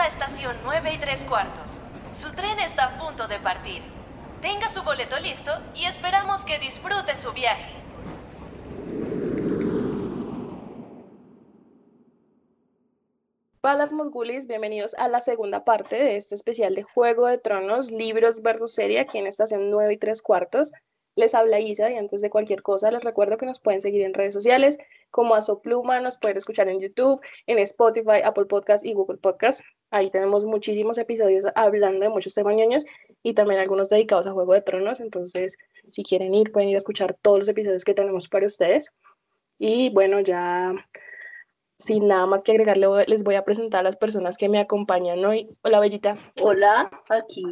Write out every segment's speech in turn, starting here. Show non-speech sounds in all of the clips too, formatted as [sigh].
A estación 9 y 3 cuartos. Su tren está a punto de partir. Tenga su boleto listo y esperamos que disfrute su viaje. Hola Morgulis, bienvenidos a la segunda parte de este especial de Juego de Tronos, libros versus serie aquí en estación 9 y 3 cuartos. Les habla Isa y antes de cualquier cosa les recuerdo que nos pueden seguir en redes sociales como Azopluma, nos pueden escuchar en YouTube, en Spotify, Apple Podcast y Google Podcast. Ahí tenemos muchísimos episodios hablando de muchos temas ñoños y también algunos dedicados a Juego de Tronos. Entonces, si quieren ir, pueden ir a escuchar todos los episodios que tenemos para ustedes. Y bueno, ya sin nada más que agregarle, les voy a presentar a las personas que me acompañan hoy. Hola, Bellita. Hola, aquí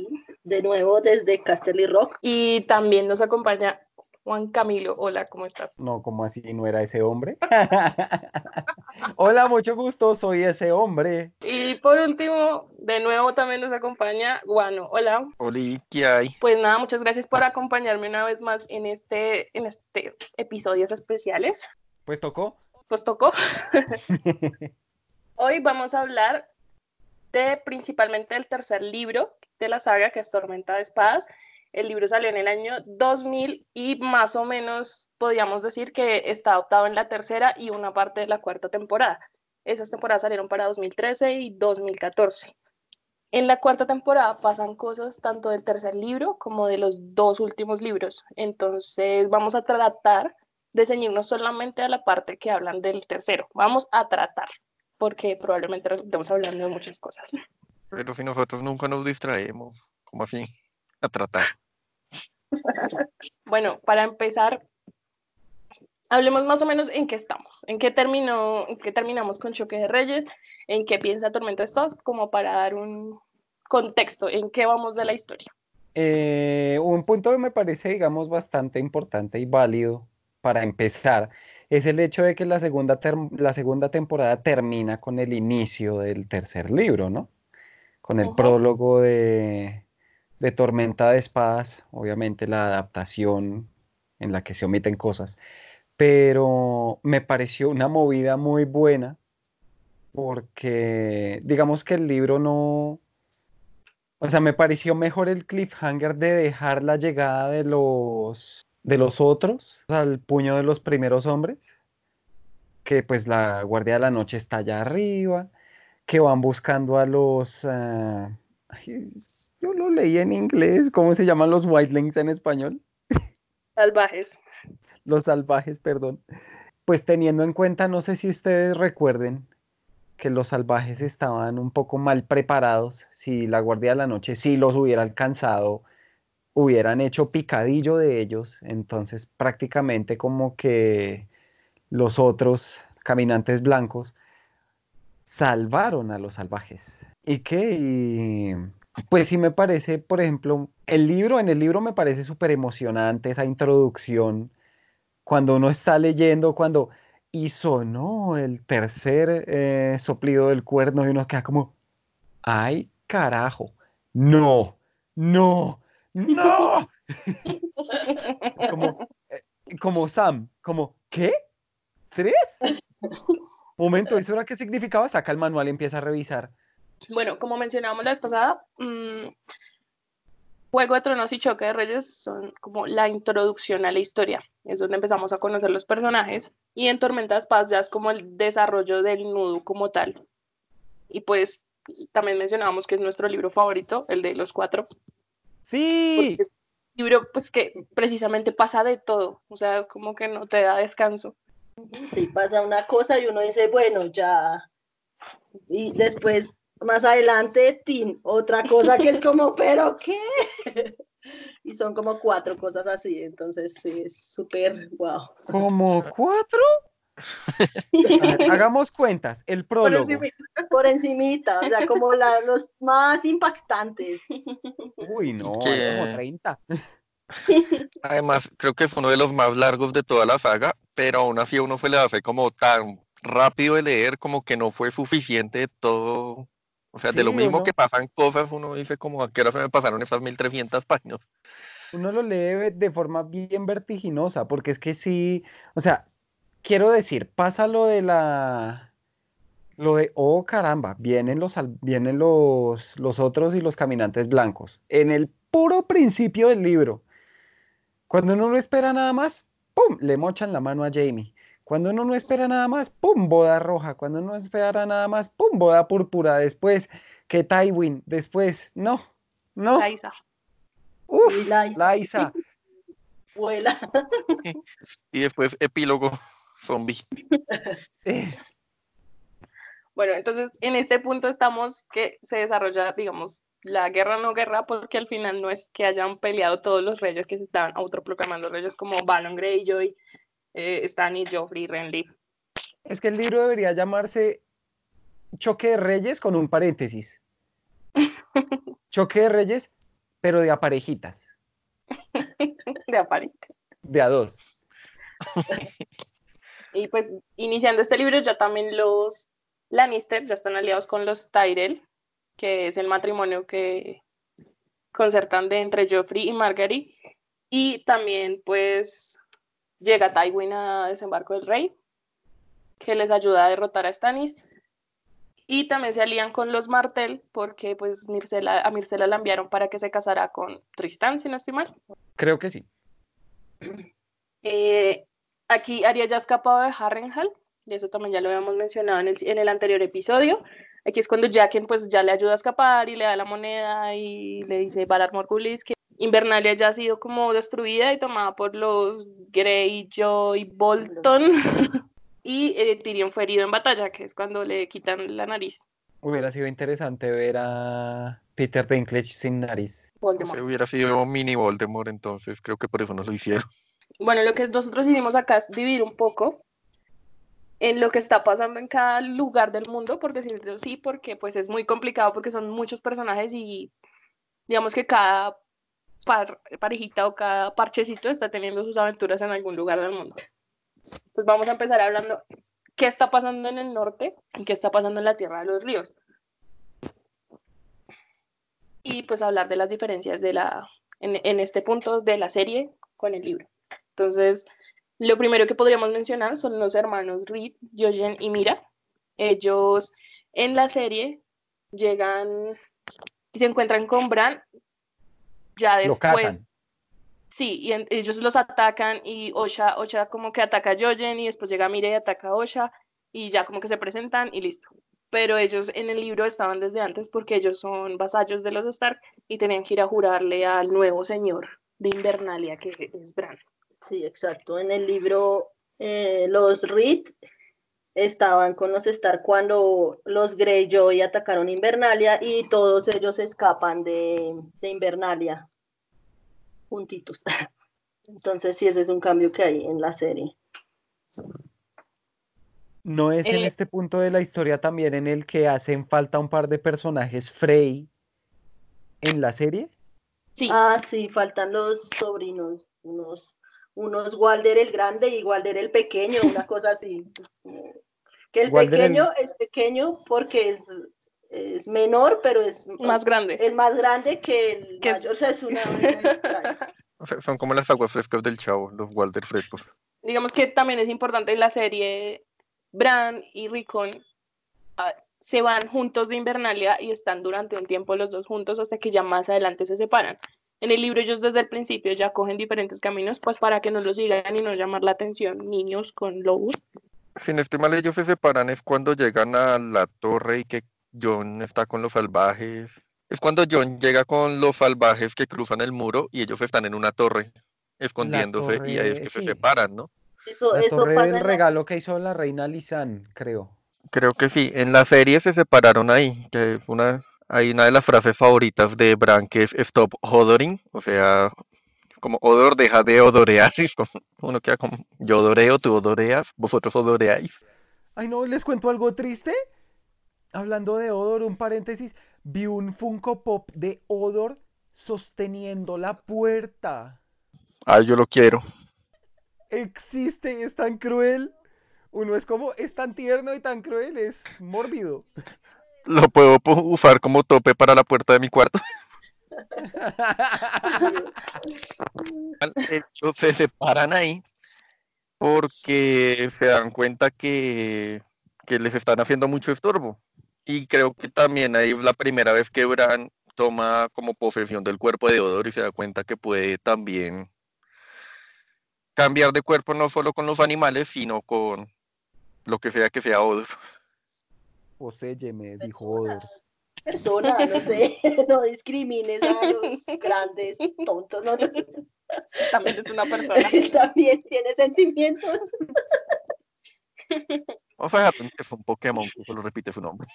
de nuevo desde Castelli Rock. Y también nos acompaña Juan Camilo. Hola, ¿cómo estás? No, ¿cómo así? ¿No era ese hombre? [laughs] Hola, mucho gusto, soy ese hombre. Y por último, de nuevo también nos acompaña Guano. Hola. Hola, ¿qué hay? Pues nada, muchas gracias por acompañarme una vez más en este, en este episodios especiales. Pues tocó pues tocó. [laughs] Hoy vamos a hablar de principalmente el tercer libro de la saga, que es Tormenta de Espadas. El libro salió en el año 2000 y más o menos podríamos decir que está adoptado en la tercera y una parte de la cuarta temporada. Esas temporadas salieron para 2013 y 2014. En la cuarta temporada pasan cosas tanto del tercer libro como de los dos últimos libros. Entonces vamos a tratar de ceñirnos solamente a la parte que hablan del tercero. Vamos a tratar, porque probablemente estemos hablando de muchas cosas. Pero si nosotros nunca nos distraemos, ¿cómo así? A tratar. bueno, para empezar, hablemos más o menos en qué estamos, en qué terminó, en qué terminamos con Choque de Reyes, en qué piensa Tormenta Estos, como para dar un contexto, en qué vamos de la historia. Eh, un punto que me parece, digamos, bastante importante y válido para empezar, es el hecho de que la segunda, la segunda temporada termina con el inicio del tercer libro, ¿no? Con el prólogo de, de Tormenta de Espadas, obviamente la adaptación en la que se omiten cosas, pero me pareció una movida muy buena porque digamos que el libro no, o sea, me pareció mejor el cliffhanger de dejar la llegada de los de los otros al puño de los primeros hombres, que pues la Guardia de la Noche está allá arriba, que van buscando a los... Ah, yo lo leí en inglés, ¿cómo se llaman los Wildlings en español? Salvajes. Los salvajes, perdón. Pues teniendo en cuenta, no sé si ustedes recuerden que los salvajes estaban un poco mal preparados, si la Guardia de la Noche sí los hubiera alcanzado hubieran hecho picadillo de ellos, entonces prácticamente como que los otros caminantes blancos salvaron a los salvajes. ¿Y qué? pues sí me parece, por ejemplo, el libro, en el libro me parece súper emocionante esa introducción, cuando uno está leyendo, cuando hizo, ¿no? El tercer eh, soplido del cuerno y uno queda como, ay, carajo, no, no, ¡No! [laughs] como, eh, como Sam, como, ¿qué? ¿Tres? Momento, ¿eso era qué significaba? Saca el manual y empieza a revisar. Bueno, como mencionábamos la vez pasada, mm, Juego de Tronos y Choque de Reyes son como la introducción a la historia. Es donde empezamos a conocer los personajes. Y en Tormentas Paz ya es como el desarrollo del nudo como tal. Y pues también mencionábamos que es nuestro libro favorito, el de los cuatro. Sí. es un libro pues que precisamente pasa de todo, o sea, es como que no te da descanso. Sí, pasa una cosa y uno dice, bueno, ya. Y después, más adelante, tin, otra cosa que es como, pero ¿qué? Y son como cuatro cosas así, entonces sí, es súper wow. ¿Como cuatro? [laughs] hagamos cuentas, el prólogo. Por encimita, o sea, como los más impactantes. Uy, no, como 30. [laughs] Además, creo que fue uno de los más largos de toda la saga, pero aún así uno fue le hace como tan rápido de leer, como que no fue suficiente todo. O sea, de lo mismo que pasan cosas, uno dice como a qué hora se me pasaron esas 1300 páginas. Uno lo lee de forma bien vertiginosa, porque es que sí, o sea, quiero decir, pasa lo de la Lo de, oh caramba, vienen los, vienen los, los otros y los caminantes blancos. En el puro principio del libro. Cuando uno no espera nada más, ¡pum! Le mochan la mano a Jamie. Cuando uno no espera nada más, ¡pum! Boda roja. Cuando uno no espera nada más, ¡pum! Boda púrpura. Después, que Tywin. Después, no, no. Laisa. Uf, Laisa. escuela. [laughs] [laughs] Y después epílogo zombie. [laughs] Eh, Bueno, entonces en este punto estamos que se desarrolla, digamos, la guerra no guerra, porque al final no es que hayan peleado todos los reyes que se estaban autoproclamando reyes como Balon Greyjoy, eh, Stannis, Joffrey, Renly. Es que el libro debería llamarse Choque de Reyes con un paréntesis. [laughs] Choque de Reyes, pero de a parejitas, [laughs] de aparente. de a dos. Y pues iniciando este libro ya también los Lannister ya están aliados con los Tyrell, que es el matrimonio que concertan de entre Joffrey y Margaery. Y también pues llega Tywin a desembarco del rey, que les ayuda a derrotar a Stannis. Y también se alían con los Martell porque pues Myrcella, a Myrcella la enviaron para que se casara con Tristán, si no estoy mal. Creo que sí. [clears throat] Eh, aquí Arya ya ha escapado de Harrenhal, y eso también ya lo habíamos mencionado en el, en el anterior episodio. Aquí es cuando Jaqen pues ya le ayuda a escapar y le da la moneda y le dice Valar Morghulis que Invernalia ya ha sido como destruida y tomada por los Greyjoy Bolton. [laughs] y eh, Tyrion fue herido en batalla, que es cuando le quitan la nariz. Hubiera sido interesante ver a Peter Dinklage sin nariz. Voldemort. Se hubiera sido mini Voldemort, entonces creo que por eso no lo hicieron. Bueno, lo que nosotros hicimos acá es dividir un poco en lo que está pasando en cada lugar del mundo, por decirlo así, porque pues es muy complicado porque son muchos personajes y digamos que cada par- parejita o cada parchecito está teniendo sus aventuras en algún lugar del mundo. Pues vamos a empezar hablando qué está pasando en el norte y qué está pasando en la Tierra de los Ríos. Y pues hablar de las diferencias de la, en, en este punto de la serie con el libro. Entonces, lo primero que podríamos mencionar son los hermanos Reed, Jojen y Mira. Ellos en la serie llegan y se encuentran con Bran ya Lo después. cazan. Sí, y en- ellos los atacan y Osha, Osha como que ataca a Jojen y después llega Mira y ataca a Osha y ya como que se presentan y listo. Pero ellos en el libro estaban desde antes porque ellos son vasallos de los Stark y tenían que ir a jurarle al nuevo señor de Invernalia que es Bran. Sí, exacto. En el libro, eh, los Reed estaban con los Stark cuando los Greyjoy atacaron Invernalia y todos ellos escapan de, de Invernalia juntitos. [laughs] Entonces, sí, ese es un cambio que hay en la serie. ¿No es en Eh, este punto de la historia también en el que hacen falta un par de personajes Frey en la serie? Sí, Ah, sí, faltan los sobrinos, unos, unos Walder el grande y Walder el pequeño, una cosa así. Que el Walder el- pequeño es pequeño porque es, es menor, pero es más grande. es más grande que el es- mayor, o sea, es una [laughs] sea, son como las aguas frescas del chavo, los Walter frescos. Digamos que también es importante en la serie, Bran y Rickon ah, se van juntos de Invernalia y están durante un tiempo los dos juntos hasta que ya más adelante se separan. En el libro ellos desde el principio ya cogen diferentes caminos pues para que no los sigan y no llamar la atención niños con lobos. Si no estoy mal, ellos se separan es cuando llegan a la torre y que John está con los salvajes. Es cuando John llega con los salvajes que cruzan el muro y ellos están en una torre escondiéndose y ahí es que se separan, ¿no? Eso, La eso torre pasa del en la- regalo que hizo la reina Lisan, creo. Creo que sí. En la serie se separaron ahí, que es una, hay una de las frases favoritas de Bran que es Stop odoring, o sea, como odor deja de odorear, [laughs] uno queda como yo odoreo, tú odoreas, vosotros odoreáis. Ay, no, les cuento algo triste. Hablando de Odor, un paréntesis, vi un Funko Pop de Odor sosteniendo la puerta. Ay, yo lo quiero. Existe, es tan cruel. Uno es como, es tan tierno y tan cruel, es mórbido. Lo puedo pu- usar como tope para la puerta de mi cuarto. [laughs] Ellos se separan ahí porque se dan cuenta que, que les están haciendo mucho estorbo. Y creo que también ahí es la primera vez que Bran toma como posesión del cuerpo de Odor y se da cuenta que puede también cambiar de cuerpo no solo con los animales, sino con lo que sea que sea Odor. Me dijo Odor. Persona, no [laughs] sé, [laughs] no discrimines a los grandes tontos, ¿no? [laughs] También es una persona. También tiene sentimientos. O sea, es un Pokémon que solo repite su nombre.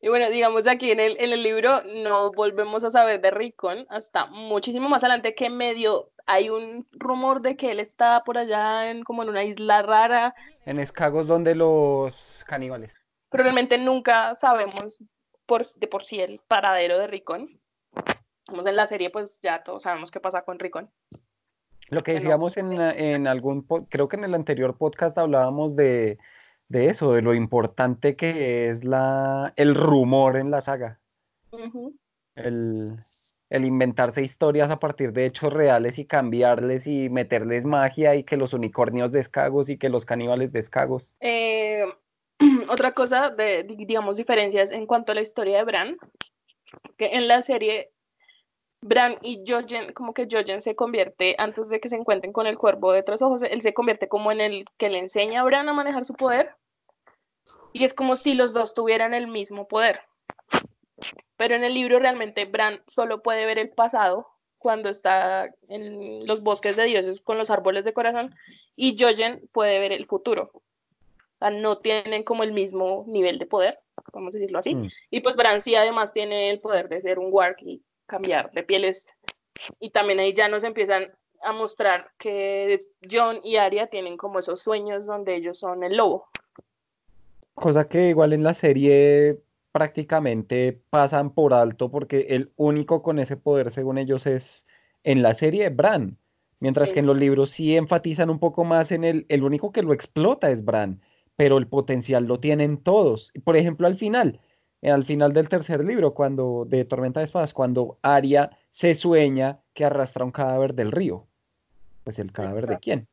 Y bueno, digamos aquí en el, en el libro no volvemos a saber de Rickon hasta muchísimo más adelante que medio hay un rumor de que él está por allá en como en una isla rara. En Escagos donde los caníbales. Pero realmente nunca sabemos por, de por sí el paradero de. Vamos en la serie pues ya todos sabemos qué pasa con Rickon. Lo que decíamos en, en algún, creo que en el anterior podcast hablábamos de de eso, de lo importante que es la, el rumor en la saga. el, inventarse historias a partir de hechos reales y cambiarles y meterles magia y que los unicornios descagos y que los caníbales descagos. Eh, [clears throat] otra cosa de, digamos, diferencias en cuanto a la historia de Bran, que en la serie Bran y Jojen, como que Jojen se convierte, antes de que se encuentren con el cuervo de tres ojos, él se convierte como en el que le enseña a Bran a manejar su poder y es como si los dos tuvieran el mismo poder. Pero en el libro realmente Bran solo puede ver el pasado cuando está en los bosques de dioses con los árboles de corazón y Jojen puede ver el futuro. O sea, no tienen como el mismo nivel de poder, vamos a decirlo así. Mm. Y pues Bran sí además tiene el poder de ser un warg y cambiar de pieles. Y también ahí ya nos empiezan a mostrar que John y Arya tienen como esos sueños donde ellos son el lobo. Cosa que igual en la serie prácticamente pasan por alto porque el único con ese poder, según ellos, es en la serie Bran. Mientras que en los libros sí enfatizan un poco más en el, el único que lo explota es Bran, pero el potencial lo tienen todos. Por ejemplo, al final, al final del tercer libro, cuando de Tormenta de Espadas, cuando Arya se sueña que arrastra un cadáver del río. Pues el cadáver de quién?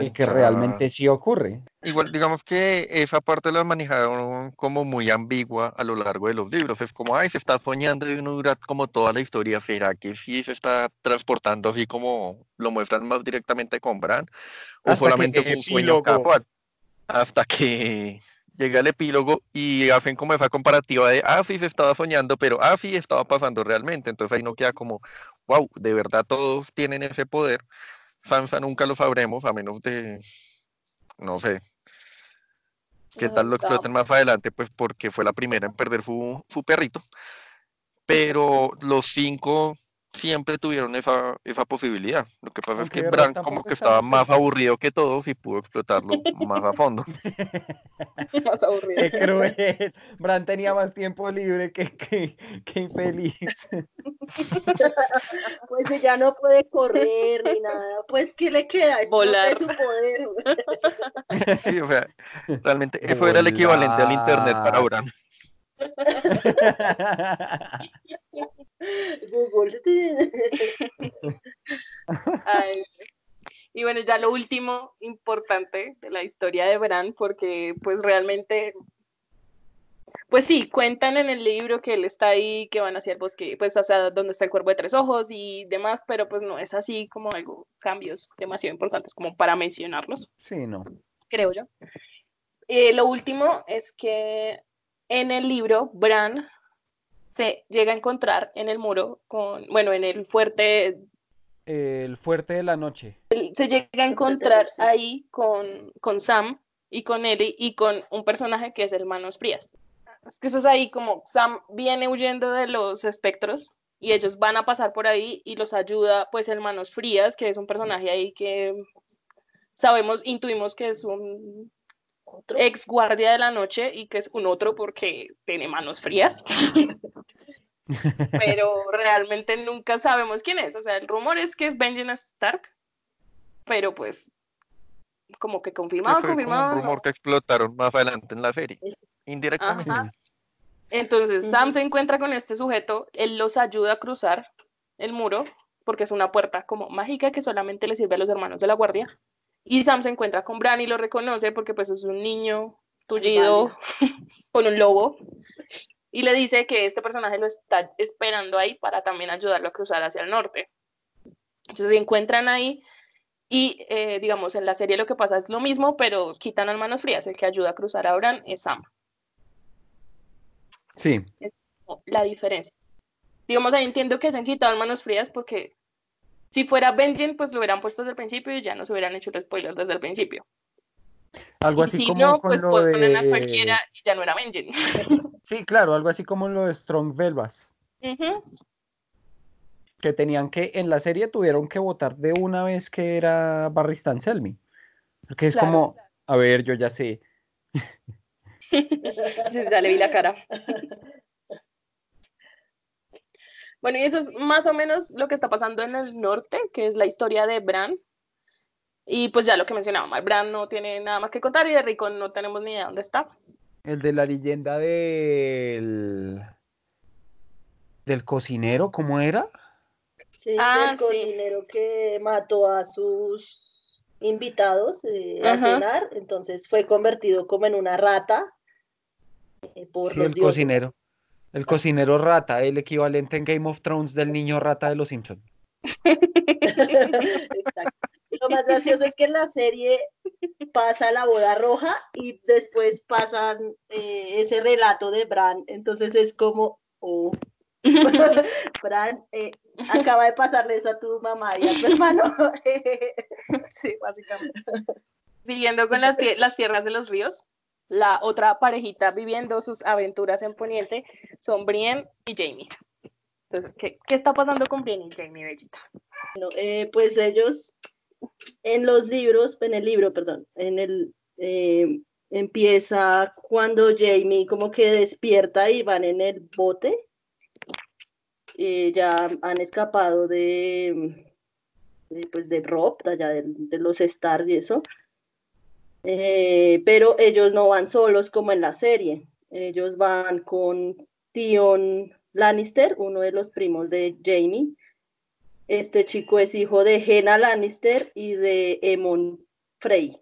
Y que realmente sí ocurre. Igual, digamos que esa parte la manejaron como muy ambigua a lo largo de los libros. Es como, ay, se está soñando y uno dura como toda la historia. ¿Será que sí se está transportando así como lo muestran más directamente con Bran? ¿O solamente fue un sueño casual? Hasta que llega el epílogo y hacen como esa comparativa de, ah, sí se estaba soñando, pero ah, sí estaba pasando realmente. Entonces ahí no queda como, wow, de verdad todos tienen ese poder Sansa nunca lo sabremos, a menos de, no sé, qué tal lo exploten más adelante, pues porque fue la primera en perder su, su perrito. Pero los cinco siempre tuvieron esa, esa posibilidad. Lo que pasa es que Bran como que estaba más aburrido que todos y pudo explotarlo más a fondo. más aburrido. Qué cruel. Bran tenía más tiempo libre que, que, que infeliz. pues ya no puede correr ni nada. Pues ¿qué le queda? Volar. su poder. [laughs] sí, o sea, realmente eso era el equivalente al internet para Bran. [laughs] Google. y bueno, ya lo último importante de la historia de Bran, porque pues realmente, pues sí, cuentan en el libro que él está ahí, que van hacia el bosque, pues hacia donde está el cuervo de tres ojos y demás, pero pues no es así como algo, cambios demasiado importantes como para mencionarlos. Sí, no. Creo yo. Eh, lo último es que en el libro, Bran se llega a encontrar en el muro con, bueno, en el fuerte. El fuerte de la noche. Se llega a encontrar ahí con, con Sam y con Ellie y con un personaje que es el Manos Frías. Es que eso es ahí como Sam viene huyendo de los espectros y ellos van a pasar por ahí y los ayuda pues el Manos Frías, que es un personaje ahí que sabemos, intuimos que es un ex guardia de la noche y que es un otro porque tiene manos frías. [laughs] pero realmente nunca sabemos quién es. O sea, el rumor es que es Benjamin Stark, pero pues como que confirmado, confirmado. un rumor que explotaron más adelante en la serie, indirectamente. Entonces Sam se encuentra con este sujeto, él los ayuda a cruzar el muro porque es una puerta como mágica que solamente le sirve a los hermanos de la guardia Y Sam se encuentra con Bran y lo reconoce porque pues es un niño tullido [laughs] con un lobo. Y le dice que este personaje lo está esperando ahí para también ayudarlo a cruzar hacia el norte. Entonces se encuentran ahí y eh, digamos en la serie lo que pasa es lo mismo, pero quitan al manos frías. El que ayuda a cruzar a Bran es Sam. Sí. Es como la diferencia. Digamos, ahí entiendo que hayan quitado al manos frías porque si fuera Benjen, pues lo hubieran puesto desde el principio y ya nos hubieran hecho el spoiler desde el principio. Algo Y así si como no, con pues lo ponen a de- cualquiera y ya no era Benjen. [laughs] Sí, claro, algo así como lo de Strong Velvas, que tenían que, en la serie tuvieron que votar de una vez que era Barristan Selmy. Porque es Claro. como, a ver, yo ya sé. [laughs] Ya le vi la cara. [laughs] Bueno, y eso es más o menos lo que está pasando en el norte, que es la historia de Bran. Y pues ya lo que mencionaba, Bran no tiene nada más que contar y de Rico no tenemos ni idea dónde está. El de la leyenda del del cocinero, ¿cómo era? Sí, Ah, el sí. cocinero que mató a sus invitados eh, a cenar, entonces fue convertido como en una rata eh, por Sí, los el dioses. cocinero. El cocinero rata, el equivalente en Game of Thrones del niño rata de los Simpsons. [laughs] Exacto. Lo más gracioso es que en la serie pasa la boda roja y después pasan eh, ese relato de Bran, entonces es como, oh, [laughs] Bran, eh, acaba de pasarle eso a tu mamá y a tu hermano. [laughs] Sí, básicamente. Siguiendo con las tierras de los ríos, la otra parejita viviendo sus aventuras en Poniente son Brienne y Jamie. Entonces, ¿qué, está pasando con Brienne y Jamie, Bellita? Eh, pues ellos en los libros, en el libro, perdón, en el eh, empieza cuando Jamie como que despierta y van en el bote. ya han escapado de, de, pues de Rob, de allá de, los Stark y eso. Eh, pero ellos no van solos como en la serie. Ellos van con Tion Lannister, uno de los primos de Jamie. Este chico es hijo de Jenna Lannister y de Emon Frey.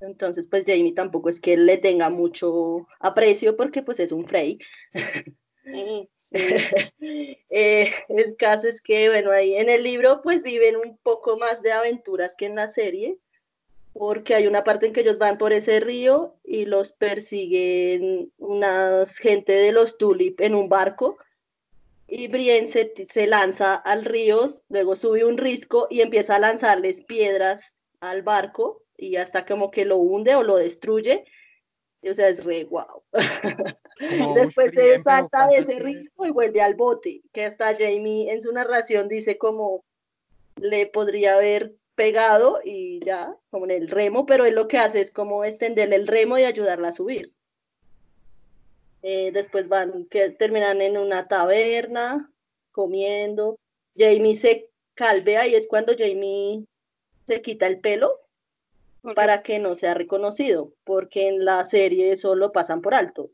Entonces, pues Jamie tampoco es que le tenga mucho aprecio porque pues es un Frey. [laughs] Eh, el caso es que, bueno, ahí en el libro pues viven un poco más de aventuras que en la serie, porque hay una parte en que ellos van por ese río y los persiguen unas gente de los Tulip en un barco y Brienne se, se lanza al río, luego sube un risco y empieza a lanzarles piedras al barco y hasta como que lo hunde o lo destruye. O sea, es re guau. [laughs] Después se salta de ¿cuántas ese risco y vuelve al bote, que hasta Jamie en su narración dice como le podría haber pegado y ya, como en el remo, pero él lo que hace es como extenderle el remo y ayudarla a subir. Eh, después van, que terminan en una taberna, comiendo. Jamie se calvea y es cuando Jamie se quita el pelo ok. para que no sea reconocido, porque en la serie solo pasan por alto.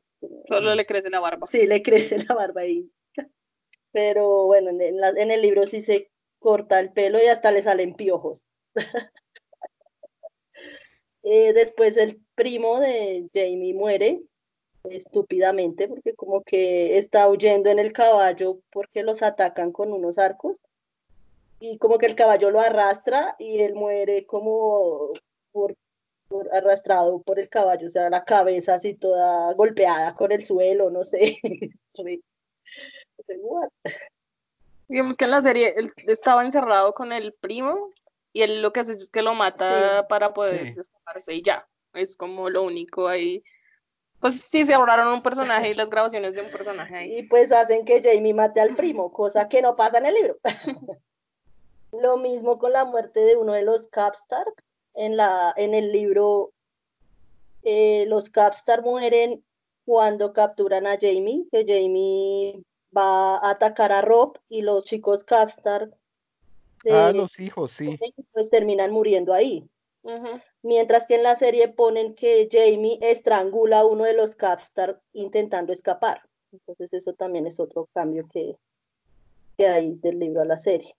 Solo le crece la barba. Sí, le crece la barba ahí. Pero bueno, en, en la- en el libro sí se corta el pelo y hasta le salen piojos. Eh, después el primo de Jamie muere estúpidamente porque como que está huyendo en el caballo porque los atacan con unos arcos y como que el caballo lo arrastra y él muere como por, por- arrastrado por el caballo, o sea, la cabeza así toda golpeada con el suelo, no sé. [laughs] Digamos que en la serie él estaba encerrado con el primo y él lo que hace es que lo mata para poder Sí. escaparse y ya. Es como lo único ahí. Pues sí, se ahorraron un personaje y las grabaciones de un personaje ahí. Y pues hacen que Jamie mate al primo, cosa que no pasa en el libro. [laughs] Lo mismo con la muerte de uno de los Capstar. En, la, en el libro, eh, los Capstar mueren cuando capturan a Jamie, que Jamie va a atacar a Rob y los chicos Capstar Ah, eh, los hijos, sí. pues terminan muriendo ahí. Mientras que en la serie ponen que Jamie estrangula a uno de los Capstar intentando escapar. Entonces eso también es otro cambio que, que hay del libro a la serie.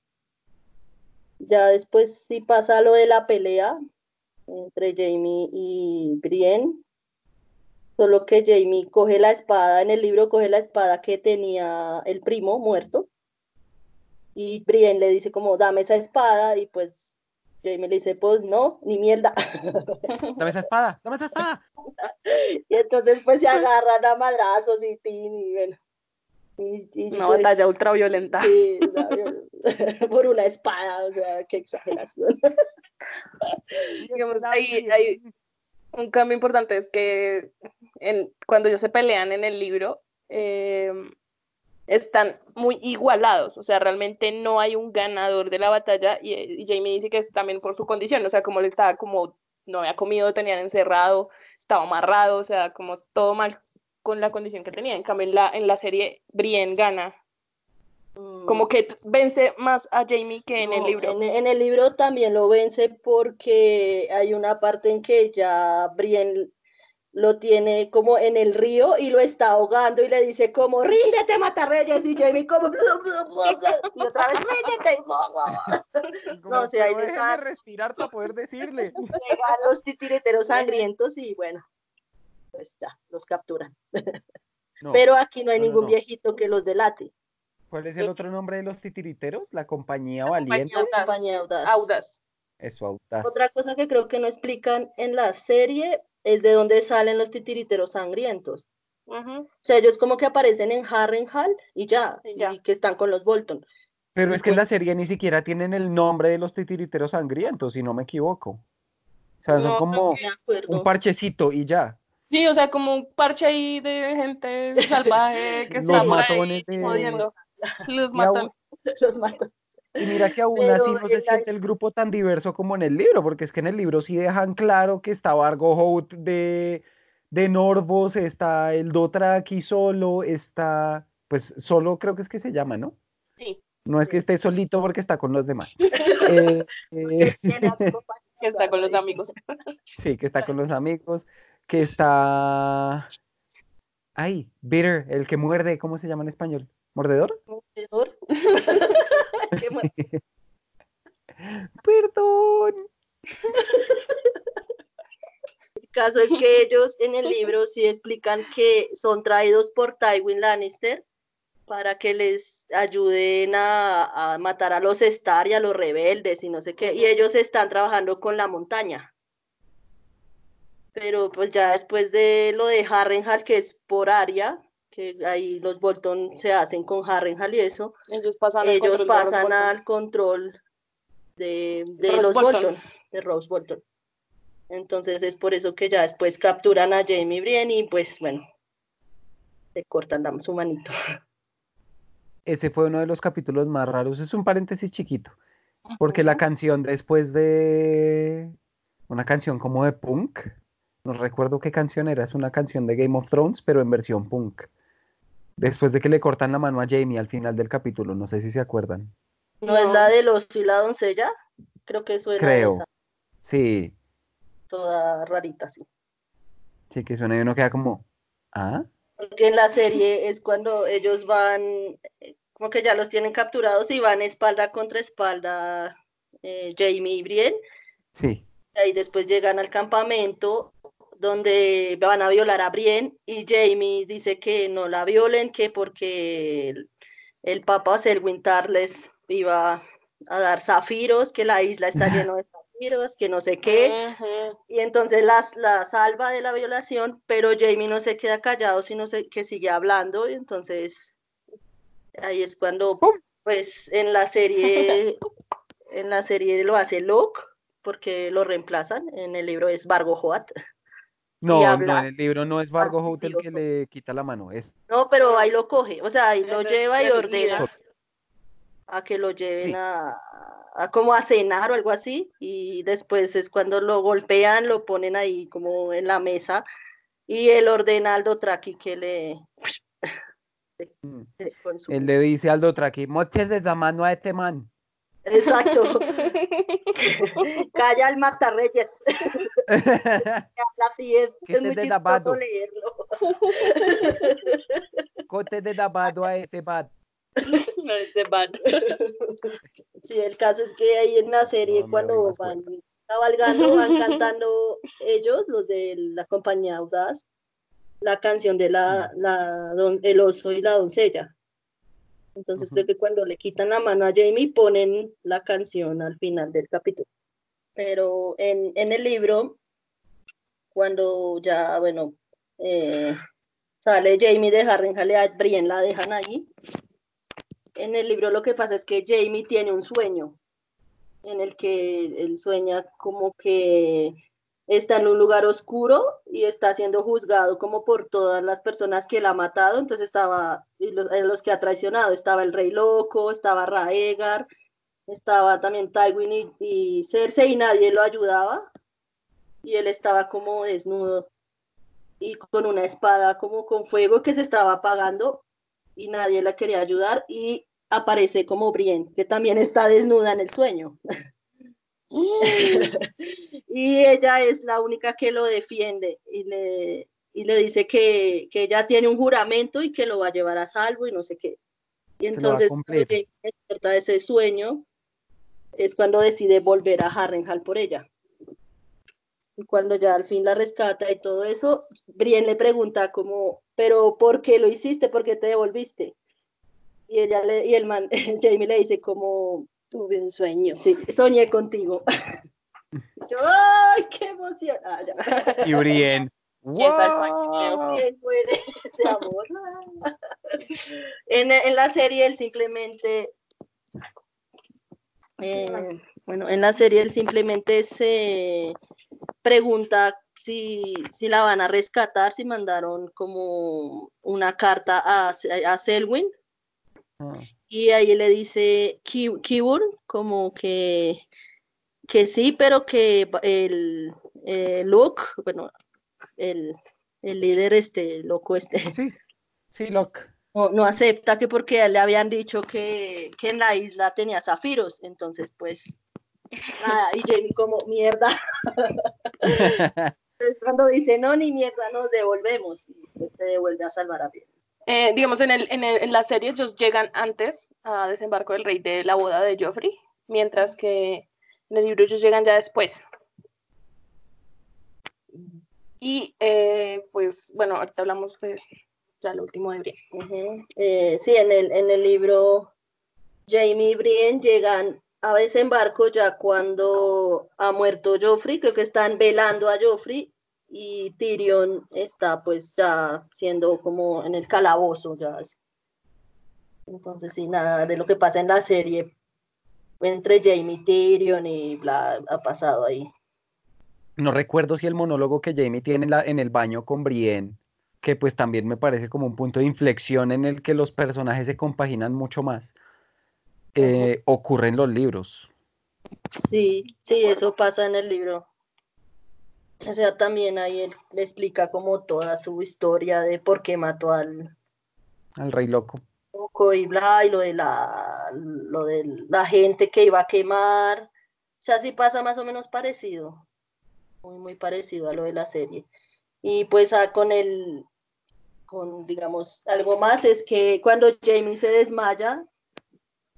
Ya después sí pasa lo de la pelea entre Jamie y Brienne. Solo que Jamie coge la espada, en el libro coge la espada que tenía el primo muerto. Y Brienne le dice como, dame esa espada. Y pues Jamie le dice, pues no, ni mierda. [laughs] Dame esa espada, dame esa espada. [laughs] y entonces pues se agarran a madrazos y tin y bueno. Y, y, Una pues, batalla ultra violenta. sí, [laughs] por una espada, o sea, qué exageración. Digamos, ahí- ahí- Un cambio importante es que en, cuando ellos se pelean en el libro, eh, están muy igualados, o sea, realmente no hay un ganador de la batalla y, y Jamie dice que es también por su condición, o sea, como él estaba como, no había comido, tenían encerrado, estaba amarrado, o sea, como todo mal con la condición que tenía. En cambio, en la, en la serie, Brienne gana, como que vence más a Jamie que en el libro. En, en el libro también lo vence porque hay una parte en que ya Brienne lo tiene como en el río y lo está ahogando y le dice como ríndete matarreyes y Jamie como y otra vez ríndete [laughs] Como, No, sí, ahí "Pero está. respirar para poder decirle. [laughs] llegan los titiriteros sangrientos y bueno pues ya los capturan [laughs] No, pero aquí no hay no, no, ningún no. viejito que los delate ¿Cuál es el otro nombre de los titiriteros? La compañía valiente. Audaz. compañía audaz. Audaz. Eso, audaz. Otra cosa que creo que no explican en la serie es de dónde salen los titiriteros sangrientos. O sea, ellos como que aparecen en Harrenhal y ya, Y ya. y que están con los Bolton. Pero y es que en la serie ni siquiera tienen el nombre de los titiriteros sangrientos, si no me equivoco. O sea, son como un parchecito y ya. Sí, o sea, como un parche ahí de gente [laughs] salvaje que Los está ahí de- jodiendo. [laughs] Los matan. Los mato. Y mira que aún Pero así no se siente el grupo tan diverso como en el libro, porque es que en el libro sí dejan claro que está Vargo Hout de, de Norvos, está el Dothraki solo, está, pues solo creo que es que se llama, ¿no? Sí, No es que esté solito porque está con los demás. Eh, [laughs] eh, [laughs] que está con los amigos. [laughs] sí, que está con los amigos, que está... Ay, Bitter, el que muerde, ¿cómo se llama en español? ¿Mordedor? Mordedor. [laughs] Qué. [laughs] Perdón. El caso es que ellos en el libro sí explican que son traídos por Tywin Lannister para que les ayuden a, a matar a los Stark y a los rebeldes y no sé qué. Y ellos están trabajando con la montaña. Pero pues ya después de lo de Harrenhal, que es por área, que ahí los Bolton se hacen con Harrenhal y eso, Ellos pasan el ellos control de los pasan Bolton. al control de, de Rose los Bolton. Bolton. de Rose Bolton. Entonces es por eso que ya después capturan a Jamie Brienne y pues bueno, le cortan la- su manito. [laughs] Ese fue uno de los capítulos más raros. Es un paréntesis chiquito. Porque la canción después de una canción como de punk, no recuerdo qué canción era, es una canción de Game of Thrones, pero en versión punk. Después de que le cortan la mano a Jamie al final del capítulo, no sé si se acuerdan. ¿No, es la de los y la doncella? Creo que suena Creo. esa, Sí, toda rarita, sí. sí que suena y uno queda como, ¿ah? Porque en la serie es cuando ellos van, eh, como que ya los tienen capturados y van espalda contra espalda eh, Jamie y Brienne. Sí, Ahí después llegan al campamento donde van a violar a Brienne y Jamie dice que no la violen, que porque el, el Papa Selwyn les iba a dar zafiros, que la isla está llena de [laughs] zafiros, que no sé qué. Y entonces las, la salva de la violación, pero Jamie no se queda callado, sino se, que sigue hablando. Y entonces ahí es cuando, pues en la serie, [laughs] en la serie lo hace Locke, porque lo reemplazan. En el libro es Vargo Hoat. No, no, en el libro no es Vargo Hout el que le quita la mano, es No, pero ahí lo coge, o sea, ahí lo lleva y ordena a que lo lleven Sí. a, a como a cenar o algo así, y después es cuando lo golpean, lo ponen ahí como en la mesa, y él ordena al Dotraki que le [laughs] Mm. Él le dice al Dothraki, moche de la mano a este man. Exacto. [laughs] Calla el matarreyes. [laughs] Así, es, es muy de chistoso leerlo. [laughs] Cote de lavado a este man. Se van. Sí, el caso es que ahí en la serie, No, cuando van cabalgando, van cantando ellos, los de la compañía Audaz, la canción de la, la don- el oso y la doncella. Entonces creo que cuando le quitan la mano a Jamie ponen la canción al final del capítulo. Pero en, en el libro, cuando ya, bueno, eh, sale Jamie de Harrenhal a Brienne la dejan ahí. En el libro lo que pasa es que Jamie tiene un sueño en el que él sueña como que está en un lugar oscuro y está siendo juzgado como por todas las personas que él ha matado, entonces estaba, y los, eh, los que ha traicionado, estaba el Rey Loco, estaba Raegar, estaba también Tywin y, y Cersei y nadie lo ayudaba. Y él estaba como desnudo y con una espada como con fuego que se estaba apagando y nadie la quería ayudar. Y aparece como Brienne, que también está desnuda en el sueño. [laughs] [laughs] y ella es la única que lo defiende y le, y le dice que, que ella tiene un juramento y que lo va a llevar a salvo y no sé qué. Y entonces, despierta de ese sueño, es cuando decide volver a Harrenhal por ella. Y cuando ya al fin la rescata y todo eso, Brienne le pregunta como, pero ¿por qué lo hiciste? ¿Por qué te devolviste? Y ella le, y el man, [laughs] Jamie le dice como, Tuve un sueño. sí, soñé contigo. Yo, [laughs] ¡ay, qué emoción! Ah. Y [laughs] [laughs] de amor. En, en la serie él simplemente, eh, bueno, en la serie él simplemente se pregunta si, si la van a rescatar, si mandaron como una carta a, a Selwyn Ah, y ahí le dice Ki- Kibur como que, que sí, pero que el eh, Luke, bueno, el, el líder este, loco este, Sí, sí, Locke. no, no acepta que porque le habían dicho que, que en la isla tenía zafiros, entonces pues nada, y Jamie como mierda, [laughs] Entonces, cuando dice no, ni mierda, nos devolvemos, y pues se devuelve a salvar a Brienne. Eh, digamos, en, el, en, el- la serie ellos llegan antes a desembarco del rey de la boda de Joffrey, mientras que en el libro ellos llegan ya después. Y eh, pues, bueno, ahorita hablamos de ya lo último de Brienne. Eh, sí, en el, en el libro Jamie y Brienne llegan a desembarco ya cuando ha muerto Joffrey, creo que están velando a Joffrey y Tyrion está pues ya siendo como en el calabozo ya. es- Entonces sí, nada de lo que pasa en la serie entre Jamie y Tyrion y bla ha pasado ahí. No recuerdo si el monólogo que Jamie tiene en, la- en el baño con Brienne, que pues también me parece como un punto de inflexión en el que los personajes se compaginan mucho más, eh, ocurre en los libros. Sí, sí, eso pasa en el libro. O sea, también ahí él le explica como toda su historia de por qué mató al Al Rey Loco. loco y bla, y lo de la, lo de la gente que iba a quemar. O sea, sí pasa más o menos parecido. Muy, muy parecido a lo de la serie. Y pues ah, con el, con digamos, algo más es que cuando Jamie se desmaya,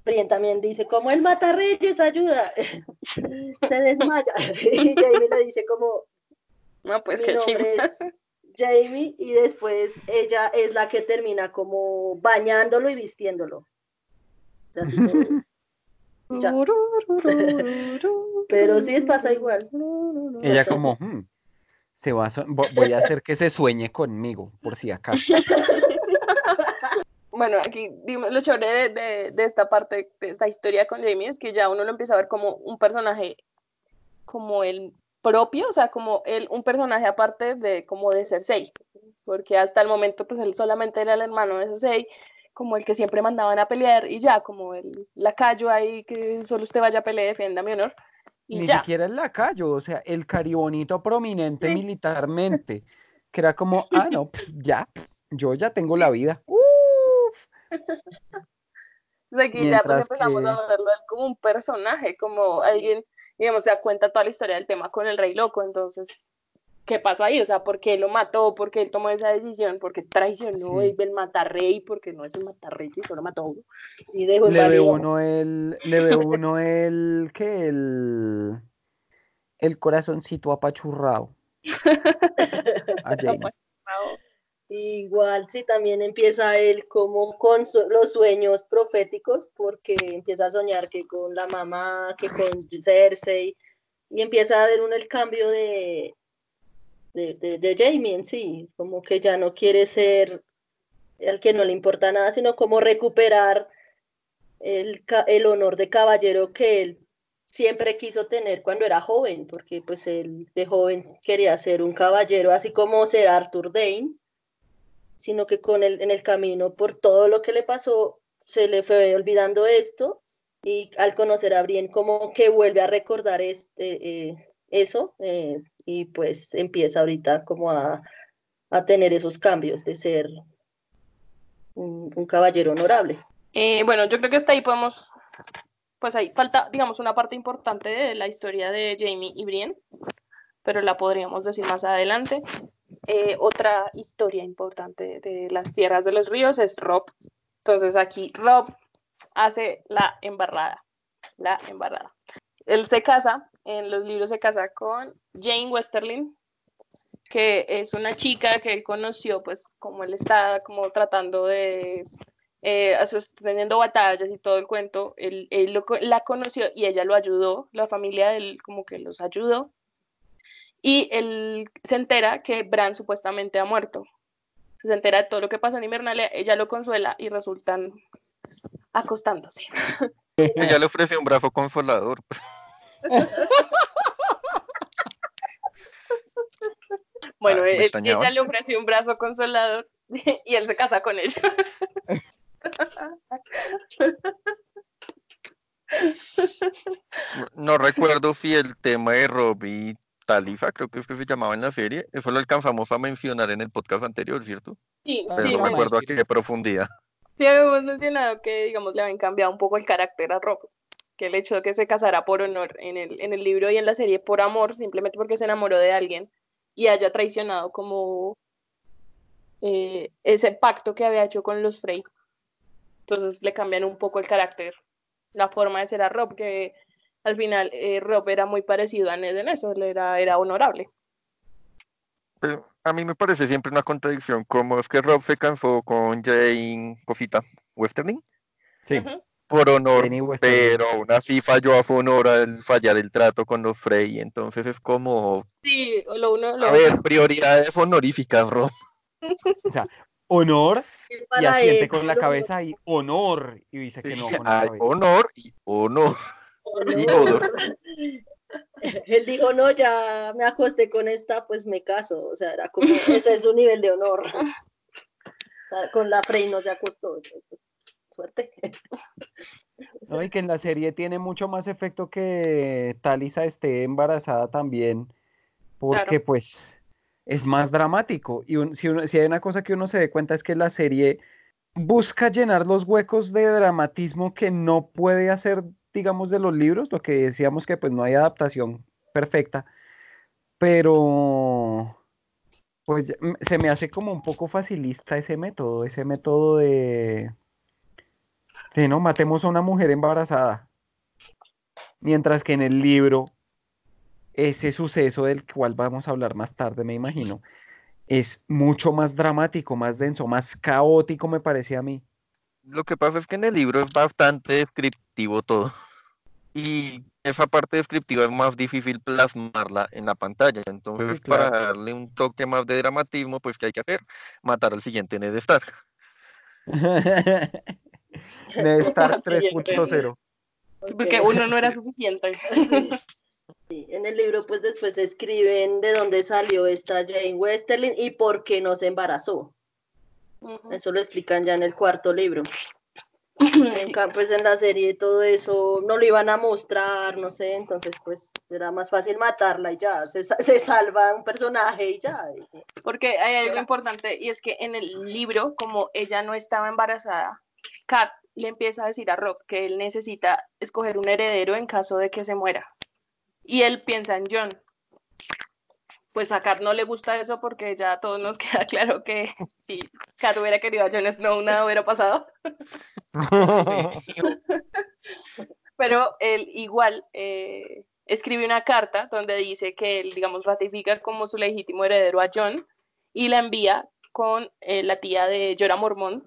Brienne también dice, como el mata reyes, ayuda. [laughs] se desmaya. [laughs] y Jamie le dice como, No, pues mi qué nombre es Jamie y después ella es la que termina como bañándolo y vistiéndolo. Así. Ya. [laughs] Pero sí es pasa igual. Ella Pasa como, "Hmm, se va a so- voy a hacer que se sueñe conmigo, por si acaso. [laughs] Bueno, aquí lo chévere de, de- de esta parte, de esta historia con Jamie, es que ya uno lo empieza a ver como un personaje como el propio, o sea, como el, un personaje aparte de como de Cersei, porque hasta el momento pues él solamente era el hermano de Cersei, como el que siempre mandaban a pelear y ya, como el lacayo ahí que solo usted vaya a pelear, defienda mi honor y Ni ya. siquiera el lacayo, o sea, el caribonito prominente Sí. militarmente, que era como, ah, no, pues [laughs] ya, yo ya tengo la vida. [laughs] Uf, Entonces aquí ya pues empezamos a que- verlo a él como un personaje, como alguien, digamos, se da cuenta toda la historia del tema con el rey loco, entonces qué pasó ahí, o sea, por qué lo mató, por qué él tomó esa decisión, por qué traicionó Sí. el matarrey, porque no es el matarrey que solo mató a uno. Y dejó Le ve uno el, le ve uno el, ¿qué? El, el corazoncito apachurrado. [laughs] A. Igual, sí, también empieza él como con los sueños proféticos, porque empieza a soñar que con la mamá, que con Cersei, y empieza a ver uno el cambio de, de, de, de Jamie en sí, como que ya no quiere ser el que no le importa nada, sino como recuperar el, el honor de caballero que él siempre quiso tener cuando era joven, porque pues él de joven quería ser un caballero, así como ser Arthur Dane, sino que con el, en el camino, por todo lo que le pasó, se le fue olvidando esto, y al conocer a Brienne, como que vuelve a recordar este, eh, eso, eh, y pues empieza ahorita como a, a tener esos cambios de ser un, un caballero honorable. Eh, bueno, yo creo que hasta ahí podemos, pues ahí falta, digamos, una parte importante de la historia de Jamie y Brienne, pero la podríamos decir más adelante. Eh, otra historia importante de las tierras de los ríos es Rob. Entonces aquí Rob hace la embarrada, la embarrada. Él se casa, en los libros se casa con Jane Westerling, que es una chica que él conoció, pues como él está como tratando de eh, sosteniendo batallas y todo el cuento, él, él la conoció y ella lo ayudó, la familia de él como que los ayudó, y él se entera que Bran supuestamente ha muerto. Se entera de todo lo que pasó en Invernalia, ella lo consuela y resultan acostándose. [laughs] Ella le ofreció un brazo consolador. [laughs] Bueno, Ah, él- ella le ofreció un brazo consolador [laughs] y él se casa con ella. No recuerdo si el tema de Rob y Talifa, creo que es que se llamaba en la serie, eso lo alcanzamos a mencionar en el podcast anterior, ¿cierto? Sí, Pero sí, no me acuerdo a qué profundidad. Sí, habíamos mencionado que, digamos, le habían cambiado un poco el carácter a Rob, que el hecho de que se casara por honor en el, en el libro y en la serie por amor, simplemente porque se enamoró de alguien y haya traicionado como eh, ese pacto que había hecho con los Frey. Entonces le cambian un poco el carácter, la forma de ser a Rob, que al final eh, Rob era muy parecido a Ned en eso, él era, era honorable. Pero a mí me parece siempre una contradicción, como es que Rob se cansó con Jane Cosita Westerling Sí, por honor, pero aún así falló a su honor al fallar el trato con los Frey, entonces es como, Sí, lo uno, lo a ver, prioridades honoríficas, Rob. O sea, honor Y asiente él, con la cabeza y honor. Y dice que no con la Hay honor y honor. Y. [laughs] Él dijo, no, ya me acosté con esta, pues me caso. O sea, era como, ese es su nivel de honor. O [laughs] sea, con la Frey no se acostó. Suerte. [laughs] ¿no? Y que en la serie tiene mucho más efecto que Talisa esté embarazada también, porque pues es más dramático. Y un- si, uno- si hay una cosa que uno se dé cuenta es que la serie busca llenar los huecos de dramatismo que no puede hacer, digamos, de los libros, lo que decíamos que pues no hay adaptación perfecta, pero pues se me hace como un poco facilista ese método, ese método de, de no matemos a una mujer embarazada. Mientras que en el libro, ese suceso del cual vamos a hablar más tarde, me imagino, es mucho más dramático, más denso, más caótico, me parece a mí. Lo que pasa es que en el libro es bastante descriptivo todo. Y esa parte descriptiva es más difícil plasmarla en la pantalla. Entonces, claro. para darle un toque más de dramatismo, pues, ¿qué hay que hacer? Matar al siguiente Ned Stark. [laughs] Ned Stark Siguiente. 3.0. Sí, porque uno no era [laughs] suficiente. [laughs] Sí. Sí, En el libro, pues después escriben de dónde salió esta Jane Westerling y por qué no se embarazó. Eso lo explican ya en el cuarto libro. [laughs] Pues en la serie todo eso no lo iban a mostrar, no sé, entonces pues era más fácil matarla y ya, se, se salva un personaje y ya. Porque hay algo importante y es que en el libro, como ella no estaba embarazada, Kat le empieza a decir a Rob que él necesita escoger un heredero en caso de que se muera. Y él piensa en John. Pues a Kat no le gusta eso porque ya a todos nos [laughs] queda claro que [laughs] si Kat hubiera querido a Jon Snow nada hubiera pasado. [laughs] Pero él igual eh, escribe una carta donde dice que él, digamos, ratifica como su legítimo heredero a John y la envía con eh, la tía de Jorah Mormont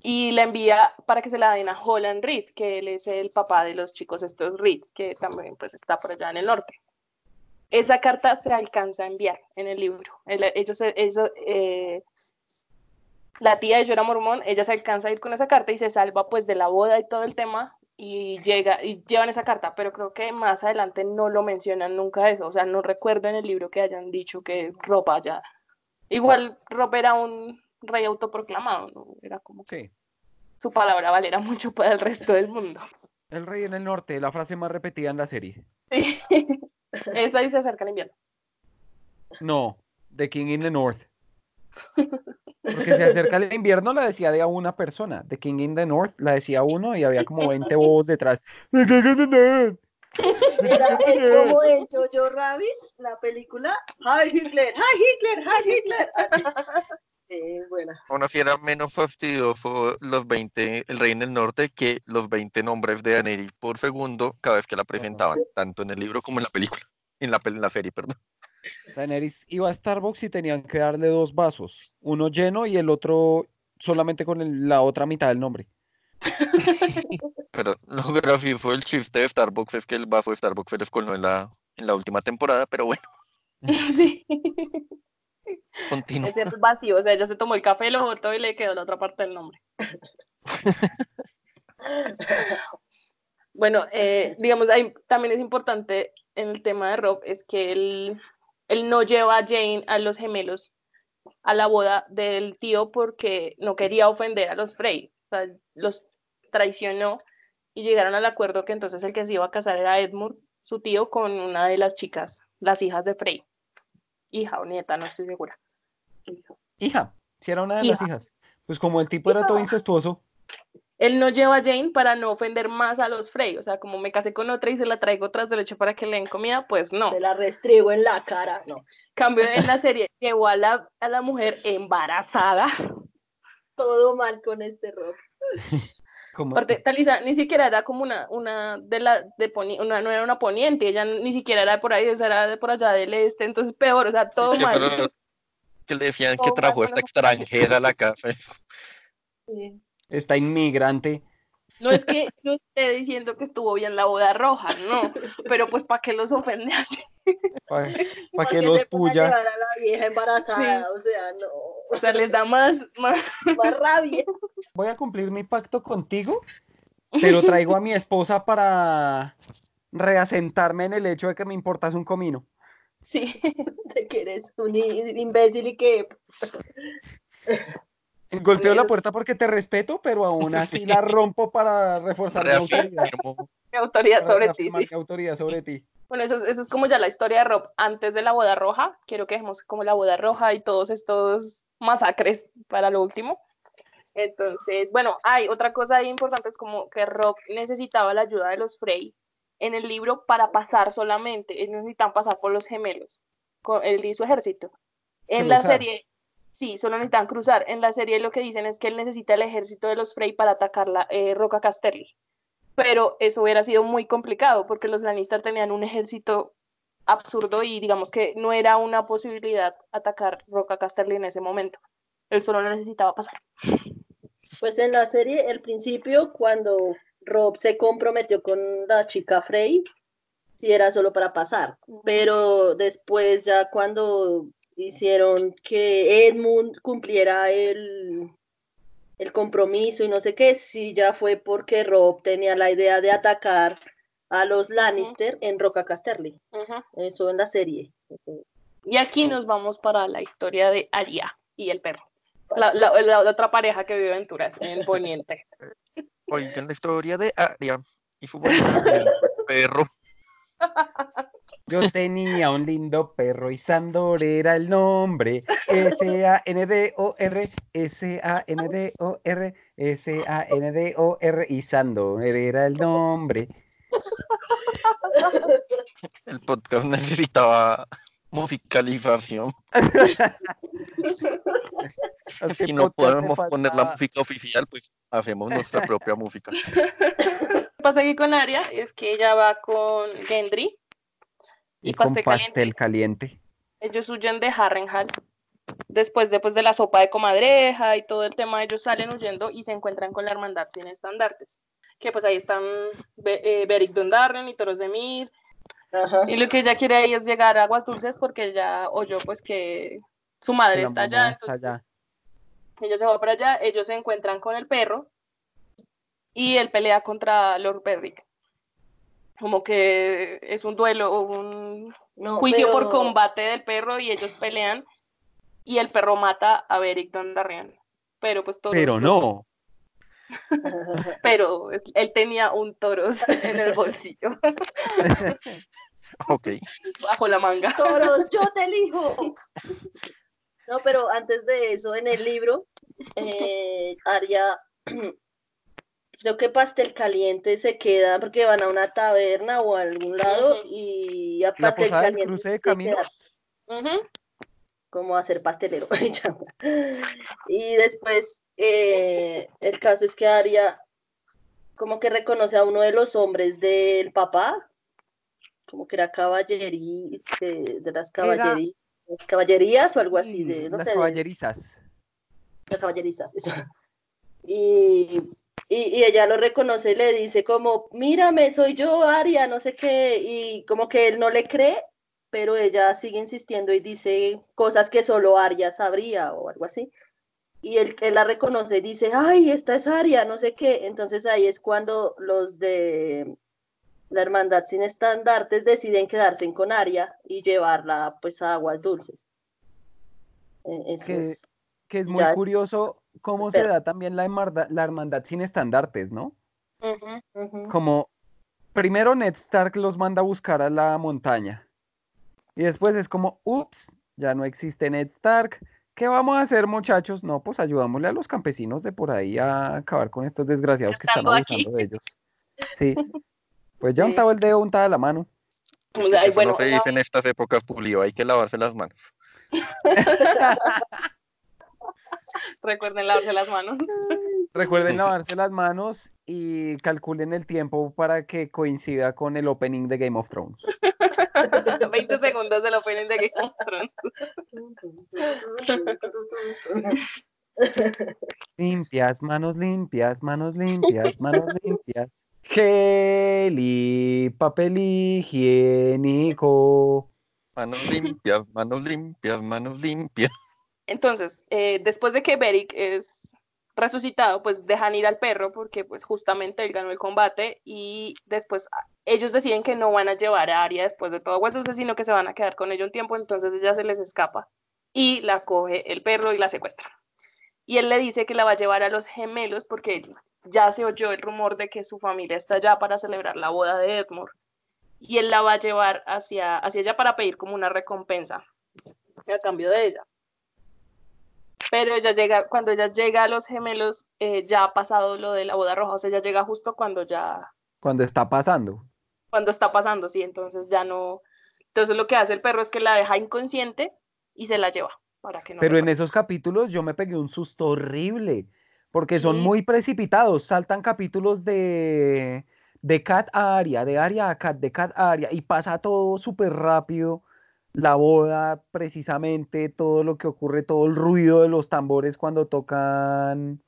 y la envía para que se la den a Holland Reed, que él es el papá de los chicos estos Reed, que también pues está por allá en el norte. Esa carta se alcanza a enviar en el libro. ellos, ellos eh, la tía de Jorah Mormont, ella se alcanza a ir con esa carta y se salva pues de la boda y todo el tema y llega y llevan esa carta, pero creo que más adelante no lo mencionan nunca eso, o sea, no recuerdo en el libro que hayan dicho que ropa ya. Igual Rob era un rey autoproclamado, ¿no? Era como que su palabra valera mucho para el resto del mundo. El rey en el norte, la frase más repetida en la serie. Sí, [laughs] esa dice acerca del invierno. No, The King in the North. Porque se acerca el invierno la decía de a una persona. The King in the North la decía uno y había como 20 voz detrás. Era, [laughs] es como en Jojo Rabbit, la película Hi Hitler, Hi Hitler, Hi Hitler. Así. Eh, buena. Una fiera menos fastidioso los 20, el rey en el norte, que los 20 nombres de Daenerys por segundo cada vez que la presentaban, tanto en el libro como en la película, en la, en la serie, perdón. Daenerys iba a Starbucks y tenían que darle dos vasos, uno lleno y el otro solamente con la otra mitad del nombre. [laughs] pero lo gracioso fue el chiste de Starbucks es que el vaso de Starbucks se les coló en la, en la última temporada, pero bueno. [laughs] Sí. [laughs] Continúa. Es vacío, o sea, ella se tomó el café, lo botó y le quedó la otra parte del nombre. [laughs] bueno, eh, digamos, ahí también es importante en el tema de Rob, es que él él no lleva a Jane a los gemelos a la boda del tío porque no quería ofender a los Frey. O sea, los traicionó y llegaron al acuerdo que entonces el que se iba a casar era Edmund, su tío, con una de las chicas, las hijas de Frey. Hija o nieta, no estoy segura. Hija, si era una de las hijas. Pues como el tipo era todo incestuoso, él no lleva a Jane para no ofender más a los Frey, o sea, como me casé con otra y se la traigo tras del hecho para que le den comida, pues no. Se la restrigo en la cara, no. Cambio en [laughs] la serie, llevó a la, a la mujer embarazada. Todo mal con este rock. [laughs] Porque Talisa ni siquiera era como una, una de la, de una, no era una poniente, ella ni siquiera era por ahí, era de por allá del este, entonces peor, o sea, todo mal. Que le decían que trajo esta extranjera a la casa. [laughs] Sí esta inmigrante. No es que no esté diciendo que estuvo bien la boda roja, no, pero pues para qué los ofende así. [laughs] Para pa que, los puya. A la vieja embarazada, o sea, no. O sea, les da más, más, [laughs] más rabia. Voy a cumplir mi pacto contigo, pero traigo a mi esposa para reasentarme en el hecho de que me importas un comino. Sí, [laughs] de que eres un imbécil y que [laughs] Golpeo la puerta porque te respeto, pero aún [laughs] así la rompo para reforzar mi autoridad. Mi autoridad sobre ti, sí. autoridad sobre ti. Bueno, eso es, es, como ya la historia de Rob antes de la boda roja. Quiero que dejemos como la boda roja y todos estos masacres para lo último. Entonces, bueno, hay otra cosa ahí importante, es como que Rob necesitaba la ayuda de los Frey en el libro para pasar solamente. Ellos necesitan pasar por los gemelos, con él y su ejército. En la serie Sí, solo necesitan cruzar. En la serie lo que dicen es que él necesita el ejército de los Frey para atacar la eh, Roca Casterly. Pero eso hubiera sido muy complicado porque los Lannister tenían un ejército absurdo y digamos que no era una posibilidad atacar Roca Casterly en ese momento. Él solo necesitaba pasar. Pues en la serie, el principio, cuando Rob se comprometió con la chica Frey, sí era solo para pasar. Pero después ya cuando hicieron que Edmund cumpliera el, el compromiso y no sé qué, si ya fue porque Rob tenía la idea de atacar a los Lannister en Roca Casterly. Eso en la serie. Y aquí nos vamos para la historia de Aria y el perro. La, la, otra pareja que vive aventuras en Poniente. [laughs] Oigan la historia de Aria y su perro. Yo tenía un lindo perro y Sandor era el nombre. S-A-N-D-O-R, S-A-N-D-O-R, S-A-N-D-O-R y Sandor era el nombre. El podcast necesitaba musicalización. [laughs] Este Si no podemos poner la música oficial, pues hacemos nuestra propia [laughs] música. Lo que pasa aquí con Aria es que ella va con Gendry y, y con pastel, pastel caliente. caliente. Ellos huyen de Harrenhal. Después, después de la sopa de comadreja y todo el tema, ellos salen huyendo y se encuentran con la hermandad sin estandartes. Que pues ahí están Be- eh, Beric Dondarrion y Toros de Mir. Ajá. Y lo que ella quiere ahí es llegar a Aguas Dulces porque ella oyó pues que su madre está allá. está entonces, allá. ella se va para allá, ellos se encuentran con el perro y él pelea contra Lord Beric. Como que es un duelo, un No, juicio por combate del perro y ellos pelean y el perro mata a Beric Dondarrion. Pero pues toros Pero no. [laughs] Pero él tenía un toros [laughs] en el bolsillo, Ok. bajo la manga. Toros, yo [laughs] te elijo. No, pero antes de eso, en el libro, eh, Aria, [clears throat] creo que pastel caliente se queda porque van a una taberna o a algún lado y a pastel caliente cruce de como a ser pastelero. y después, eh, el caso es que Aria como que reconoce a uno de los hombres del papá, como que era caballería, de, de las Era- caballerías, caballerías o algo así, Sí, de, no las sé, de- caballerizas. las caballerizas. eso. Y, y, y ella lo reconoce y le dice como, mírame, soy yo, Aria, no sé qué, y como que él no le cree, pero ella sigue insistiendo y dice cosas que solo Aria sabría o algo así. Y él, él la reconoce y dice, ay, esta es Aria, no sé qué. Entonces ahí es cuando los de la Hermandad Sin Estandartes deciden quedarse con Aria y llevarla pues a aguas dulces. Eso Que, es- que es muy ya- curioso cómo se Pero- da también la hermandad, la hermandad sin estandartes, ¿no? Como primero Ned Stark los manda a buscar a la montaña. Y después es como, ups, ya no existe Ned Stark. ¿Qué vamos a hacer, muchachos? No, pues ayudámosle a los campesinos de por ahí a acabar con estos desgraciados que están aquí. abusando de ellos. Sí. [laughs] Pues ya Sí. untado el dedo, untada la mano. O sea, y Eso bueno, no se la- dice en estas épocas, Pulido, hay que lavarse las manos. [laughs] [laughs] recuerden lavarse las manos. Recuerden [laughs] lavarse las manos y calculen el tiempo para que coincida con el opening de Game of Thrones. [laughs] 20 segundos del opening de Game of Thrones. Limpias, manos limpias, manos limpias, manos limpias. Gel y papel higiénico. Manos limpias, manos limpias, manos limpias. Entonces, eh, después de que Beric es resucitado, pues dejan ir al perro porque pues justamente él ganó el combate y después ellos deciden que no van a llevar a Arya después de todo Aguas Dulces, sino que se van a quedar con ella un tiempo, entonces ella se les escapa y la coge el perro y la secuestra. Y él le dice que la va a llevar a los gemelos porque ya se oyó el rumor de que su familia está allá para celebrar la boda de Edmure y él la va a llevar hacia, hacia allá para pedir como una recompensa a cambio de ella. Pero ella llega, cuando ella llega a los gemelos, eh, ya ha pasado lo de la boda roja, o sea, ella llega justo cuando ya, Cuando está pasando. cuando está pasando, sí, entonces ya no, entonces lo que hace el perro es que la deja inconsciente y se la lleva para que no Pero en esos capítulos yo me pegué un susto horrible. Porque son Sí. muy precipitados. Saltan capítulos de, de Cat a Aria, de Aria a Cat, de Cat a Aria. Y pasa todo súper rápido. La boda, precisamente, todo lo que ocurre, todo el ruido de los tambores cuando tocan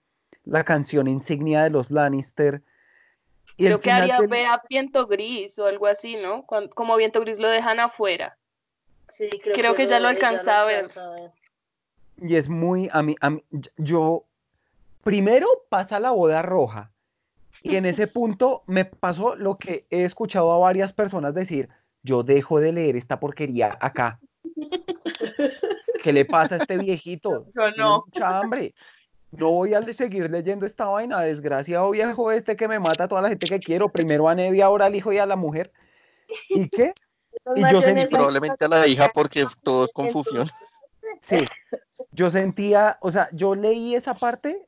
la canción insignia de los Lannister. Y Creo que final Aria del- ve a Viento Gris o algo así, ¿no? Como Viento Gris lo dejan afuera. Sí, creo, Creo que ya lo ella alcanza a ver. Y es muy, a mí, a mí- yo, primero pasa la boda roja. Y en ese [laughs] punto me pasó lo que he escuchado a varias personas decir, yo dejo de leer esta porquería acá. [laughs] ¿Qué le pasa a este viejito? Yo no. mucha hambre. No voy a seguir leyendo esta vaina, desgraciado viejo este que me mata a toda la gente que quiero. Primero a y ahora al hijo y a la mujer. ¿Y qué? Y yo sentí- Probablemente a la hija porque todo es confusión. Sí, yo sentía, o sea, yo leí esa parte,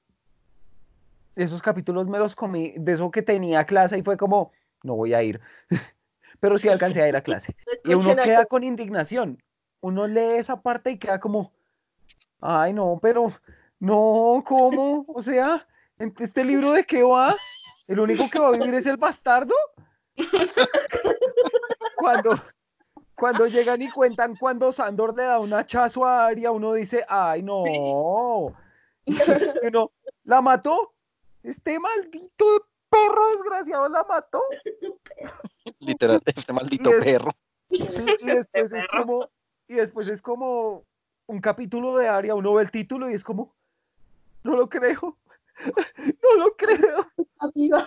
esos capítulos me los comí, de eso que tenía clase y fue como, no voy a ir, pero sí alcancé a ir a clase. Y uno queda con indignación, uno lee esa parte y queda como, ay no, pero no, ¿cómo? O sea, ¿en ¿este libro de qué va? ¿El único que va a vivir es el bastardo? [laughs] Cuando, cuando llegan y cuentan cuando Sandor le da un hachazo a Aria, uno dice, ay no. [laughs] Y uno, ¿la mató? Este maldito perro desgraciado la mató. Literal, [laughs] este maldito Y es- perro. Sí, y [laughs] después es perro. como, y después es como un capítulo de Aria, uno ve el título y es como, no lo creo, [laughs] no lo creo. amiga.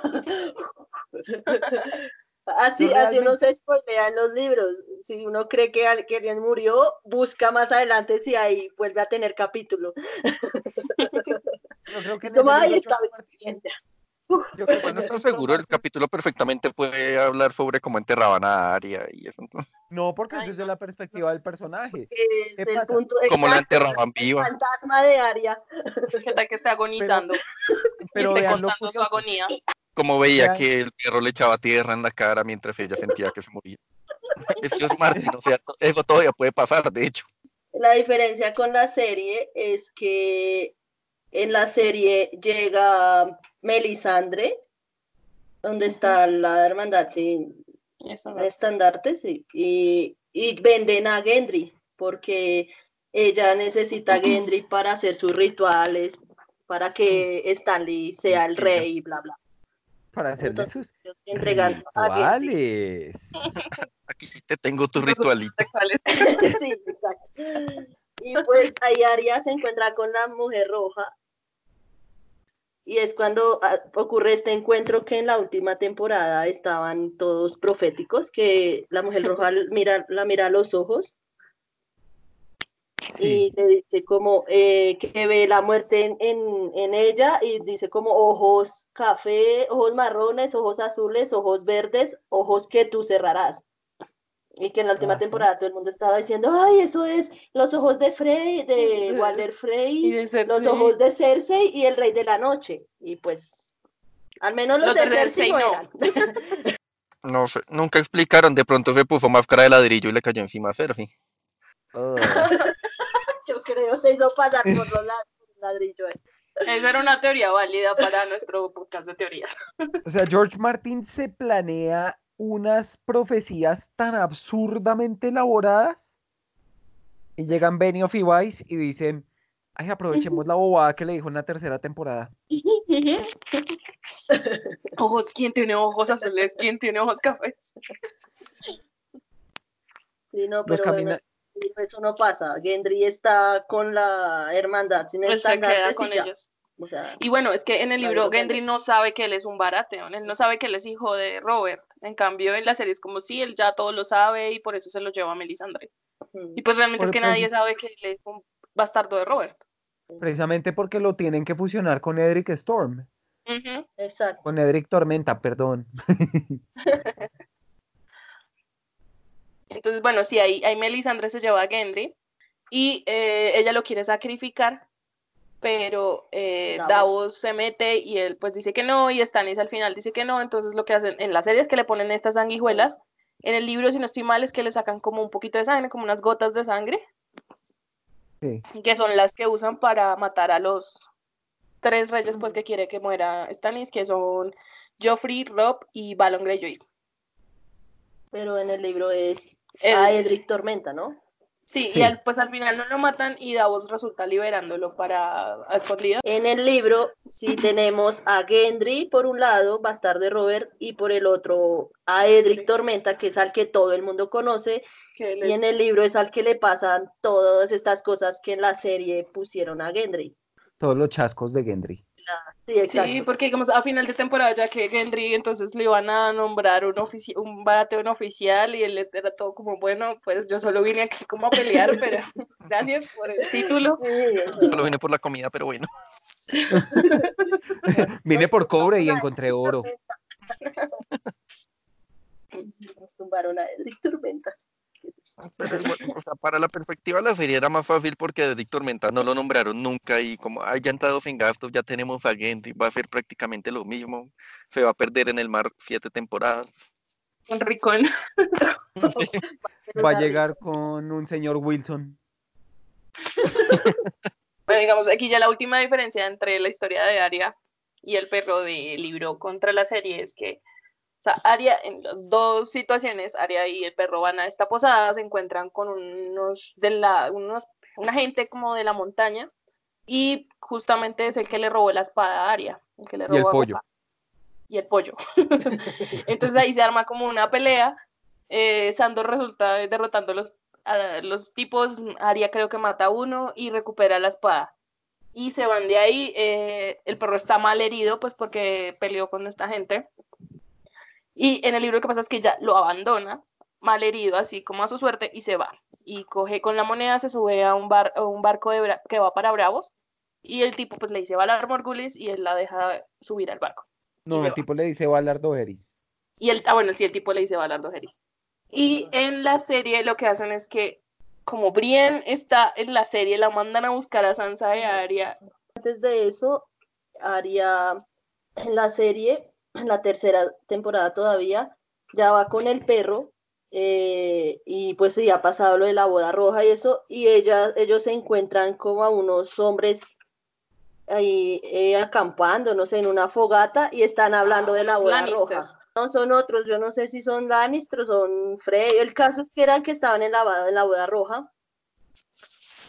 Así, así uno se spoilea en los libros. Si uno cree que, al- que alguien murió, busca más adelante si ahí vuelve a tener capítulo. Yo creo que Es como, está. Yo creo que ese libro seguro, el capítulo perfectamente puede hablar sobre cómo enterraban a Aria y eso. No, porque es Ay, desde la perspectiva del personaje. Es ¿Qué el pasa? punto Como la enterraban el viva. fantasma de Aria. ¿Qué tal que esté agonizando? Pero y esté contando su agonía. Como veía Vean. que el perro le echaba tierra en la cara mientras ella sentía que se moría. Es George Martin, o sea, eso todavía puede pasar, de hecho. La diferencia con la serie es que en la serie llega Melisandre, donde está la hermandad sin Eso no. estandartes, sí, y, y venden a Gendry, porque ella necesita a Gendry para hacer sus rituales, para que Stanley sea el rey, y bla, bla. Para hacer de sus entregan a rituales. [laughs] Aquí te tengo tu ritualito. [laughs] Sí, exacto. Y pues ahí Arya se encuentra con la mujer roja. Y es cuando ah, ocurre este encuentro que en la última temporada estaban todos proféticos, que la mujer [laughs] roja mira, la mira a los ojos y le dice como eh, que ve la muerte en, en, en ella y dice como ojos café, ojos marrones, ojos azules, ojos verdes, ojos que tú cerrarás. Y que en la última Ajá. temporada todo el mundo estaba diciendo, ay, eso es los ojos de Frey, de Walder Y Frey, de los ojos de Cersei y el Rey de la Noche. Y pues, al menos los, Los de de Cersei Cersei no no. eran. [laughs] No sé, nunca explicaron, de pronto se puso máscara de ladrillo y le cayó encima a Cersei. Oh. [laughs] Yo creo se hizo pasar por los lados del ladrillo. eh. Esa era una teoría válida para nuestro podcast de teorías. O sea, George Martin se planea unas profecías tan absurdamente elaboradas y llegan Benioff y Weiss y dicen, ay, aprovechemos la bobada que le dijo en la tercera temporada. [laughs] ojos, ¿quién tiene ojos azules? ¿Quién tiene ojos cafés? Sí, no, pero bueno, eso no pasa. Gendry está con la hermandad sin Pues se queda estandartes con ellos. O sea, Y bueno, es que en el libro Gendry no sabe que él es un Baratheon, él no sabe que él es hijo de Robert. En cambio, en la serie es como si él ya todo lo sabe y por eso se lo lleva a Melisandre. Y pues realmente es que nadie sabe que él es un bastardo de Robert. Precisamente porque lo tienen que fusionar con Edric Storm, exacto. con Edric Tormenta, perdón. [laughs] Entonces, bueno, sí, ahí, ahí Melisandre se lleva a Gendry y eh, ella lo quiere sacrificar, pero eh, Davos. Davos se mete y él pues dice que no y Stannis al final dice que no, entonces lo que hacen en la serie es que le ponen estas sanguijuelas, en el libro si no estoy mal es que le sacan como un poquito de sangre, como unas gotas de sangre, Sí. que son las que usan para matar a los tres reyes pues que quiere que muera Stannis, que son Joffrey, Rob y Balon Greyjoy. Pero en el libro es El- a Edric Tormenta, ¿no? Sí, Sí. y al- pues al final no lo matan y Davos resulta liberándolo para a escondidas. En el libro sí tenemos a Gendry por un lado, bastardo de Robert, y por el otro a Edric Tormenta, que es al que todo el mundo conoce, Que y en el libro es al que le pasan todas estas cosas que en la serie pusieron a Gendry. Todos los chascos de Gendry. Sí, exacto. Sí, porque digamos a final de temporada ya que Gendry entonces le iban a nombrar un ofici un Baratheon oficial y él era todo como bueno, pues yo solo vine aquí como a pelear, [laughs] pero [laughs] gracias por el título. Sí, Solo vine por la comida, pero bueno. [laughs] Vine por cobre y encontré oro. Nos tumbaron a Edric Tormentas. Pero es bueno, o sea, para la perspectiva de la serie era más fácil porque de Víctor Tormenta no lo nombraron nunca y como ay, ya entrado en gastos, ya tenemos a Gendry, va a ser prácticamente lo mismo, se va a perder en el mar siete temporadas. Un ricón. [laughs] [laughs] Va a llegar con un señor Wilson. [laughs] Bueno, digamos, aquí ya la última diferencia entre la historia de Aria y el perro del libro contra la serie es que, o sea, Aria, en las dos situaciones, Aria y el perro van a esta posada, se encuentran con unos de la, unos, una gente como de la montaña y justamente es el que le robó la espada a Aria, el que le Y el pollo. Y el pollo. [laughs] Entonces ahí se arma como una pelea. Eh, Sandor resulta derrotando los, a los tipos. Aria creo que mata a uno y recupera la espada. Y se van de ahí. eh, el perro está mal herido, pues porque peleó con esta gente. Y en el libro lo que pasa es que ya lo abandona, mal herido, así como a su suerte, y se va. Y coge con la moneda, se sube a un, bar, a un barco de Bra- que va para Bravos. Y el tipo pues le dice Valar Morgulis y él la deja subir al barco. No, el va. tipo le dice Balardo Eris. Y el, ah, bueno, sí, el tipo le dice Valar Dojeris. Y en la serie lo que hacen es que, como Brienne está en la serie, la mandan a buscar a Sansa y a Arya. Antes de eso, Aria en la serie, en [clears throat] la tercera temporada todavía, ya va con el perro eh, y pues sí, ha pasado lo de la boda roja y eso, y ella, ellos se encuentran como a unos hombres ahí eh, acampando, no sé, en una fogata y están hablando de la boda Lannister. roja. No son otros, yo no sé si son Lannister o son Frey. El caso es que eran que estaban en la, en la boda roja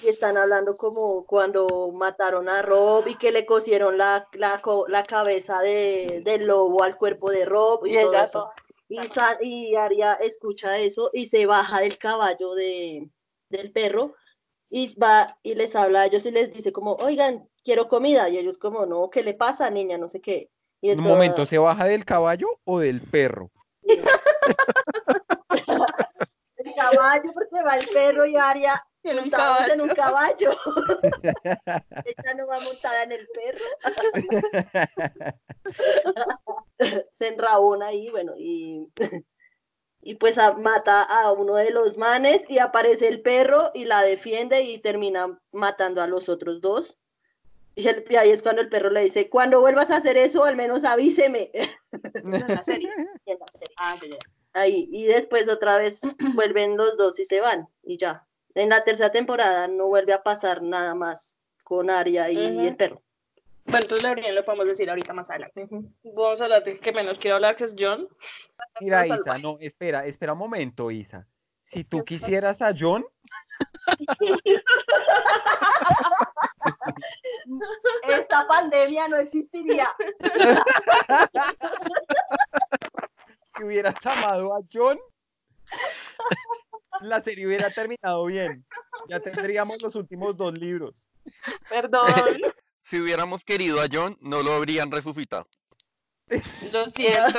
y están hablando como cuando mataron a Rob y que le cosieron la, la, la cabeza de, del lobo al cuerpo de Rob y, todo gato. eso. Y, Arya escucha eso y se baja del caballo de, del perro y va y les habla a ellos y les dice como, oigan, quiero comida. Y ellos como, no, ¿qué le pasa, niña? No sé qué. Y Un momento, ¿se baja del caballo o del perro? [laughs] El caballo, porque va el perro y Aria En un montados en un caballo. [laughs] caballo. No va montada en el perro. [laughs] Se enrabona ahí, bueno, y, y pues a- mata a uno de los manes y aparece el perro y la defiende y termina matando a los otros dos. Y, el- y ahí es cuando el perro le dice, cuando vuelvas a hacer eso, al menos avíseme. [laughs] en la serie. En la serie. Ah, ya, ya. Ahí, y después otra vez vuelven los dos y se van, y ya. En la tercera temporada no vuelve a pasar nada más con Arya y el perro. Bueno, entonces la lo podemos decir ahorita más adelante. Vamos a hablar del que menos quiero hablar, que es John. Mira, Isa, no, espera, espera un momento, Isa. Si tú quisieras a John, Esta pandemia no existiría. [laughs] si hubieras amado a John, [laughs] la serie hubiera terminado bien. Ya tendríamos los últimos dos libros. Perdón, [laughs] Si hubiéramos querido a John, no lo habrían resucitado. lo siento.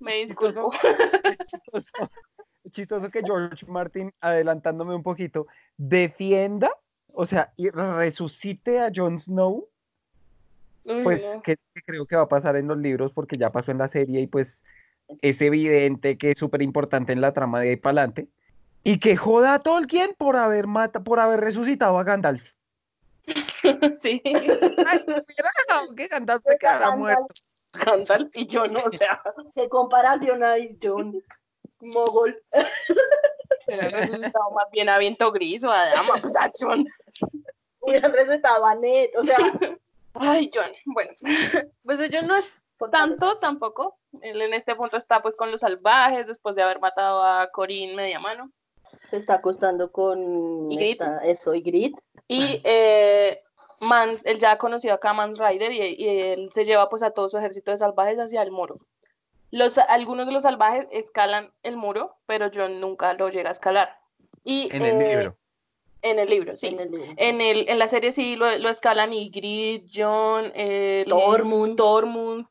Me disculpo. es chistoso, es chistoso que George Martin, adelantándome un poquito, defienda, o sea, y resucite a Jon Snow, pues que creo que va a pasar en los libros porque ya pasó en la serie y pues es evidente que es súper importante en la trama de ahí para adelante. Y que joda a Tolkien por haber mata, por haber resucitado a Gandalf. [laughs] Sí, Ay, hubiera dejado que Gandalf se quedara Gandalf. muerto. Gandalf y yo no, o sea, [laughs] Qué comparación hay, John. Mogol. [laughs] hubiera resucitado más bien a Viento Gris o a Dama, pues a John. Hubieran recetado a Ned. O sea, Ay, John, bueno, pues John no es tanto tampoco. Él en este punto está pues con los salvajes después de haber matado a Corín media mano. se está acostando con Ygritte. esta- eso, y Grit. Y eh, Mans, él ya ha conocido acá a Mans Rider y, y él se lleva pues a todo su ejército de salvajes hacia el muro. Los, algunos de los salvajes escalan el muro, pero John nunca lo llega a escalar. Y, En el eh, libro. En el libro, sí. En el libro. En, el, en la serie sí lo, lo escalan Ygritte, John, el- Tormund. Tormund.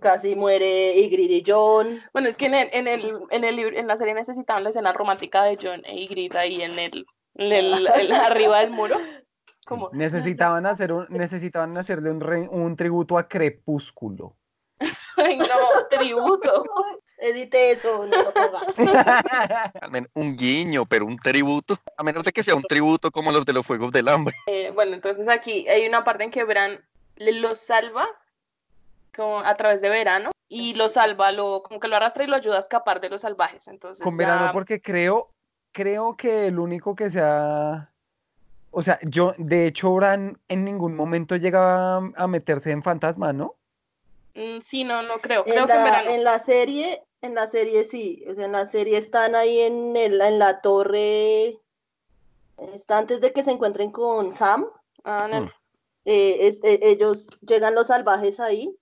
Casi muere Ygritte y John. Bueno, es que en el, en el, en el libro, en la serie necesitaban la escena romántica de John e Ygritte ahí en el, en el- el- arriba del muro. [laughs] Como, [laughs] Necesitaban, hacer un, necesitaban hacerle un, re- un tributo a Crepúsculo. [laughs] ay no, tributo. Edite eso, no lo un guiño, pero un tributo. A menos de que sea un tributo como los de los Fuegos del Hambre. Eh, bueno, entonces aquí hay una parte en que Bran los salva como a través de verano y lo salva, lo, como que lo arrastra y lo ayuda a escapar de los salvajes. Entonces, Con verano ya- porque creo, creo que el único que sea, o sea, yo, de hecho, Bran en ningún momento llega a, a meterse en fantasma, ¿no? Mm, sí, no, no creo. Creo En que en la, verano. en la serie, en la serie sí, o sea, en la serie están ahí en, el, en la torre, está antes de que se encuentren con Sam, Ah, no. Mm. eh, es- eh, ellos llegan los salvajes ahí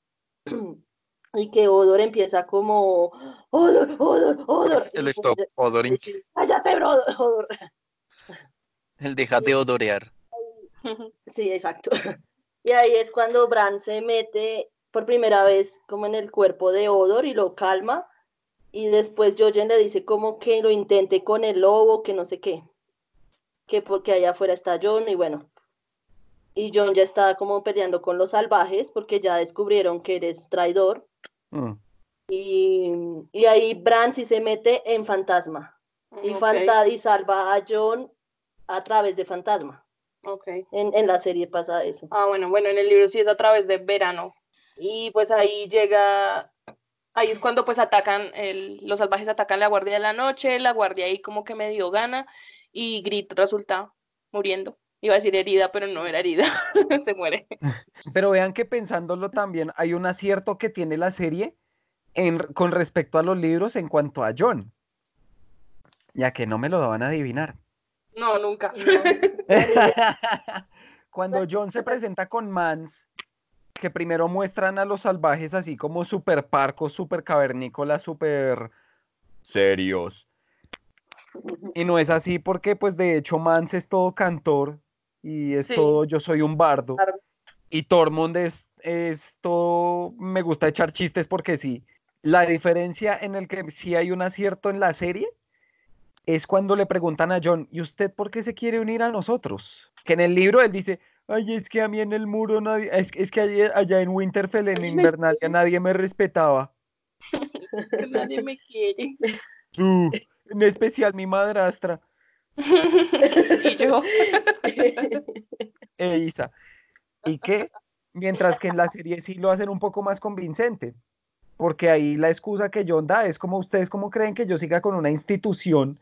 [clears throat] y que Odor empieza como Odor, Odor, Odor. El stop, dice, Cállate, bro, [laughs] Odor. El deja de odorear. [laughs] Sí, exacto. [laughs] Y ahí es cuando Bran se mete por primera vez como en el cuerpo de Odor y lo calma. Y después Jojen le dice como que lo intente con el lobo, que no sé qué. Que porque allá afuera está John y bueno. Y John ya está como peleando con los salvajes porque ya descubrieron que eres traidor. Mm. Y, y ahí Bran sí se mete en fantasma. Y, Ok, fanta- y salva a John a través de fantasma. ok. En, en la serie pasa eso. Ah, bueno, bueno, en el libro sí es a través de verano. Y pues ahí llega, ahí es cuando pues atacan, el, los salvajes atacan la guardia de la noche, la guardia ahí como que medio gana y Grit resulta muriendo. Iba a decir herida, pero no era herida, [laughs] se muere. Pero vean que pensándolo también, hay un acierto que tiene la serie en, con respecto a los libros en cuanto a John. Ya que no me lo daban a adivinar. No, nunca. [laughs] Cuando John se presenta con Mans, que primero muestran a los salvajes así como súper parcos, súper cavernícolas, súper serios. Y no es así porque pues de hecho Mans es todo cantor y es Sí. todo yo soy un bardo. Claro. Y Tormund es, es todo me gusta echar chistes porque sí. La diferencia en el que sí hay un acierto en la serie es cuando le preguntan a John, ¿y usted por qué se quiere unir a nosotros? Que en el libro él dice, ay, es que a mí en el muro nadie, es, es que allá, allá en Winterfell, en Invernalia, nadie me respetaba. [laughs] Nadie me quiere. [laughs] Tú, en especial mi madrastra, [laughs] y yo, [laughs] e Isa. Y que, mientras que en la serie sí lo hacen un poco más convincente, porque ahí la excusa que John da es como ustedes, ¿cómo creen que yo siga con una institución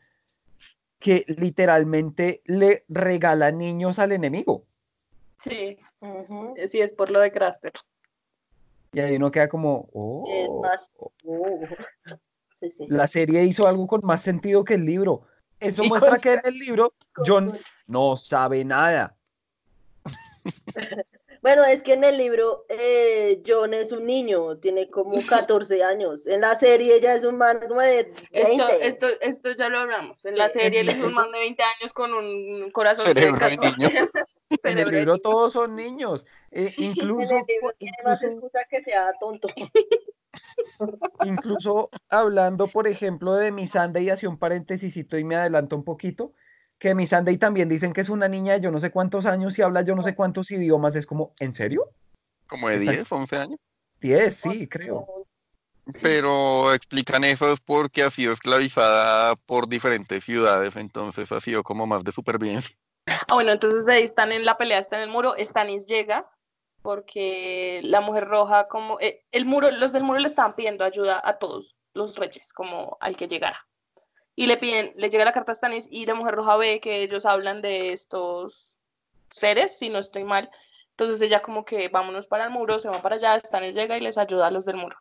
que literalmente le regala niños al enemigo? sí, sí es por lo de Craster. Y ahí uno queda como, oh, Es más- sí, sí. la serie hizo algo con más sentido que el libro. Eso muestra con- que en el libro John no sabe nada. [laughs] Bueno, es que en el libro eh, John es un niño, tiene como [laughs] 14 años. En la serie ya es un man como de 20. Esto, esto, esto ya lo hablamos. En la Sí. serie él es un [laughs] man de 20 años con un corazón Cerebro de de 14. niño. En el libro todos son niños. Eh, En incluso, el libro tiene más excusa que sea tonto. Incluso hablando, por ejemplo, de Miss Sunday, hacia un paréntesis y me adelanto un poquito, que Miss Sunday también dicen que es una niña de yo no sé cuántos años y habla yo no sé cuántos idiomas. Es como, ¿en serio? Como de Está- 10, 11 años. 10, sí, creo. Pero explican eso es porque ha sido esclavizada por diferentes ciudades, entonces ha sido como más de supervivencia. Ah, bueno, entonces ahí están en la pelea, están en el muro. Stannis llega porque la mujer roja, como eh, el muro, los del muro le estaban pidiendo ayuda a todos los reyes, como al que llegara. Y le piden, le llega la carta a Stannis y la mujer roja ve que ellos hablan de estos seres, si no estoy mal. Entonces ella como que vámonos para el muro, se va para allá, Stannis llega y les ayuda a los del muro.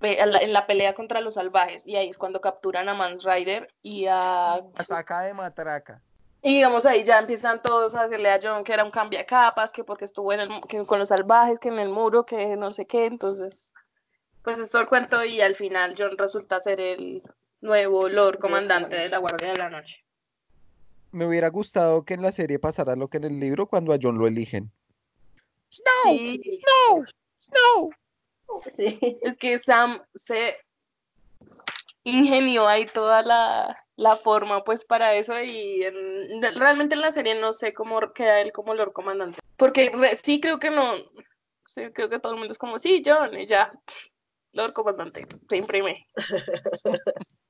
En la pelea contra los salvajes, y ahí es cuando capturan a Mans Rider y a saca de matraca. Y digamos ahí ya empiezan todos a decirle a John que era un cambiacapas, que porque estuvo en el, que con los salvajes, que en el muro, que no sé qué, entonces, pues es todo el cuento y al final John resulta ser el nuevo Lord Comandante de la Guardia de la Noche. Me hubiera gustado que en la serie pasara lo que en el libro cuando a John lo eligen. Sí, Sí. es que Sam se ingenió ahí toda la, la forma pues para eso y en- realmente en la serie no sé cómo queda él como Lord Comandante, porque re- sí creo que no, sí creo que todo el mundo es como, sí, John, y ya, Lord Comandante, se imprime.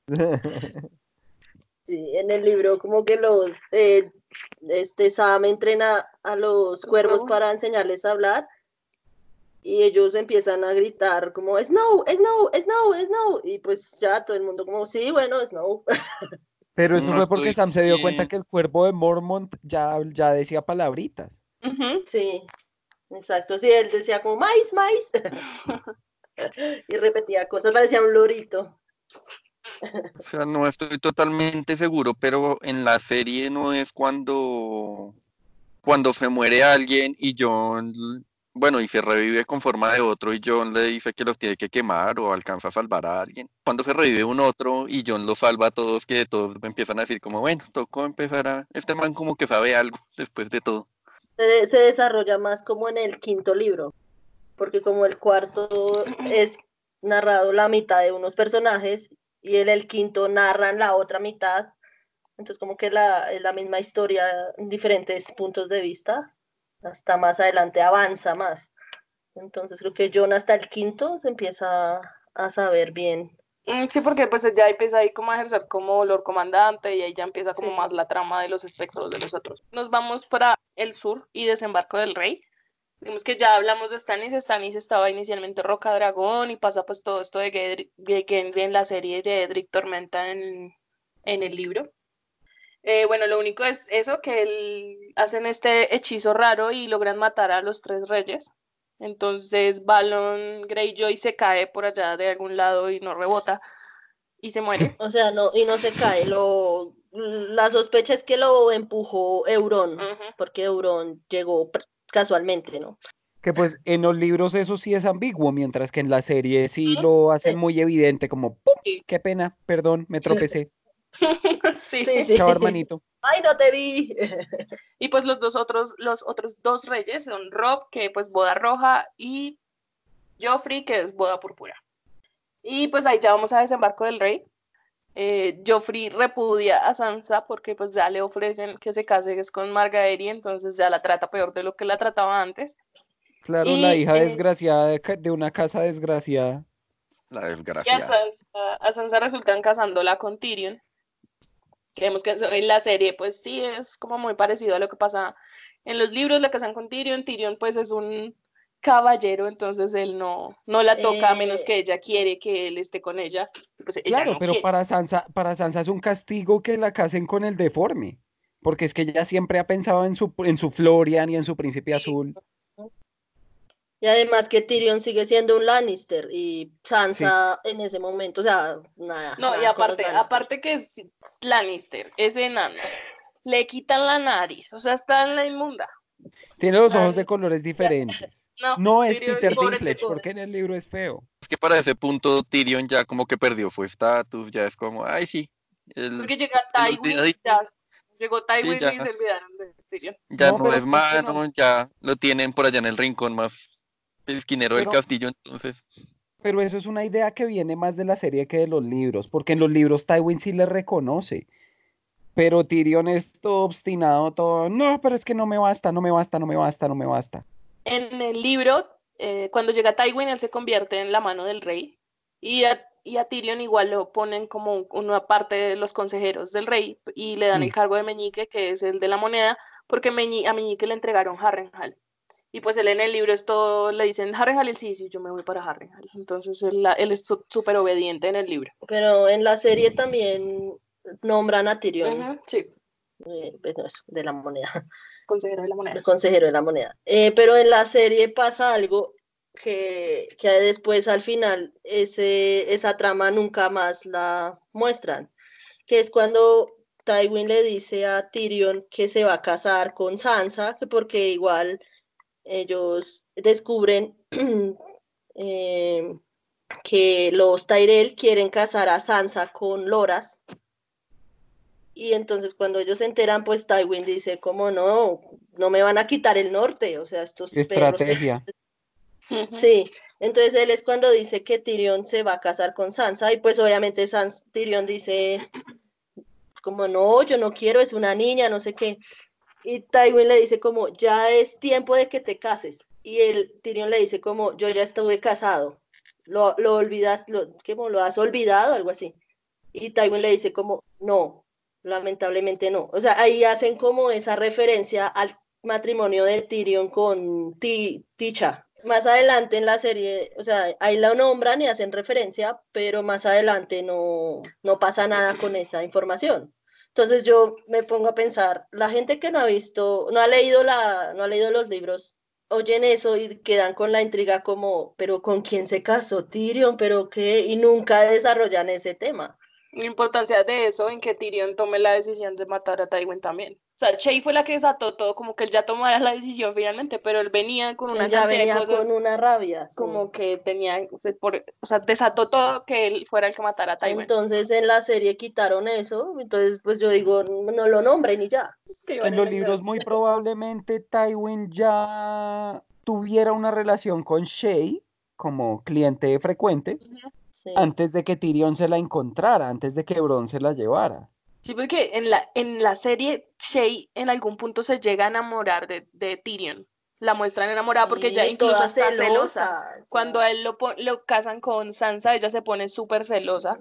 [laughs] Sí, en el libro como que los eh, este Sam entrena a los cuervos cuervos. para enseñarles a hablar y ellos empiezan a gritar como Snow, Snow, Snow, Snow, y pues ya todo el mundo como, sí, bueno, Snow. [laughs] Pero eso No fue porque Sam se dio cuenta que el cuervo de Mormont ya, ya decía palabritas. Sí, exacto, sí, él decía como maíz, maíz, [laughs] y repetía cosas, parecía un lorito. O sea, no estoy totalmente seguro, pero en la serie no es cuando, cuando se muere alguien y John, bueno, y se revive con forma de otro y John le dice que los tiene que quemar o alcanza a salvar a alguien. Cuando se revive un otro y John los salva a todos, que todos empiezan a decir como, bueno, tocó empezar a... Este man como que sabe algo después de todo. Se, se desarrolla más como en el quinto libro, porque como el cuarto es narrado la mitad de unos personajes y en el quinto narran la otra mitad, entonces como que la, es la misma historia en diferentes puntos de vista, hasta más adelante avanza más. Entonces creo que John hasta el quinto se empieza a saber bien. Mm, Sí, porque pues ya empieza ahí como a ejercer como Lord Comandante y ahí ya empieza como Sí. más la trama de los espectros de los otros. Nos vamos para el sur y desembarco del rey. Vimos que ya hablamos de Stannis, Stannis estaba inicialmente Roca Dragón y pasa pues todo esto de Gendry en la serie de Edric Tormenta en, en el libro. Eh, bueno, lo único es eso, que el- hacen este hechizo raro y logran matar a los tres reyes. Entonces Balon Greyjoy se cae por allá de algún lado y no rebota y se muere. O sea, no, y no se cae, lo, la sospecha es que lo empujó Euron, porque Euron llegó casualmente, ¿no? Que pues en los libros eso sí es ambiguo, mientras que en la serie sí lo hacen muy evidente, como ¡pum! ¡Qué pena! Perdón, me tropecé. [laughs] Sí. Sí, sí. Chao, hermanito. Ay, no te vi. Y pues los dos otros, los otros dos reyes son Rob, que pues boda roja, y Joffrey, que es boda púrpura. Y pues ahí ya vamos a desembarco del rey. Eh, Joffrey repudia a Sansa porque pues ya le ofrecen que se case es con Margaery, entonces ya la trata peor de lo que la trataba antes. Claro, la Y, hija eh, desgraciada de, una casa desgraciada. La Y a desgracia. Sansa, a Sansa resultan casándola con Tyrion. Creemos que en la serie, pues sí, es como muy parecido a lo que pasa en los libros, la casan con Tyrion. Tyrion, pues es un caballero, entonces él no, no la toca a menos Eh, que ella quiere que él esté con ella. Pues ella Claro, no pero quiere. para Sansa, para Sansa es un castigo que la casen con el deforme. Porque es que ella siempre ha pensado en su, en su Florian y en su príncipe azul. Y además que Tyrion sigue siendo un Lannister y Sansa en ese momento, o sea, nada. No, y nada aparte, aparte que es Lannister, ese enano, le quitan la nariz, o sea, está en la inmunda. Tiene los ojos de colores diferentes. [laughs] No, No es Tyrion, Peter Dinklage, porque en el libro es feo. Es que para ese punto Tyrion ya como que perdió su estatus, ya es como, ay sí, el- Porque llega el Tywin, olvidadito. ya, llegó Tywin y se olvidaron de Tyrion. ya No, es es mano, no. ya lo tienen por allá en el rincón más esquinero del Pero- castillo, entonces. Pero eso es una idea que viene más de la serie que de los libros, porque en los libros Tywin sí le reconoce. Pero Tyrion es todo obstinado, todo, no, pero es que no me basta, no me basta, no me basta, no me basta. En el libro, eh, cuando llega Tywin, él se convierte en la mano del rey y a, y a Tyrion igual lo ponen como un- una parte de los consejeros del rey y le dan el Mm. cargo de Meñique, que es el de la moneda, porque Meñi- a Meñique le entregaron Harrenhal. Y pues él en el libro es todo, le dicen Harrenhal, y él sí, sí, yo me voy para Harrenhal. Entonces él, él es súper obediente en el libro. Pero en la serie también nombran a Tyrion, Ujú, sí, eh, pues no, eso, de la moneda, [laughs] consejero de la moneda. el consejero de la moneda. Eh, pero en la serie pasa algo que, que después al final ese, esa trama nunca más la muestran, que es cuando Tywin le dice a Tyrion que se va a casar con Sansa, que porque igual ellos descubren [clears throat] eh, que los Tyrell quieren casar a Sansa con Loras. Y entonces cuando ellos se enteran, pues Tywin dice, como no, no me van a quitar el norte, o sea, estos perros. Estrategia. Sí, entonces él es cuando dice que Tyrion se va a casar con Sansa y pues obviamente Sans Tyrion dice como no, yo no quiero, es una niña, no sé qué. Y Tywin le dice como ya es tiempo de que te cases. Y el Tyrion le dice como yo ya estuve casado. Lo, lo olvidas, lo, ¿cómo lo has olvidado? Algo así. Y Tywin le dice como no, lamentablemente no. O sea, ahí hacen como esa referencia al matrimonio de Tyrion con Ti- Ticha, más adelante en la serie, o sea, ahí la nombran y hacen referencia, pero más adelante no, no pasa nada con esa información. Entonces yo me pongo a pensar, la gente que no ha visto, no ha leído la, no ha leído los libros, oyen eso y quedan con la intriga como, pero ¿con quién se casó Tyrion? ¿Pero qué? Y nunca desarrollan ese tema. La importancia de eso en que Tyrion tome la decisión de matar a Tywin también. O sea, Shay fue la que desató todo, como que él ya tomó la decisión finalmente, pero él venía con una Él ya de venía cosas con una rabia. sí. como que tenía, o sea, por- o sea, desató todo que él fuera el que matara a Tywin. Entonces en la serie quitaron eso, entonces pues yo digo, no lo nombren y ya. En los libros muy probablemente Tywin ya tuviera una relación con Shay como cliente frecuente Sí. antes de que Tyrion se la encontrara, antes de que Bron se la llevara. Sí, porque en la, en la serie Shay en algún punto se llega a enamorar de, de Tyrion. La muestran enamorada porque Sí, es incluso está celosa. celosa, Cuando a él lo, pon- lo casan con Sansa, ella se pone súper celosa.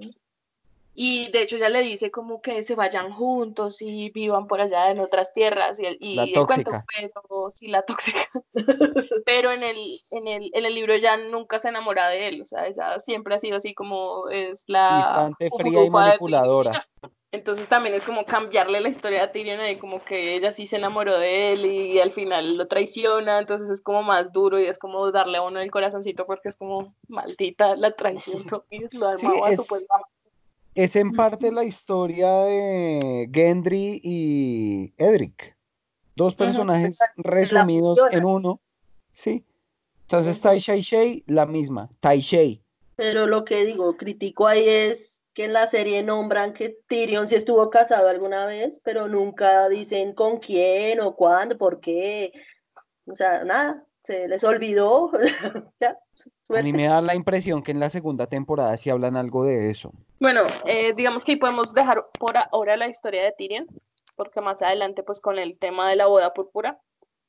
Y de hecho ella le dice como que se vayan juntos y vivan por allá en otras tierras y, el- y La el cuento, pero sí la tóxica. [laughs] pero en el, en el, en el libro ella nunca se enamora de él, o sea, ella siempre ha sido así como es la Distante, fría y de manipuladora. entonces también es como cambiarle la historia a Tyrion ahí, como que ella sí se enamoró de él y al final lo traiciona, entonces es como más duro y es como darle a uno el corazoncito porque es como maldita la traición [laughs] y lo Sí, armaba es- supuestamente. Es en parte la historia de Gendry y Edric. Dos personajes resumidos en uno. Sí. Entonces. Tai Shay Shay, la misma. Tai Shay. Pero lo que digo, critico ahí es que en la serie nombran que Tyrion sí estuvo casado alguna vez, pero nunca dicen con quién o cuándo, por qué. O sea, nada, se les olvidó. [laughs] ya, A mí me da la impresión que en la segunda temporada sí hablan algo de eso. Bueno, eh, digamos que ahí podemos dejar por ahora la historia de Tyrion, porque más adelante pues con el tema de la boda púrpura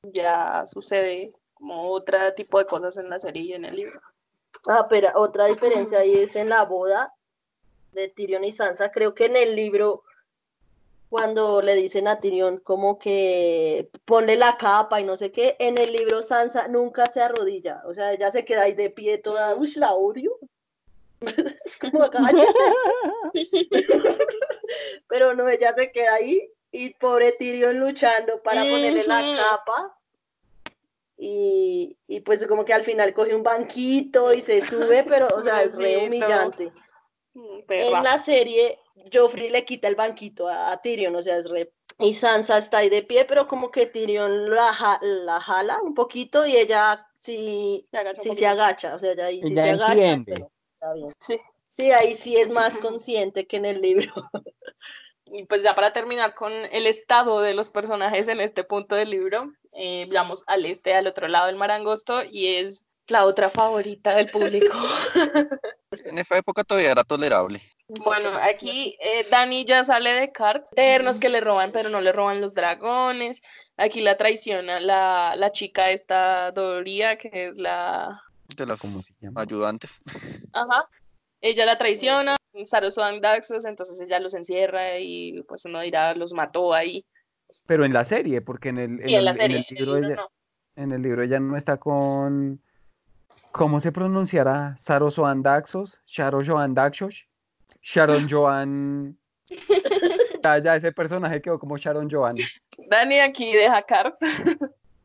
ya sucede como otro tipo de cosas en la serie y en el libro. Ah, pero otra diferencia ahí es en la boda de Tyrion y Sansa. Creo que en el libro, cuando le dicen a Tyrion como que ponle la capa y no sé qué, en el libro Sansa nunca se arrodilla. O sea, ella se queda ahí de pie toda, uy, la odio. [laughs] es como. [laughs] Pero no, ella se queda ahí y pobre Tyrion luchando para ponerle la capa. Y, y pues como que al final coge un banquito y se sube, pero o sea, es re humillante. Mm, En la serie, Joffrey le quita el banquito a, a Tyrion, o sea, es re... Y Sansa está ahí de pie, pero como que Tyrion la, ja- la jala un poquito y ella sí, Se sí se agacha, o sea, ella ahí sí Ella se agacha. entiende. pero está bien. Sí. Sí, ahí sí es más consciente que en el libro. [laughs] Y pues ya para terminar con el estado de los personajes en este punto del libro, eh, vamos al este, al otro lado del mar angosto, y es la otra favorita del público. [laughs] En esa época todavía era tolerable. Bueno, aquí eh, Dani ya sale de Cart, eternos que le roban, pero no le roban los dragones. Aquí la traiciona la, la chica esta Doría, que es la... De la ¿Cómo se llama? ayudante. Ajá. Ella la traiciona, Sarusoan Daxos, entonces ella los encierra y pues uno dirá, los mató ahí. Pero en la serie, porque en el, en Y en la el- en serie, el en el libro libro ella, no. en el libro ella no está con. ¿Cómo se pronunciará? Sarosoan Daxos, Sharo Joan Daxos, Sharon [laughs] Joan. Ya, ya ese personaje quedó como Sharon Joan. Dani aquí deja Cart.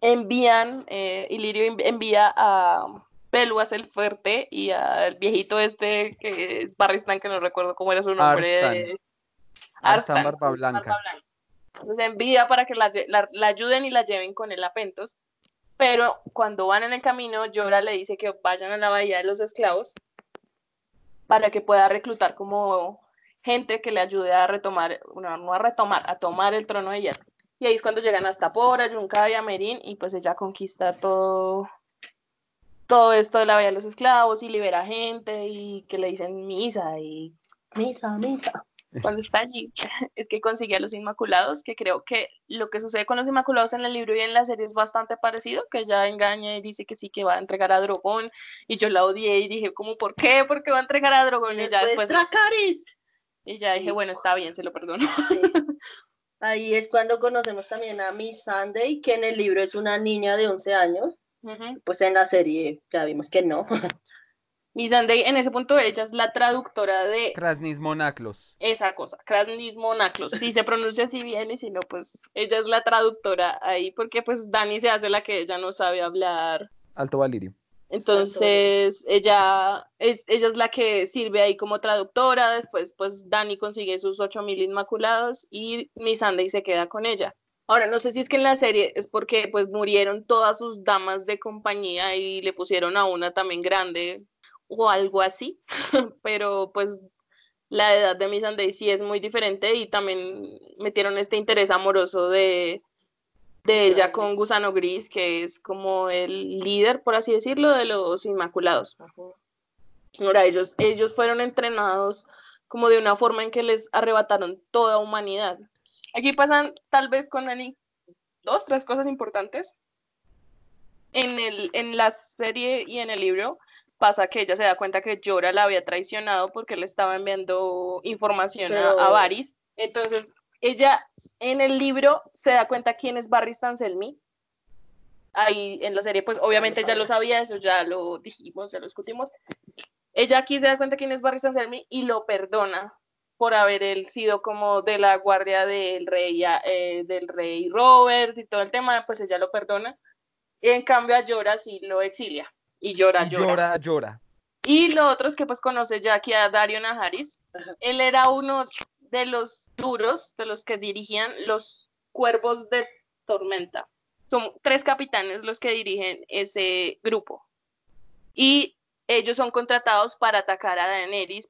Envían, eh, Ilirio env- envía a Peluas el Fuerte y al viejito este que es Barristan, que no recuerdo cómo era su nombre. Arstan. Arstan, Arstan Barba Blanca. Entonces envía para que la, la- la ayuden y la lleven con él a Pentos. Pero cuando van en el camino, Llora le dice que vayan a la bahía de los esclavos para que pueda reclutar como gente que le ayude a retomar, bueno, no a retomar, a tomar el trono de hierro. Y ahí es cuando llegan hasta Pora, Yunca y Merín y pues ella conquista todo, todo esto de la bahía de los esclavos y libera gente y que le dicen misa y Misa, misa. Cuando está allí, [laughs] es que consigue a los Inmaculados, que creo que lo que sucede con los Inmaculados en el libro y en la serie es bastante parecido, que ella engaña y dice que sí que va a entregar a Drogón, y yo la odié y dije, como, ¿por qué? ¿Por qué va a entregar a Drogón? Y, ya después, Dracarys. y ya dije, bueno, está bien, se lo perdono. Sí. [laughs] Ahí es cuando conocemos también a Miss Sunday, que en el libro es una niña de 11 años. Pues en la serie ya vimos que no. [laughs] Missandei, en ese punto, ella es la traductora de Krasnis Monaclos. esa cosa, Krasnis Monaclos. Si se pronuncia así bien y si no, pues ella es la traductora ahí, porque pues Dani se hace la que ella no sabe hablar. Alto Valirio. Entonces, ella es, ella es la que sirve ahí como traductora. Después, pues Dani consigue sus 8000 inmaculados y Missandei se queda con ella. Ahora, no sé si es que en la serie es porque pues murieron todas sus damas de compañía y le pusieron a una también grande o algo así, [laughs] pero pues la edad de Missandei sí es muy diferente y también metieron este interés amoroso de, de ella con. Gusano Gris, que es como el líder, por así decirlo, de los Inmaculados. Ahora, ellos, ellos fueron entrenados como de una forma en que les arrebataron toda humanidad. Aquí pasan, tal vez con Dani, dos, tres cosas importantes. En, el, en la serie y en el libro pasa que ella se da cuenta que Jorah la había traicionado porque le estaba enviando información a- a, Varys. Entonces, ella en el libro se da cuenta quién es Barry Stanselmi. Ahí en la serie, pues obviamente ya lo sabía, eso ya lo dijimos, ya lo discutimos. Ella aquí se da cuenta quién es Barry Stanselmi y lo perdona por haber él sido como de la guardia del rey, eh, del rey Robert y todo el tema, pues ella lo perdona. En cambio a Jorah sí lo exilia y llora, Y llora. llora, llora. Y lo otro es que pues conoce ya aquí a Dario Najaris. Él era uno de los duros, de los que dirigían los cuervos de tormenta. Son tres capitanes los que dirigen ese grupo. Y ellos son contratados para atacar a Daenerys,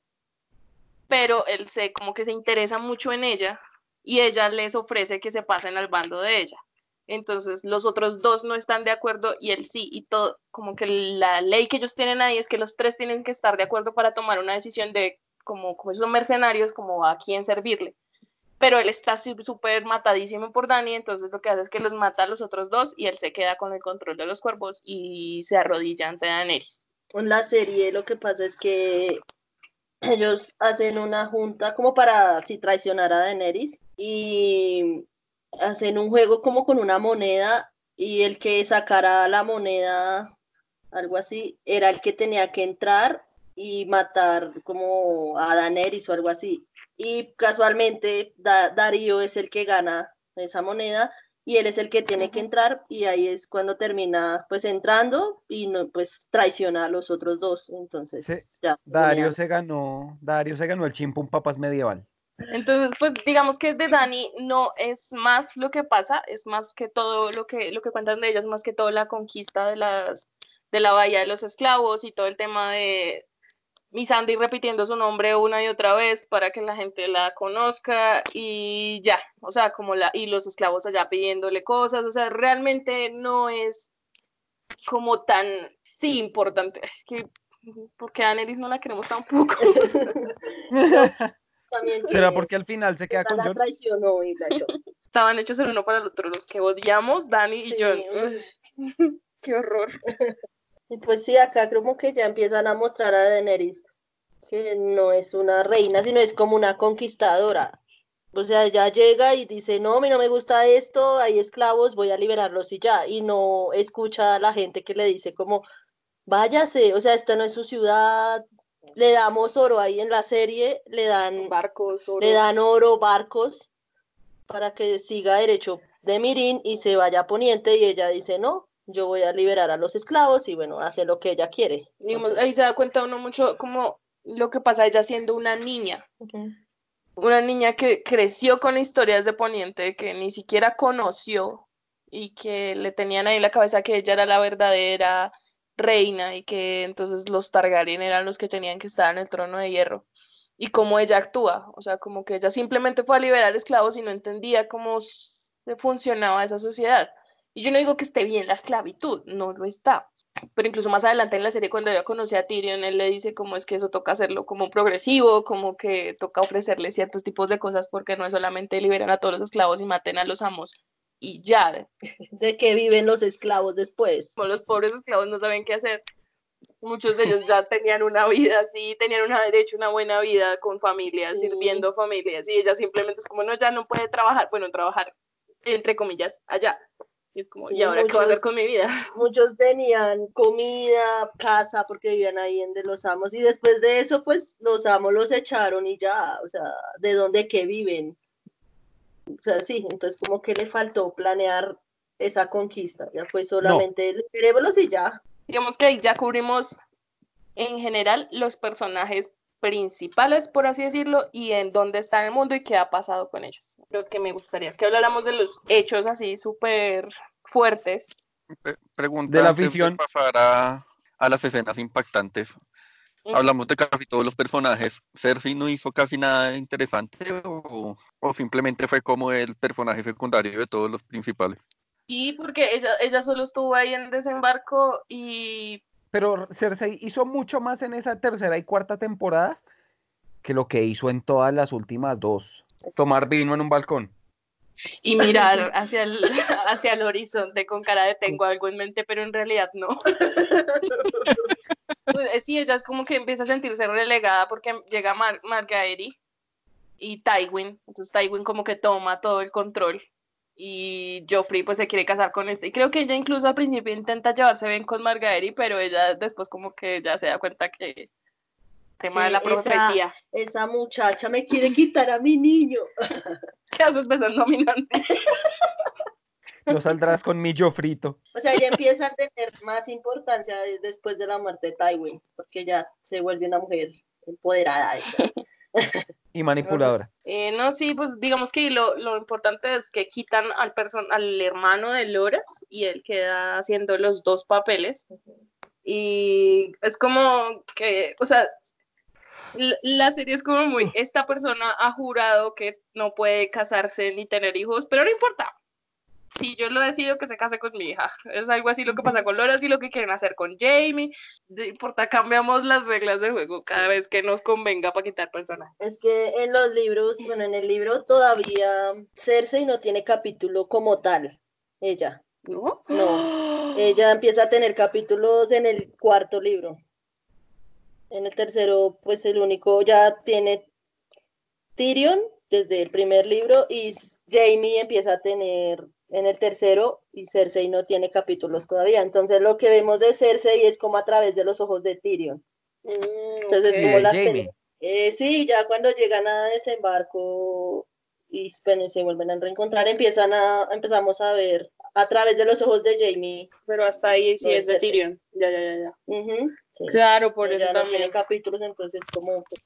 pero él se como que se interesa mucho en ella y ella les ofrece que se pasen al bando de ella. Entonces los otros dos no están de acuerdo y él sí, y todo, como que la ley que ellos tienen ahí es que los tres tienen que estar de acuerdo para tomar una decisión de, como, como son mercenarios, como a quién servirle. Pero él está súper matadísimo por Dani, entonces lo que hace es que los mata a los otros dos y él se queda con el control de los cuervos y se arrodilla ante Daenerys. En la serie lo que pasa es que ellos hacen una junta como para si traicionar a Daenerys y hacen un juego como con una moneda y el que sacara la moneda, algo así, era el que tenía que entrar y matar como a Daenerys o algo así. Y casualmente Da- Darío es el que gana esa moneda y él es el que tiene que entrar y ahí es cuando termina pues entrando y no pues traiciona a los otros dos. Entonces Sí, ya. Dario tenía- se ganó, Dario se ganó el chimpum papas medieval. Entonces, pues digamos que de Dani no es más lo que pasa, es más que todo lo que, lo que cuentan de ella, es más que todo la conquista de las de la bahía de los esclavos y todo el tema de Missandei repitiendo su nombre una y otra vez para que la gente la conozca y ya, o sea, como la y los esclavos allá pidiéndole cosas, o sea, realmente no es como tan sí importante, es que porque a Daenerys no la queremos tampoco. [laughs] [laughs] También ¿Será que porque al final se queda con la Jon? traicionó y la echó. estaban hechos el uno para el otro, los que odiamos, Dani Sí, y yo. uy. [laughs] Qué horror. [laughs] Y pues sí, acá como que ya empiezan a mostrar a Daenerys que no es una reina, sino es como una conquistadora. O sea, ella llega y dice, no, a mí no me gusta esto, hay esclavos, voy a liberarlos y ya. Y no escucha a la gente que le dice como, váyase, o sea, esta no es su ciudad, le damos oro ahí en la serie, le dan, Barcos, oro. le dan oro, barcos, para que siga derecho de Mirín y se vaya a Poniente y ella dice, no, yo voy a liberar a los esclavos y bueno, hace lo que ella quiere. Digamos, ahí se da cuenta uno mucho como lo que pasa ella siendo una niña. Una niña que creció con historias de Poniente que ni siquiera conoció y que le tenían ahí en la cabeza que ella era la verdadera reina y que entonces los Targaryen eran los que tenían que estar en el trono de hierro. Y cómo ella actúa, o sea, como que ella simplemente fue a liberar esclavos y no entendía cómo funcionaba esa sociedad. Y yo no digo que esté bien la esclavitud, no lo está. Pero incluso más adelante en la serie, cuando ella conoce a Tyrion, él le dice cómo es que eso toca hacerlo como progresivo, como que toca ofrecerle ciertos tipos de cosas porque no es solamente liberar a todos los esclavos y maten a los amos y ya, De que viven los esclavos después. como los pobres esclavos no saben qué hacer. Muchos de ellos ya [laughs] tenían una vida así, tenían una derecho, una buena vida con familias, Sí. sirviendo familias, y ella simplemente es como, no, ya no puede trabajar, bueno, trabajar, entre comillas, allá. Y es como, Sí, ¿y ahora qué voy a hacer muchos- con mi vida? Muchos tenían comida, casa, porque vivían ahí en de los amos. Y después de eso, pues los amos los echaron y ya, o sea, ¿de dónde que viven? O sea, sí, entonces como que le faltó planear esa conquista. Ya fue solamente liberémoslos y ya. Digamos que ahí ya cubrimos en general los personajes principales, por así decirlo, y en dónde está en el mundo y qué ha pasado con ellos. Lo que me gustaría es que habláramos de los hechos así súper fuertes. Pre- Pregunta De la antes afición. pasar a, a las escenas impactantes. Hablamos de casi todos los personajes. ¿Cersei no hizo casi nada interesante o, o simplemente fue como el personaje secundario de todos los principales? Y porque ella, ella solo estuvo ahí en desembarco y Pero Cersei hizo mucho más en esa tercera y cuarta temporada que lo que hizo en todas las últimas dos. Tomar vino en un balcón. y mirar hacia el, [laughs] hacia el horizonte con cara de tengo algo en mente, pero en realidad no. [laughs] Pues, eh, sí, ella es como que empieza a sentirse relegada porque llega Mar Margaery y Tywin, entonces Tywin como que toma todo el control y Joffrey pues se quiere casar con este y creo que ella incluso al principio intenta llevarse bien con Margaery, pero ella después como que ya se da cuenta que tema de la esa- profecía. Esa muchacha me quiere quitar a mi niño. [laughs] ¿Qué haces besando dominante? [laughs] No saldrás con mi frito. O sea, ella empieza a tener más importancia de- después de la muerte de Tywin, porque ya se vuelve una mujer empoderada. [laughs] Y manipuladora. Eh, no, sí, pues digamos que lo, lo importante es que quitan al, person al hermano de Loras y él queda haciendo los dos papeles. Y es como que, o sea, la serie es como muy, esta persona ha jurado que no puede casarse ni tener hijos, pero no importa. Si yo lo decido que se case con mi hija, es algo así lo que pasa con Loras y lo que quieren hacer con Jamie. No importa, cambiamos las reglas del juego cada vez que nos convenga para quitar personajes. Es que en los libros, bueno, en el libro todavía Cersei no tiene capítulo como tal, ella. ¿No? No. Ella empieza a tener capítulos en el cuarto libro. En el tercero, pues el único ya tiene Tyrion desde el primer libro y Jamie empieza a tener en el tercero y Cersei no tiene capítulos todavía. Entonces lo que vemos de Cersei es como a través de los ojos de Tyrion. Entonces, ok. como las. Eh, sí, ya cuando llegan a desembarco y bueno, se vuelven a reencontrar, empiezan a, empezamos a ver a través de los ojos de Jamie. Pero hasta ahí sí No, es de Cersei. Tyrion. Ya, ya, ya, ya. Sí. Claro, por Ella eso no también. tiene capítulos, entonces como pues,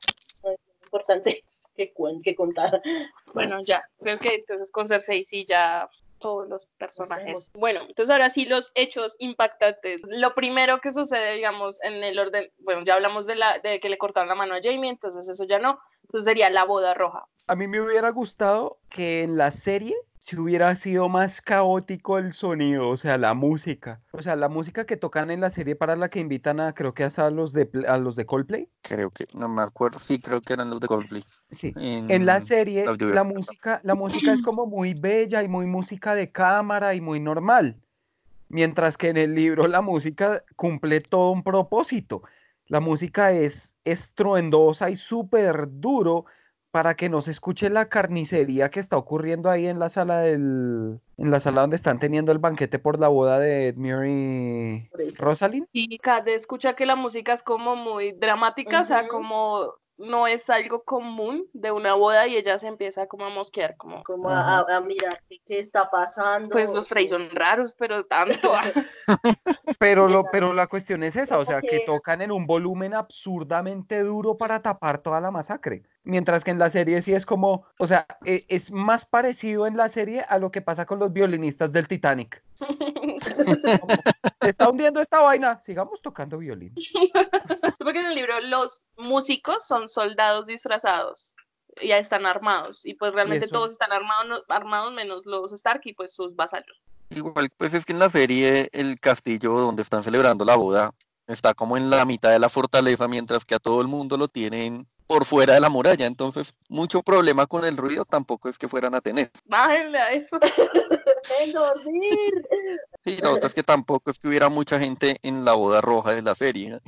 es importante que, cuen- que contar. [laughs] Bueno, ya. Creo que entonces con Cersei sí ya todos los personajes. Bueno, entonces ahora sí los hechos impactantes. Lo primero que sucede, digamos, en el orden, bueno, ya hablamos de la de que le cortaron la mano a Jamie, entonces eso ya no. Entonces sería la boda roja. A mí me hubiera gustado que en la serie si hubiera sido más caótico el sonido, o sea, la música. O sea, la música que tocan en la serie para la que invitan a, creo que a los de, a los de Coldplay. Creo que, no me acuerdo, sí, creo que eran los de Coldplay. Sí. En la serie, la música, la música es como muy bella y muy música de cámara y muy normal. Mientras que en el libro la música cumple todo un propósito. La música es estruendosa y súper duro para que no se escuche la carnicería que está ocurriendo ahí en la sala del, en la sala donde están teniendo el banquete por la boda de Edmure y Por eso. Rosalind. Y Kat escucha que la música es como muy dramática, o sea, como no es algo común de una boda y ella se empieza como a mosquear, como, Como a, a- a mirar qué, qué está pasando. pues los Frey son raros, pero tanto. [laughs] [laughs] Pero, lo, pero la cuestión es esa, o sea, que tocan en un volumen absurdamente duro para tapar toda la masacre. Mientras que en la serie sí es como, o sea, e- es, más parecido en la serie a lo que pasa con los violinistas del Titanic. [laughs] Se está hundiendo esta vaina, sigamos tocando violín. Porque en el libro los músicos son soldados disfrazados, ya están armados, y pues realmente eso- todos están armados, armados menos los Stark y pues sus vasallos. Igual, pues es que en la serie el castillo donde están celebrando la boda está como en la mitad de la fortaleza, mientras que a todo el mundo lo tienen por fuera de la muralla. Entonces, mucho problema con el ruido tampoco es que fueran a tener. Bájenle a eso. [laughs] ¡Ven, dormir! Y la otra es que tampoco es que hubiera mucha gente en la boda roja de la serie.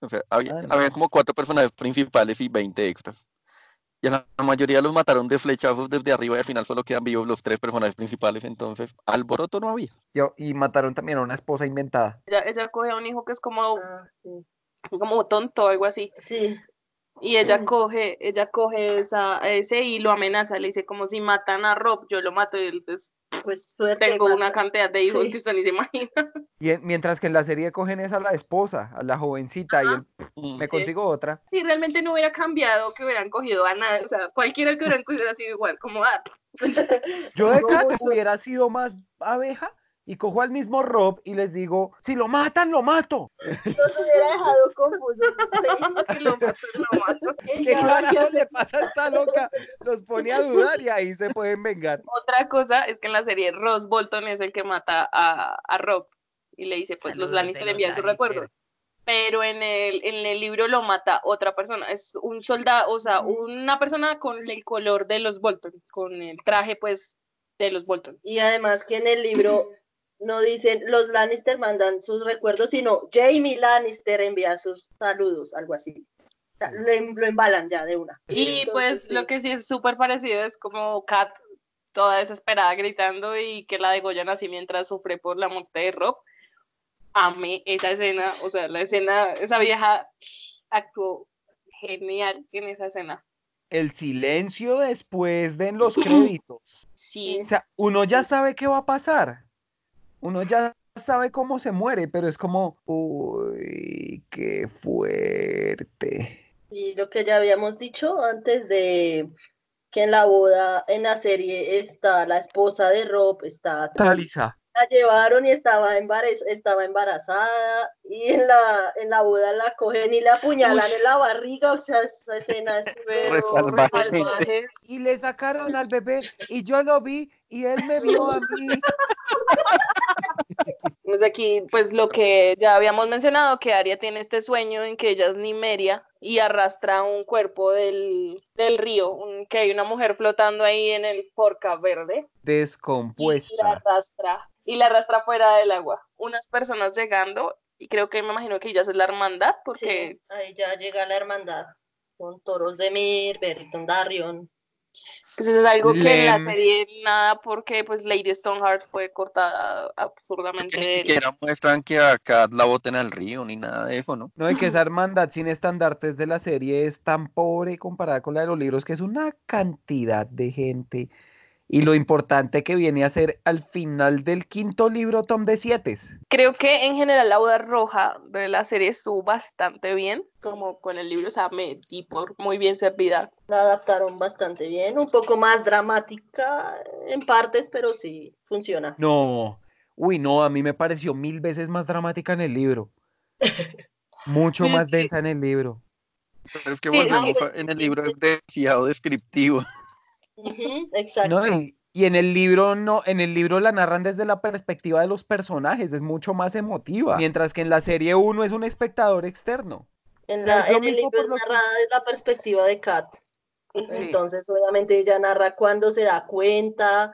O sea, había, Ah, no. había como cuatro personajes principales y 20 extras. Y a la mayoría los mataron de flechazos desde arriba y al final solo quedan vivos los tres personajes principales, entonces alboroto no había. Yo- y mataron también a una esposa inventada. Ella, ella coge a un hijo que es como, Ah, sí. como tonto, algo así. Sí, Y ella coge, ella coge esa, a ese y lo amenaza, le dice como si matan a Rob, yo lo mato y él, pues pues suerte. tengo una cantidad de hijos Sí. que usted ni se imagina. [laughs] Y en- mientras que en la serie cogen es a la esposa, a la jovencita, y él, me consigo otra. Si realmente no hubiera cambiado, que hubieran cogido a nada, o sea, cualquiera que hubieran cogido hubiera sido igual, como ah, Yo de [laughs] Kat hubiera sido más abeja y cojo al mismo Rob y les digo, si lo matan, lo mato. Nos hubiera dejado confusos. que [laughs] lo mato, lo mato. [laughs] ¿Qué carajo le pasa a esta loca? Los pone a dudar y ahí se pueden vengar. Otra cosa es que en la serie Ross Bolton es el que mata a, a Rob y le dice, pues los Lannister le envían su recuerdo. Pero en el, en el libro lo mata otra persona, es un soldado, o sea, una persona con el color de los Bolton, con el traje pues de los Bolton. Y además que en el libro [clears throat] no dicen los Lannister mandan sus recuerdos, sino Jamie Lannister envía sus saludos, algo así. O sea, lo, lo embalan ya de una. Y Entonces, pues sí. lo que sí es súper parecido es como Kat toda desesperada gritando y que la degollan así mientras sufre por la muerte de Rob. Amé esa escena, o sea, la escena, esa vieja actuó genial en esa escena. El silencio después de en los créditos. Sí, O sea, uno ya sabe qué va a pasar. Uno ya sabe cómo se muere, pero es como, uy, qué fuerte. Y lo que ya habíamos dicho antes de que en la boda, en la serie, está la esposa de Rob, está Talisa. la llevaron y estaba, embaraz- estaba embarazada y en la, en la boda la cogen y la apuñalan en la barriga, o sea, esa escena es [laughs] pero salvaje. Y le sacaron al bebé y yo lo vi y él me vio a mí. [laughs] Pues aquí, pues lo que ya habíamos mencionado, que Arya tiene este sueño en que ella es Nimeria y arrastra un cuerpo del, del río, un- que hay una mujer flotando ahí en el porca verde y la Descompuesta. arrastra, y la arrastra fuera del agua. Unas personas llegando, y creo que me imagino que ella es la hermandad, porque Sí, ahí ya llega la hermandad con Toros de Mir, Berriton Darion. Pues eso es algo que en la serie nada, porque pues Lady Stoneheart fue cortada absurdamente Que ni siquiera muestran que acá la boten al río ni nada de eso, ¿no? No, y que esa [laughs] hermandad sin estandartes de la serie es tan pobre comparada con la de los libros que es una cantidad de gente. Y lo importante que viene a ser al final del quinto libro, Tom de siete. Creo que en general la boda roja de la serie estuvo bastante bien, como con el libro, o sea, me di por muy bien servida. La adaptaron bastante bien, un poco más dramática en partes, pero sí funciona. No, uy, no, a mí me pareció mil veces más dramática en el libro. [laughs] Mucho más densa en el libro. Pero es que Sí, volvemos no, a- en el libro es demasiado descriptivo. Exacto. No, y, y en el libro no, en el libro la narran desde la perspectiva de los personajes, es mucho más emotiva. Mientras que en la serie uno es un espectador externo. En, o sea, la, en el libro es narrada desde la perspectiva de Kat. Sí. Entonces, obviamente, ella narra cuando se da cuenta,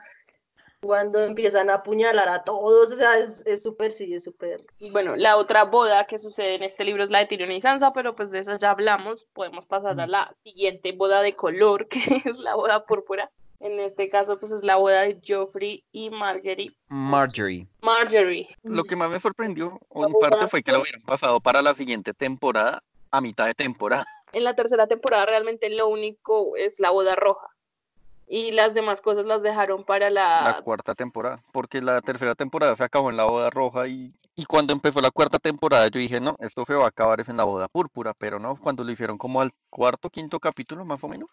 cuando empiezan a apuñalar a todos. O sea, es súper, sí, es súper. Bueno, la otra boda que sucede en este libro es la de Tyrion y Sansa, pero pues de esa ya hablamos. Podemos pasar a la siguiente boda de color, [laughs] que es la boda púrpura. En este caso, pues es la boda de Joffrey y Marjorie. Marjorie. Marjorie. Lo que más me sorprendió, en parte, fue que lo hubieran pasado para la siguiente temporada, a mitad de temporada. En la tercera temporada realmente lo único es la boda roja. Y las demás cosas las dejaron para la la... cuarta temporada, porque la tercera temporada se acabó en la boda roja y, y cuando empezó la cuarta temporada yo dije, no, esto se va a acabar es en la boda púrpura, pero no, cuando lo hicieron como al cuarto, quinto capítulo más o menos,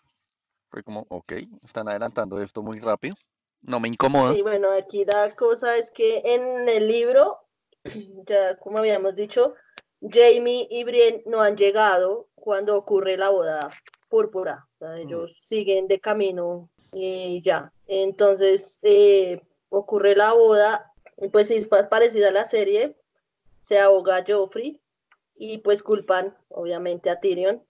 fue como, ok, están adelantando esto muy rápido, no me incomoda. Y bueno, aquí la cosa es que en el libro, [clears throat] ya como habíamos dicho, Jamie y Brienne no han llegado cuando ocurre la boda púrpura. O sea, ellos siguen de camino y ya. Entonces, eh, ocurre la boda, pues es pa- parecida a la serie, se ahoga Joffrey y pues culpan, obviamente, a Tyrion.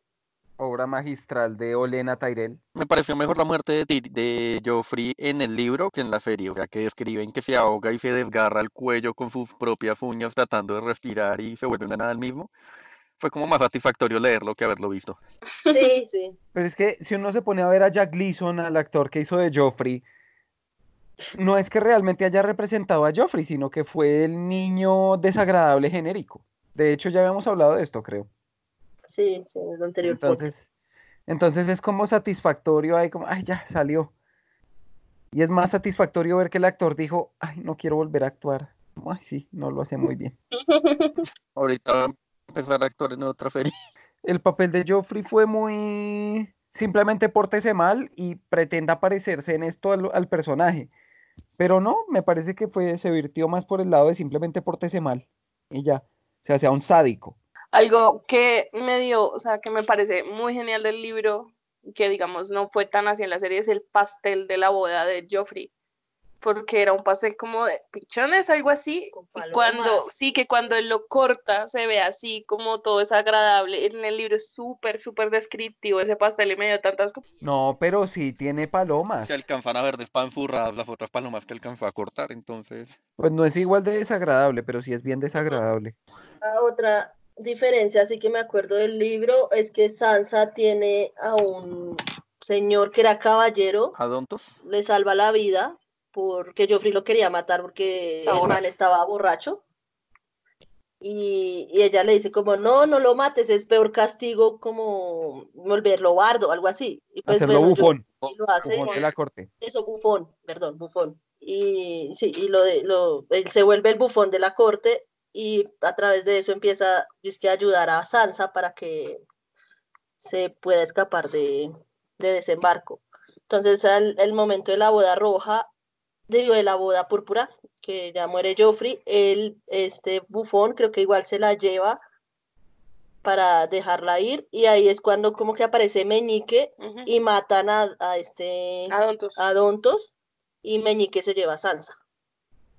Obra magistral de Olena Tyrell. Me pareció mejor la muerte de, Tyr- de Joffrey en el libro que en la serie, o sea, que describen que se ahoga y se desgarra el cuello con sus propias uñas tratando de respirar y se vuelve una nada al mismo. Fue como más satisfactorio leerlo que haberlo visto. Sí, [laughs] sí. Pero es que si uno se pone a ver a Jack Gleason, al actor que hizo de Joffrey, no es que realmente haya representado a Joffrey, sino que fue el niño desagradable genérico. De hecho, ya habíamos hablado de esto, creo. Sí, sí, en el anterior podcast. Entonces, entonces es como satisfactorio ahí, como, ay, ya salió. Y es más satisfactorio ver que el actor dijo, ay, no quiero volver a actuar. Ay, sí, no lo hace muy bien. [laughs] Ahorita empezar a actuar en otra serie. [laughs] El papel de Joffrey fue muy... Simplemente pórtese mal y pretenda parecerse en esto al, al personaje. Pero no, me parece que fue, se virtió más por el lado de simplemente pórtese mal. Y ya. O sea, sea un sádico. Algo que me dio, o sea, que me parece muy genial del libro, que digamos no fue tan así en la serie, es el pastel de la boda de Joffrey. Porque era un pastel como de pichones, algo así. Y cuando, sí, que cuando él lo corta se ve así como todo es agradable. En el libro es súper, súper descriptivo ese pastel y me dio tantas cosas. No, pero sí tiene palomas. Se alcanzan a ver despanzurradas las otras palomas que alcanzó a cortar, entonces. Pues no es igual de desagradable, pero sí es bien desagradable. Ah, otra diferencia, así que me acuerdo del libro, es que Sansa tiene a un señor que era caballero, ¿Adontos? le salva la vida porque Joffrey lo quería matar porque el man estaba borracho. Y, y ella le dice como, no, no lo mates, es peor castigo como volverlo bardo, algo así. Y pues Hacerlo bueno, bufón. Joffrey lo hace, Bufón de la corte. eso, bufón, perdón, bufón. Y sí, y lo lo, él se vuelve el bufón de la corte y a través de eso empieza dizque, a ayudar a Sansa para que se pueda escapar de, de desembarco. Entonces, al el momento de la boda roja, digo, de la boda púrpura, que ya muere Joffrey, él, este bufón, creo que igual se la lleva para dejarla ir, y ahí es cuando como que aparece Meñique y matan a, a este Adontos. a Dontos y Meñique se lleva a Sansa.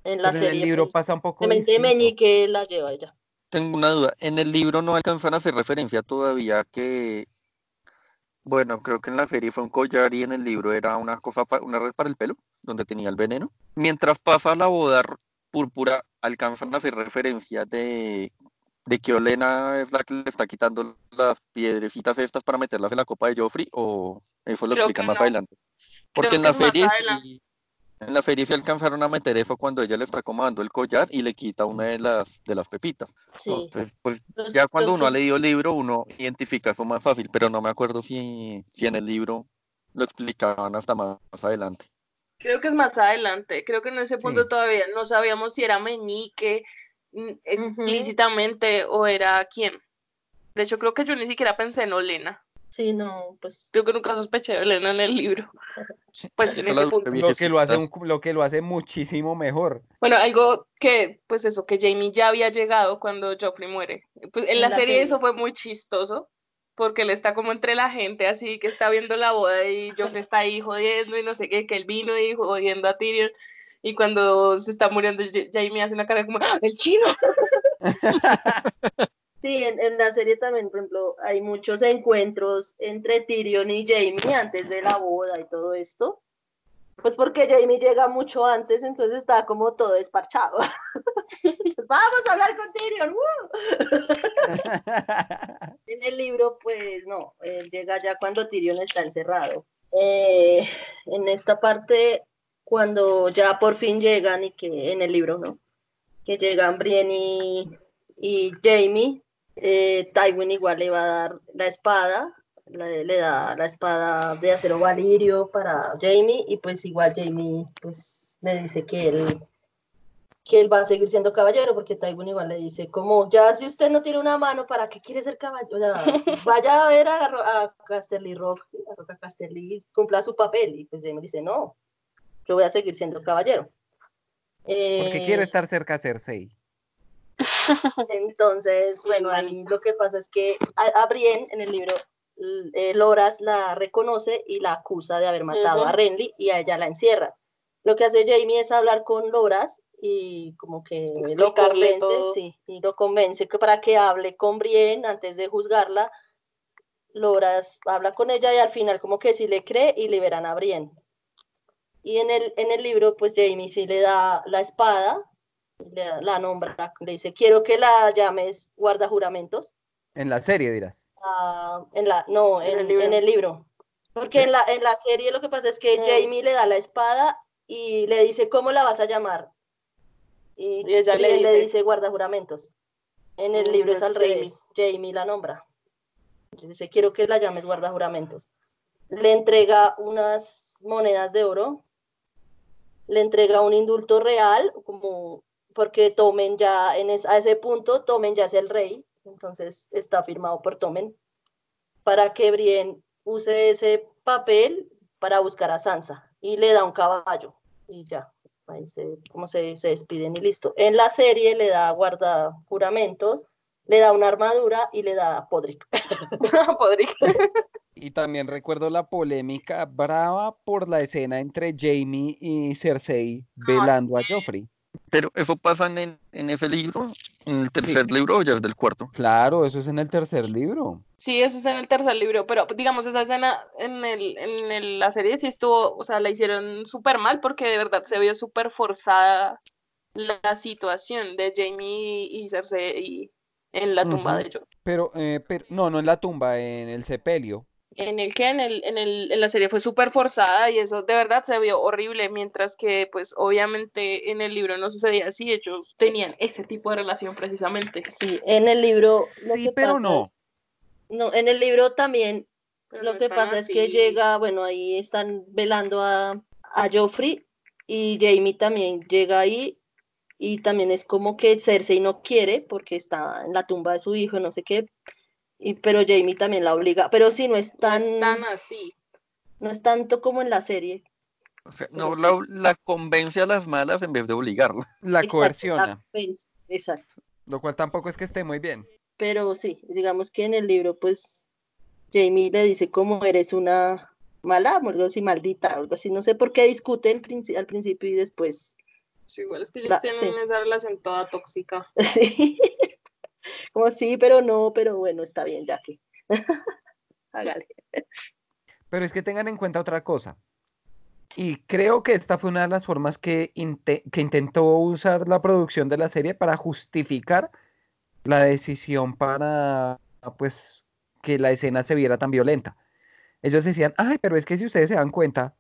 En la Pero en el serie, libro pues, pasa un poco distinto. Meñique la lleva ella. Tengo una duda. En el libro no alcanzan a hacer referencia todavía que. Bueno, creo que en la serie fue un collar y en el libro era una cosa, una red para el pelo, donde tenía el veneno. Mientras pasa la boda púrpura, alcanzan a hacer referencia de, de que Olena es la que le está quitando las piedrecitas estas para meterlas en la copa de Joffrey, o eso lo Creo explican más no. adelante. Porque en la sí- en la serie se alcanzaron a meter eso cuando ella le está comando el collar y le quita una de las, de las pepitas. Sí. Entonces, pues ya cuando uno ha leído el libro, uno identifica eso más fácil, pero no me acuerdo si, si en el libro lo explicaban hasta más adelante. Creo que es más adelante. Creo que en ese punto Sí. todavía no sabíamos si era Meñique mm, explícitamente o era quién. De hecho, creo que yo ni siquiera pensé en Olena. Sí, no, pues Creo que nunca sospeché de Olena en el libro. Pues Yo en ese punto. Lo que lo hace un- lo que lo hace muchísimo mejor. Bueno, algo que, pues eso, que Jamie ya había llegado cuando Joffrey muere. Pues en En la, la serie, serie. eso fue muy chistoso, porque él está como entre la gente así que está viendo la boda y Joffrey está ahí jodiendo y no sé qué, que él vino y jodiendo a Tyrion. Y cuando se está muriendo, Ja- Jamie hace una cara como, ¡Ah, ¡el chino! [laughs] sí, en, en la serie también, por ejemplo, hay muchos encuentros entre Tyrion y Jamie antes de la boda y todo esto. Pues porque Jamie llega mucho antes, entonces está como todo desparchado. [laughs] Vamos a hablar con Tyrion. En el libro, pues no, llega ya cuando Tyrion está encerrado. Eh, en esta parte, cuando ya por fin llegan y que en el libro, ¿no? Que llegan Brienne y, y Jamie, eh, Tywin igual le va a dar la espada, le, le da la espada de acero valirio para Jamie y pues igual Jamie pues le dice que él que él va a seguir siendo caballero, porque Tywin igual le dice, como, ya si usted no tiene una mano, ¿para qué quiere ser caballero? O sea, [laughs] vaya a ver a, a Casterly Rock, a Roca Casterly, cumpla su papel. Y pues Jamie dice, no, yo voy a seguir siendo caballero. Porque Eh, quiere estar cerca a Cersei. entonces, bueno, ahí lo que pasa es que a, a Brienne en el libro, eh, Loras la reconoce y la acusa de haber matado a Ujú. Renly y a ella la encierra. Lo que hace Jamie es hablar con Loras y como que lo convence, sí, y lo convence que para que hable con Brienne antes de juzgarla. Loras habla con ella y al final como que sí le cree y liberan a Brienne. Y en el, en el libro, pues Jamie sí le da la espada, le da- la nombra, le dice, quiero que la llames guarda juramentos. En la serie dirás. Ah, en la, no, En en, el libro. en el libro. Porque en la, en la serie lo que pasa es que Mm. Jamie le da la espada y le dice, ¿cómo la vas a llamar? Y, Y ella le Brienne le dice- dice guarda juramentos. En el Mm, libro es es al Jamie. revés. Jamie la nombra. Le dice, quiero que la llames guarda juramentos. Le entrega unas monedas de oro. Le entrega un indulto real, como porque Tomen ya en es- a ese punto, Tomen ya es el rey. Entonces está firmado por Tomen para que Brienne use ese papel para buscar a Sansa y le da un caballo y ya, ahí se, como se, se despiden y listo. En la serie le da guarda juramentos, le da una armadura y le da Podrick. [laughs] Podría. Y también recuerdo la polémica brava por la escena entre Jamie y Cersei velando a Joffrey. Pero eso pasa en, en ese libro, en el tercer libro o ya es del cuarto. Claro, eso es en el tercer libro. Sí, eso es en el tercer libro, pero digamos, esa escena en, el, en el- la serie sí estuvo, o sea, la hicieron súper mal porque de verdad se vio súper forzada la situación de Jamie y Cersei en la tumba de Jon. Pero, eh, pero, no, no en la tumba, en el sepelio. En el que en, el, en, el, en la serie fue súper forzada y eso de verdad se vio horrible, mientras que pues obviamente en el libro no sucedía así, ellos tenían ese tipo de relación precisamente. Sí, en el libro... lo Sí, que pero pasa no. es- no, en el libro también Pero Lo que pasa es que llega, bueno, ahí están velando a, a Joffrey y Jamie también llega ahí y también es como que Cersei no quiere porque está en la tumba de su hijo, no sé qué, y, pero Jamie también la obliga, pero sí no es No tan, es tan así. no es tanto como en la serie. O sea, Pero no la, la convence a las malas en vez de obligarla. La Exacto, coerciona, la convence, Exacto. lo cual tampoco es que esté muy bien. Pero sí, digamos que en el libro, pues, Jamie le dice como eres una mala, algo así, maldita, algo así. No sé por qué discuten princi- al principio y después, Sí, igual es que ellos La- tienen sí. esa relación toda tóxica. [laughs] sí. Como sí, pero no, pero bueno, está bien, ya que. [laughs] Hágale. Pero es que tengan en cuenta otra cosa. Y creo que esta fue una de las formas que, que intentó usar la producción de la serie para justificar la decisión para, pues, que la escena se viera tan violenta. Ellos decían, ay, pero es que si ustedes se dan cuenta,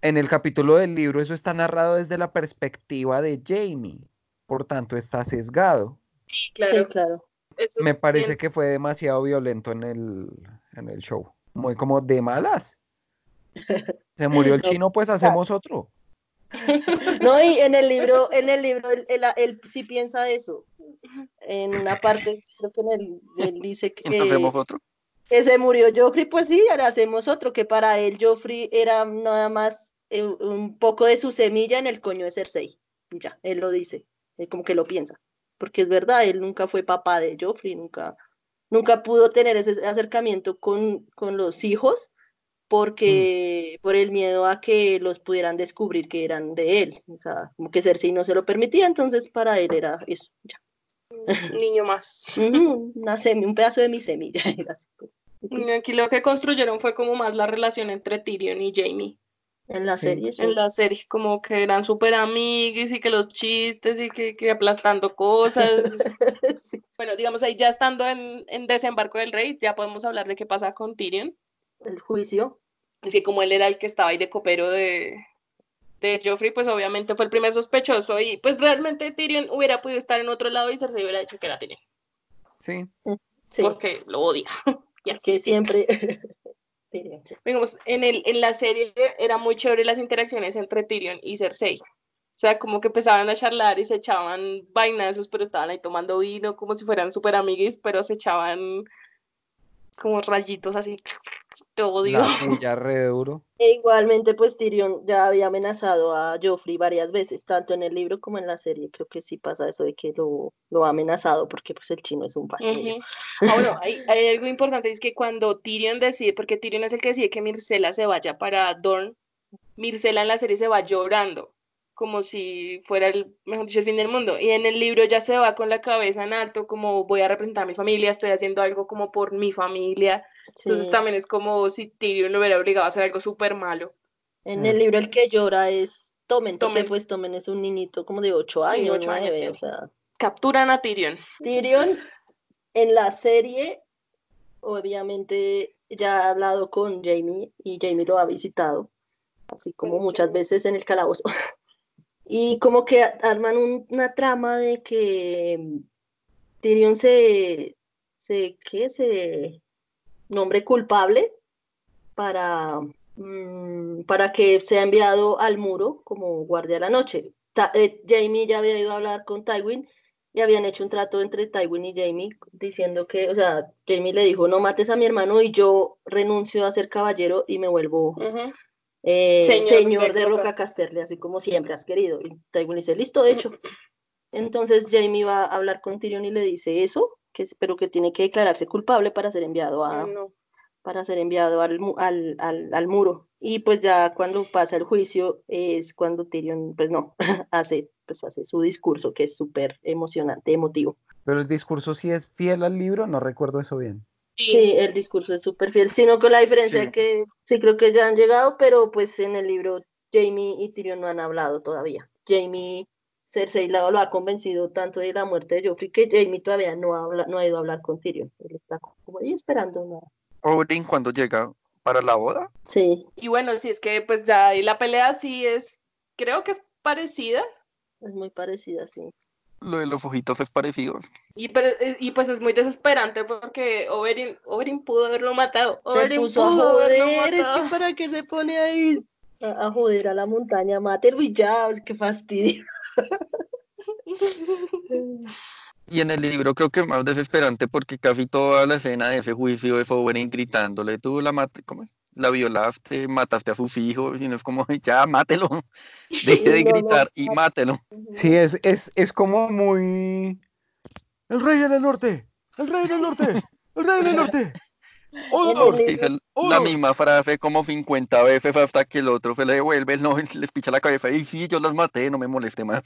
en el capítulo del libro eso está narrado desde la perspectiva de Jamie, por tanto está sesgado. Sí, Sí, claro. Eso Me parece que fue demasiado violento en el, en el show. Muy como de malas. [laughs] Se murió el No, chino, pues hacemos otro. No, y en el libro, en el libro, él, él- él sí piensa eso. En una parte, creo que en el, él dice [laughs] que, hacemos otro. que se murió Joffrey, pues sí, ahora hacemos otro, que para él Joffrey era nada más eh, un poco de su semilla en el coño de Cersei. Ya, él lo dice, él como que lo piensa. Porque es verdad, él nunca fue papá de Joffrey, nunca, nunca pudo tener ese acercamiento con, con los hijos porque por el miedo a que los pudieran descubrir que eran de él. O sea, como que Cersei no se lo permitía, entonces para él era eso. Ya. un niño más. [laughs] Una semi- un pedazo de mi semilla. [laughs] era así Aquí lo que construyeron fue como más la relación entre Tyrion y Jamie En la Sí. serie. sí. en la serie, como que eran súper amiguis y que los chistes y que, que aplastando cosas. [laughs] Sí. Bueno, digamos ahí ya estando en, en Desembarco del Rey, ya podemos hablar de qué pasa con Tyrion. El juicio. Que como él era el que estaba ahí de copero de, de Joffrey, pues obviamente fue el primer sospechoso y pues realmente Tyrion hubiera podido estar en otro lado y Cersei hubiera dicho que era Tyrion, Sí. Sí, porque lo odia. [laughs] Y así siempre. [laughs] Digamos, en el, en la serie era muy chévere las interacciones entre Tyrion y Cersei. O sea, como que empezaban a charlar y se echaban vainazos, pero estaban ahí tomando vino, como si fueran súper amiguis, pero se echaban como rayitos así. Te odio. La puya re duro. [laughs] E igualmente, pues Tyrion ya había amenazado a Joffrey varias veces, tanto en el libro como en la serie. Creo que sí pasa eso de que lo, lo ha amenazado, porque pues el chino es un pastelero. Ah, bueno, hay, hay algo importante, es que cuando Tyrion decide, porque Tyrion es el que decide que Myrcella se vaya para Dorne, Myrcella en la serie se va llorando, como si fuera el, mejor dicho, el fin del mundo. Y en el libro ya se va con la cabeza en alto, como voy a representar a mi familia, estoy haciendo algo como por mi familia. Entonces Sí. también es como si Tyrion lo hubiera obligado a hacer algo súper malo. En el libro el que llora es Tomen, Tommen. pues Tomen es un niñito como de 8 Sí, años, ocho años 9, o tiene. sea, Capturan a Tyrion. Tyrion en la serie, obviamente ya ha hablado con Jamie y Jamie lo ha visitado, así como muchas veces en el calabozo. [laughs] Y como que arman un- una trama de que Tyrion se, se, ¿qué? se nombre culpable para, mm, para que sea enviado al muro como guardia de la noche. Eh, Jamie ya había ido a hablar con Tywin y habían hecho un trato entre Tywin y Jamie diciendo que, o sea, Jamie le dijo, no mates a mi hermano y yo renuncio a ser caballero y me vuelvo. Eh, Señor señor, de de Roca. Roca Casterle, así como siempre has querido. Y Tywin dice, listo, hecho. Entonces Jamie va a hablar con Tyrion y le dice eso, que pero que tiene que declararse culpable para ser enviado a, no. para ser enviado al, al, al muro. Y pues ya cuando pasa el juicio es cuando Tyrion, pues no, [laughs] hace, pues hace su discurso, que es súper emocionante, emotivo. Pero el discurso sí es fiel al libro, no recuerdo eso bien. Sí, el discurso es súper fiel, sino con la diferencia Sí. que sí creo que ya han llegado, pero pues en el libro Jamie y Tyrion no han hablado todavía. Jamie, Cersei lo, lo ha convencido tanto de la muerte de Joffrey que Jamie todavía no, habla, no ha ido a hablar con Tyrion. Él está como ahí esperando nada. Oberyn cuando llega para la boda. Sí, Y bueno, sí, es que pues ya ahí la pelea sí es, creo que es parecida. es muy parecida, sí. Lo de los ojitos es parecido. Y, pero- eh, y pues es muy desesperante porque Oberyn, Oberyn pudo haberlo matado. Se Oberyn puso a pudo haberlo joder, es matado. que para qué se pone ahí a, a joder a la montaña, mátelo y ya, que fastidio. Y en el libro creo que es más desesperante porque casi toda la escena de ese juicio es Oberyn gritándole, tú la mate, ¿cómo es? La violaste, mataste a sus hijos, y no es como, ya, mátelo, [laughs] deje de gritar y mátelo. Sí, es, es, es como muy... El rey en el norte, el rey en el norte, el rey en el norte. [laughs] El la misma frase como 50 veces hasta que el otro se le devuelve, no, [laughs] les picha la cabeza y sí, yo las maté, no me moleste más.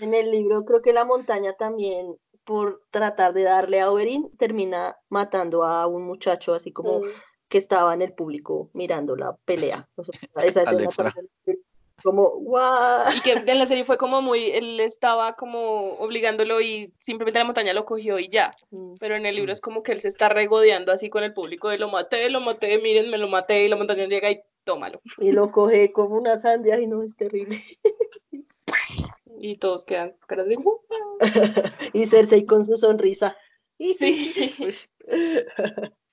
En el libro creo que la montaña también, por tratar de darle a Oberyn, termina matando a un muchacho así como. Que estaba en el público mirando la pelea. O sea, esa escena como, guau. Y que en la serie fue como muy, él estaba como obligándolo y simplemente la montaña lo cogió y ya. Mm. Pero en el libro es como que él se está regodeando así con el público de lo maté, lo maté, miren, me lo maté y la montaña llega y tómalo. Y lo coge como una sandía y no es terrible. Y todos quedan caras de "Guau". [laughs] Y Cersei con su sonrisa. Sí. [laughs]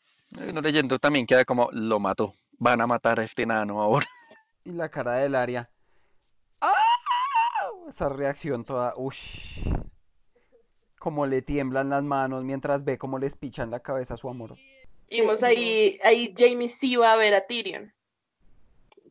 Uno leyendo también queda como, lo mató, van a matar a este nano ahora. Y la cara del área. ¡Ah! Esa reacción toda. Ush. Como le tiemblan las manos mientras ve cómo les pichan la cabeza a su amor. Vimos ahí, ahí Jamie sí va a ver a Tyrion,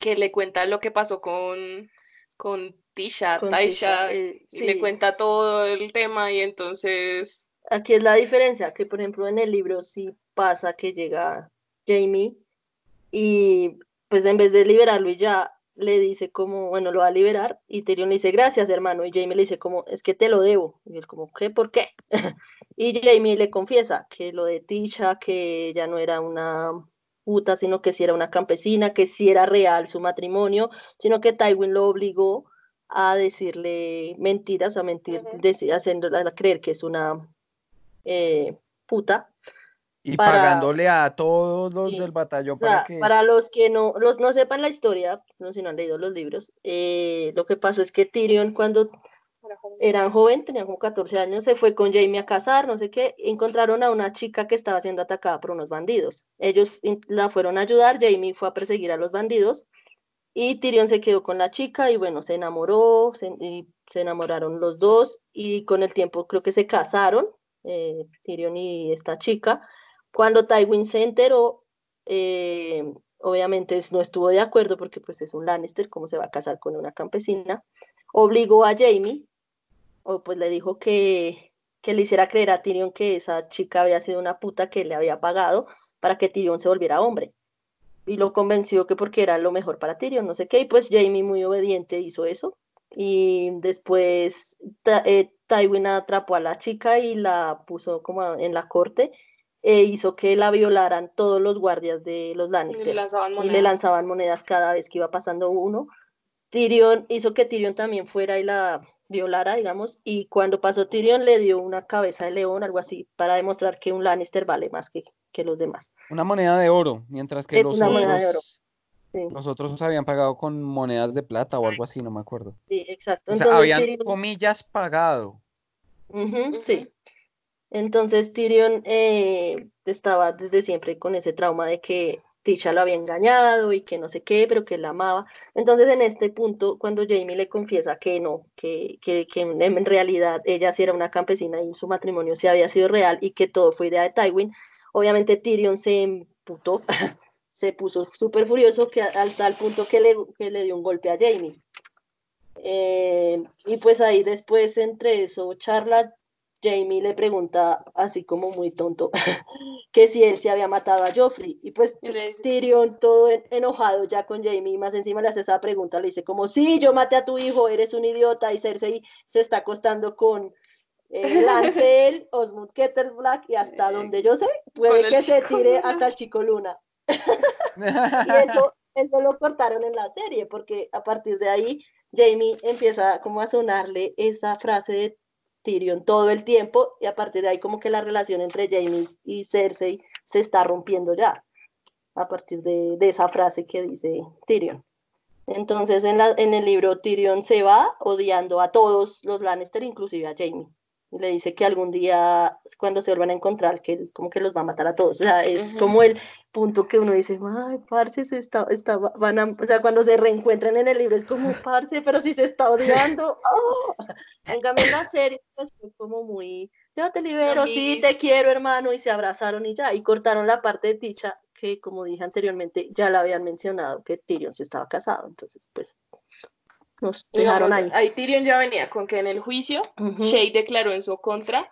que le cuenta lo que pasó con, con Tisha, Con Taisha, Tisha, eh, y le cuenta todo el tema y entonces Aquí es la diferencia, que por ejemplo en el libro sí pasa que llega Jamie y pues en vez de liberarlo y ya le dice como, bueno, lo va a liberar y Tyrion le dice, gracias hermano, y Jamie le dice como, es que te lo debo, y él como, ¿qué? ¿Por qué? [laughs] y Jamie le confiesa que lo de Tisha, que ella no era una puta, sino que sí era una campesina, que sí era real su matrimonio, sino que Tywin lo obligó a decirle mentiras, a mentir, deci- haciéndola creer que es una eh, puta. Y Para- pagándole a todos los Sí, del batallón O sea, para que. para los que no, los no sepan la historia, no si no han leído los libros, eh, lo que pasó es que Tyrion cuando eran joven, tenían como 14 años, se fue con Jamie a cazar, no sé qué, encontraron a una chica que estaba siendo atacada por unos bandidos. Ellos la fueron a ayudar, Jamie fue a perseguir a los bandidos y Tyrion se quedó con la chica y bueno, se enamoró, se, y se enamoraron los dos y con el tiempo creo que se casaron, eh, Tyrion y esta chica. Cuando Tywin se enteró, eh, obviamente no estuvo de acuerdo porque pues es un Lannister, ¿cómo se va a casar con una campesina? Obligó a Jamie, o pues le dijo que, que le hiciera creer a Tyrion que esa chica había sido una puta que le había pagado para que Tyrion se volviera hombre. Y lo convenció que porque era lo mejor para Tyrion, no sé qué, y pues Jamie muy obediente hizo eso. Y después eh, Tywin atrapó a la chica y la puso como en la corte e hizo que la violaran todos los guardias de los y Lannister le y le lanzaban monedas cada vez que iba pasando uno. Tyrion hizo que Tyrion también fuera y la violara, digamos, y cuando pasó Tyrion le dio una cabeza de león, algo así, para demostrar que un Lannister vale más que, que los demás. Una moneda de oro, mientras que Es los una otros, moneda de oro. Sí, los otros habían pagado con monedas de plata o algo así, no me acuerdo. sí, exacto. O sea, Entonces, habían Tyrion- comillas pagado. Sí. Entonces Tyrion eh, estaba desde siempre con ese trauma de que Tisha lo había engañado y que no sé qué, pero que la amaba. Entonces en este punto, cuando Jamie le confiesa que no, que, que, en realidad ella sí era una campesina y su matrimonio sí había sido real y que todo fue idea de Tywin, obviamente Tyrion se emputó, [laughs] se puso súper furioso que al tal punto que le, que le dio un golpe a Jamie. Eh, y pues ahí después entre eso charla Jamie le pregunta, así como muy tonto, [laughs] que si él se había matado a Joffrey. Y pues Tyrion, todo en- enojado ya con Jamie, más encima le hace esa pregunta, le dice como, sí, yo maté a tu hijo, eres un idiota, y Cersei se está acostando con eh, [laughs] Lancel, Osmund Kettleblack, y hasta donde yo sé, puede que se tire Luna. hasta el Chico Luna. [laughs] Y eso, eso lo cortaron en la serie, porque a partir de ahí Jamie empieza como a sonarle esa frase de Tyrion todo el tiempo, y a partir de ahí como que la relación entre Jamie y Cersei se está rompiendo ya, a partir de, de esa frase que dice Tyrion. Entonces en, la, en el libro Tyrion se va odiando a todos los Lannister, inclusive a Jamie. Y le dice que algún día, cuando se vuelvan a encontrar, que él como que los va a matar a todos. O sea, es como el punto que uno dice, ay, parce, se está, está, van a, o sea, cuando se reencuentran en el libro es como, parce, pero si se está odiando. ¡ah! [laughs] En cambio, en la serie, pues fue como muy, yo te libero, sí, te quiero, hermano, y se abrazaron y ya, y cortaron la parte de Ticha, que como dije anteriormente, ya la habían mencionado, que Tyrion se estaba casado, entonces, pues, nos dejaron digamos, ahí. ahí Tyrion ya venía con que en el juicio Ujú. Shay declaró en su contra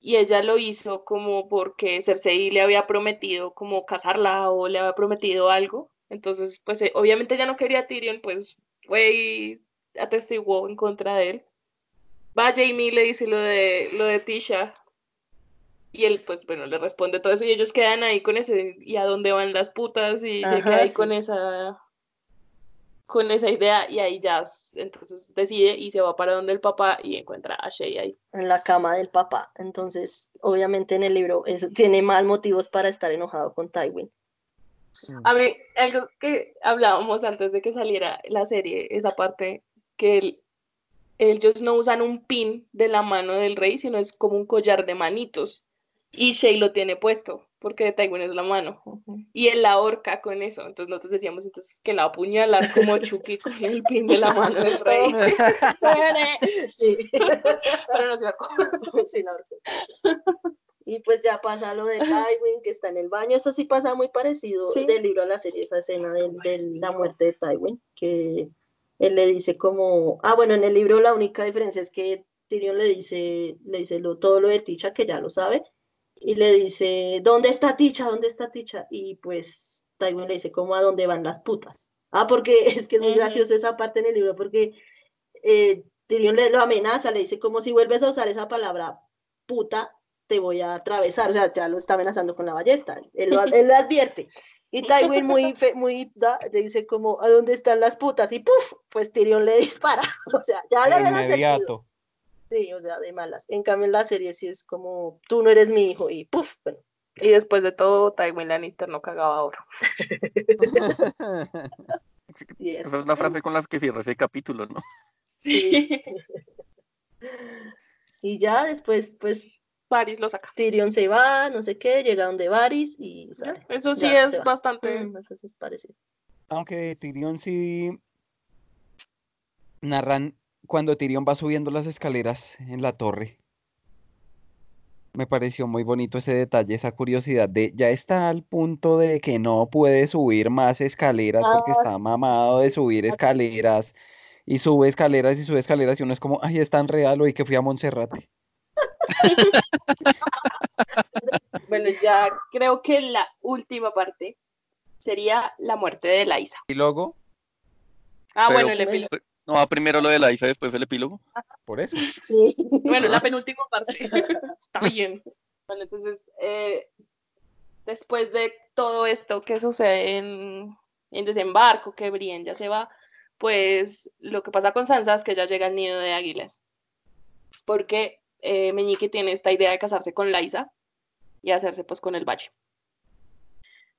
y ella lo hizo como porque Cersei le había prometido como casarla o le había prometido algo. Entonces, pues eh, obviamente ella no quería a Tyrion, pues fue y atestiguó en contra de él. Va Jamie le dice lo de lo de Tisha y él pues bueno le responde todo eso y ellos quedan ahí con ese y a dónde van las putas y se queda ahí sí. con esa con esa idea y ahí ya entonces decide y se va para donde el papá y encuentra a Shay ahí. en la cama del papá. Entonces, obviamente en el libro es- tiene más motivos para estar enojado con Tywin. A mí, algo que hablábamos antes de que saliera la serie, esa parte que el- ellos no usan un pin de la mano del rey, sino es como un collar de manitos. Y Shay lo tiene puesto, porque de Tywin es la mano. Y él la ahorca con eso. Entonces nosotros decíamos entonces que la apuñalar como Chucky con el pin de la mano del rey. [laughs] Sí. Pero no se va a comer. Sí, la orquesta. Y pues ya pasa lo de Tywin, que está en el baño. Eso sí pasa muy parecido Sí. del libro a la serie, esa escena de, de la muerte de Tywin, que él le dice como, ah, bueno, en el libro la única diferencia es que Tyrion le dice, le dice lo, todo lo de Ticha, que ya lo sabe, y le dice, ¿dónde está Ticha? ¿Dónde está Ticha? Y pues Tywin le dice, ¿cómo a dónde van las putas? Ah, porque [laughs] es que es muy gracioso esa parte en el libro, porque eh, Tyrion le lo amenaza, le dice, como si vuelves a usar esa palabra puta, te voy a atravesar, o sea, ya lo está amenazando con la ballesta, él lo, él lo [laughs] advierte. Y Tywin muy, fe- muy, da- le dice como, ¿a dónde están las putas? Y ¡puf! Pues Tyrion le dispara, [laughs] o sea, ya le habían advertido. Sí, o sea, de malas. En cambio en la serie sí es como, tú no eres mi hijo, y ¡puf! Bueno, Y después de todo, Tywin Lannister no cagaba oro. [laughs] Esa es la frase con la que cierra ese capítulo, ¿no? sí. [laughs] Y ya después, pues Varys lo saca. Tyrion se va, no sé qué, llega donde Varys y sale. Eso sí Ya, es bastante. Mm, eso sí es parecido. Aunque Tyrion sí narran cuando Tyrion va subiendo las escaleras en la torre. Me pareció muy bonito ese detalle, esa curiosidad de ya está al punto de que no puede subir más escaleras porque está mamado de subir escaleras y sube escaleras y sube escaleras y uno es como, ay, es tan real hoy que fui a Monserrate. [laughs] Bueno, ya creo que la última parte sería la muerte de Laisa. Y luego, Ah, Pero- bueno, el epílogo. No va primero lo de la IFA, después el epílogo. por eso. Sí. Bueno, la [laughs] penúltima parte. [laughs] Está bien. Bueno, entonces, eh, después de todo esto que sucede en, en desembarco, que Brienne ya se va, pues lo que pasa con Sansa es que ella llega al nido de águilas. Porque eh, Meñique tiene esta idea de casarse con Laisa y hacerse pues con el valle.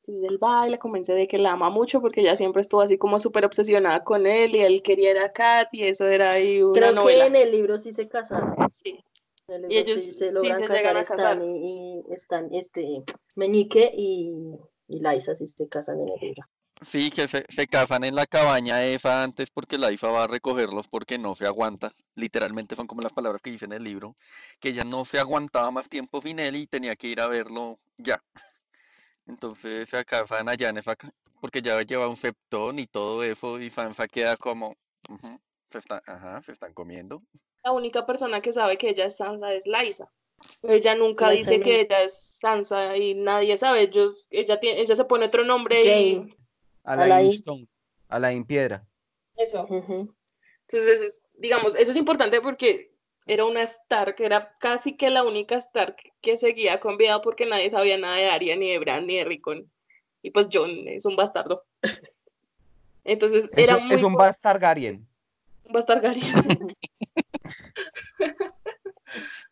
Él va y la convence de que la ama mucho porque ella siempre estuvo así como súper obsesionada con él y él quería ir a Kat y eso era ahí una Creo novela. que en el libro sí se casaron. Sí. El Y ellos sí se sí logran se casar, a casar. Stan y, y Stan, este, Meñique y, y Laisa sí se casan en el libro. Sí, que se, se casan en la cabaña Efa antes porque la Ifa va a recogerlos porque no se aguanta. Literalmente son como las palabras que dice en el libro, que ella no se aguantaba más tiempo sin él y tenía que ir a verlo ya. Entonces se casan allá en Efa ca- porque ya lleva un septón y todo eso y Sansa queda como, "Ujú, se está, ajá, se están comiendo. La única persona que sabe que ella es Sansa es Laisa. Ella nunca dice no. que ella es Sansa y nadie sabe. Ellos, ella, tiene, ella se pone otro nombre y Jane. Alain Alain. Stone, Alain Piedra. eso. Entonces, es- digamos, eso es importante porque era una Stark, era casi que la única Stark que seguía con vida porque nadie sabía nada de Arya, ni de Bran, ni de Rickon. Y pues John es un bastardo. [laughs] Entonces, Es, era un- muy es un Bast Targaryen. un bastargario. [laughs]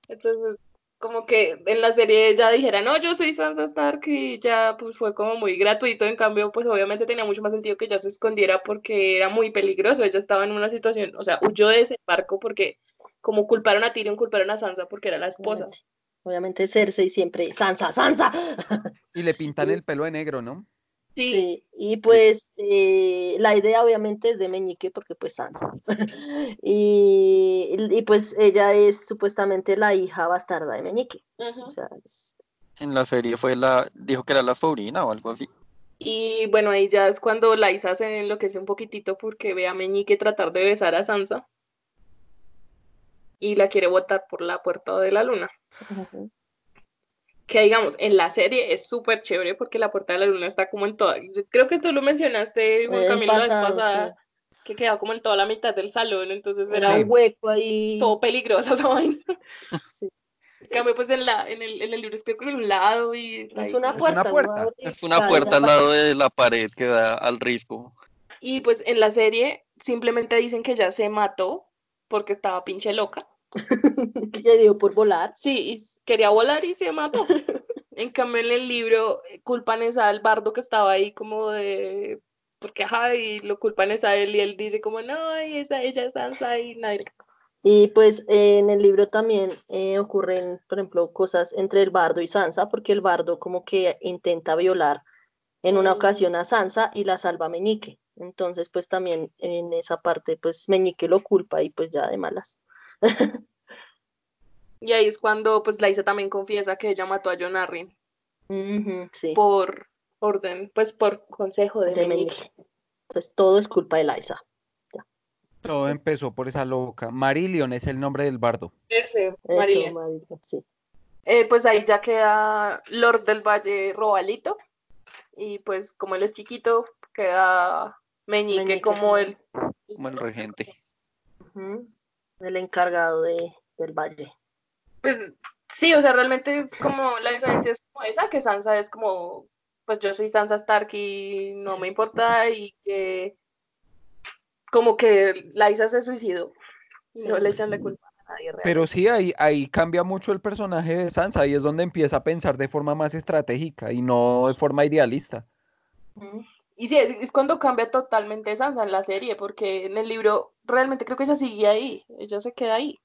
Entonces, como que en la serie ella dijera, no, yo soy Sansa Stark y ya pues fue como muy gratuito, en cambio pues obviamente tenía mucho más sentido que ella se escondiera porque era muy peligroso, ella estaba en una situación, o sea, huyó de ese barco porque como culparon a Tyrion, culparon a Sansa porque era la esposa. Obviamente. Obviamente Cersei siempre, Sansa, Sansa. [laughs] Y le pintan el pelo de negro, ¿no? Sí, Sí, y pues eh, la idea obviamente es de Meñique porque pues Sansa. [laughs] y, y pues ella es supuestamente la hija bastarda de Meñique. O sea, es- En la serie fue la, dijo que era la sobrina o algo así. Y bueno, ahí ya es cuando Laisa se enloquece un poquitito porque ve a Meñique tratar de besar a Sansa y la quiere botar por la puerta de la luna. que digamos, en la serie es súper chévere porque la puerta de la luna está como en toda, creo que tú lo mencionaste, Juan En Camilo, la vez pasado, pasada, que quedaba como en toda la mitad del salón, entonces Era Sí. un hueco ahí. todo peligrosa [laughs] esa vaina. Sí. Cambio, pues en, la, en, el, en el libro es que en un lado y... Es una puerta. no puerta. abre, Es una puerta al lado de la pared que da al risco. Y pues en la serie simplemente dicen que ya se mató porque estaba pinche loca. [laughs] que le dio por volar. Sí, y quería volar y se mató. [laughs] En cambio, en el libro eh, culpan es al bardo que estaba ahí como de... Porque, ajá, y lo culpan es a él y él dice como, no, y esa, ella es Sansa y nadie. Y pues eh, en el libro también eh, ocurren, por ejemplo, cosas entre el bardo y Sansa, porque el bardo como que intenta violar en una Mm. ocasión a Sansa y la salva Meñique. Entonces, pues también en esa parte, pues Meñique lo culpa y pues ya de malas. [laughs] Y ahí es cuando, pues, Laisa también confiesa que ella mató a John Arryn sí, por orden, pues, por consejo de, de Meñique. Meñique. Entonces todo es culpa de Laisa. Todo empezó por esa loca. Marillion es el nombre del bardo. Ese, Eso, María. marica, sí. Eh, pues ahí ya queda Lord del Valle Robalito. Y pues como él es chiquito, queda Meñique, Meñique, como el... Como el regente. El encargado de, del valle. Pues sí, o sea, realmente es como la diferencia es como esa, que Sansa es como, pues yo soy Sansa Stark y no me importa y que como que Laisa se suicidó y Sí. no le echan la culpa a nadie realmente. Pero sí, ahí, ahí cambia mucho el personaje de Sansa. Ahí es donde empieza a pensar de forma más estratégica y no de forma idealista. Y sí, es, es cuando cambia totalmente Sansa en la serie, porque en el libro realmente creo que ella sigue ahí, ella se queda ahí.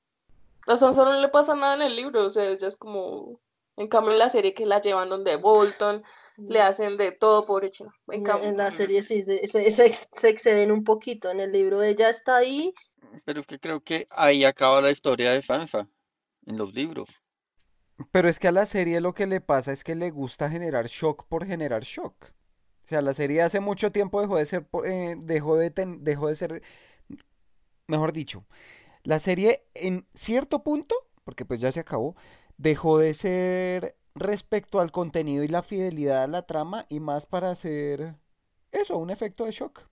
A Sansa no le pasa nada en el libro, o sea, ella es como... En cambio en la serie que la llevan donde Bolton, le hacen de todo, pobre chino. En En, cambio, en la serie sí se, se- se ex- se exceden un poquito. En el libro ella está ahí. Pero es que creo que ahí acaba la historia de Sansa, en los libros. Pero es que a la serie lo que le pasa es que le gusta generar shock por generar shock. Sea, la serie hace mucho tiempo dejó de ser, eh, dejó de dejó de ser, mejor dicho, la serie en cierto punto, porque pues ya se acabó, dejó de ser respecto al contenido y la fidelidad a la trama y más para hacer eso, un efecto de shock.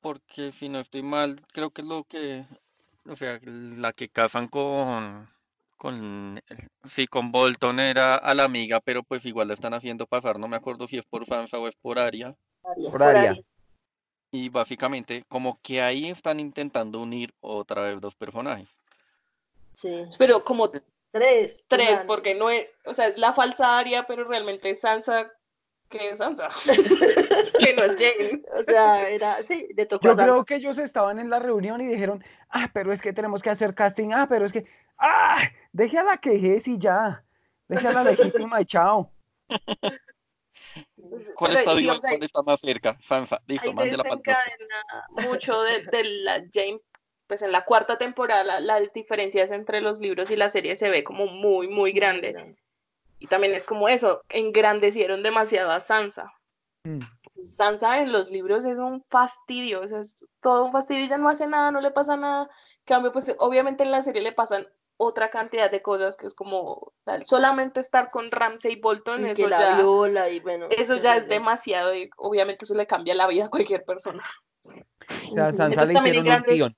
Porque si no estoy mal, creo que es lo que, o sea, la que casan con, con, sí, con Bolton era a la amiga, pero pues igual la están haciendo pasar, no me acuerdo si es por Sansa o es por Arya. Aria. Por Arya. Y básicamente, como que ahí están intentando unir otra vez dos personajes. Sí. Pero como Tres. tres, porque no es, o sea, es la falsa Aria, pero realmente es Sansa, que es Sansa, [laughs] que no es Jane. O sea, era, sí, le tocó Yo a Sansa. creo que ellos estaban en la reunión y dijeron, ah, pero es que tenemos que hacer casting, ah, pero es que, ah, deje a la quejez y ya, deje a la legítima y chao. ¿Cuál Pero, está viva? digamos, ¿Cuál está más cerca? Sansa, listo, mande la desencadena mucho de, de la Jane, pues en la cuarta temporada la- las diferencias entre los libros y la serie se ve como muy, muy grande. Y también es como eso, engrandecieron demasiado a Sansa. Mm. Sansa en los libros es un fastidio, o sea, es todo un fastidio, ella no hace nada, no le pasa nada. En cambio, pues obviamente en la serie le pasan otra cantidad de cosas que es como sea, solamente estar con Ramsay Bolton, Y eso que la ya, viola y bueno. eso ya es demasiado y obviamente eso le cambia la vida a cualquier persona. O sea. Sansa le hicieron un guion.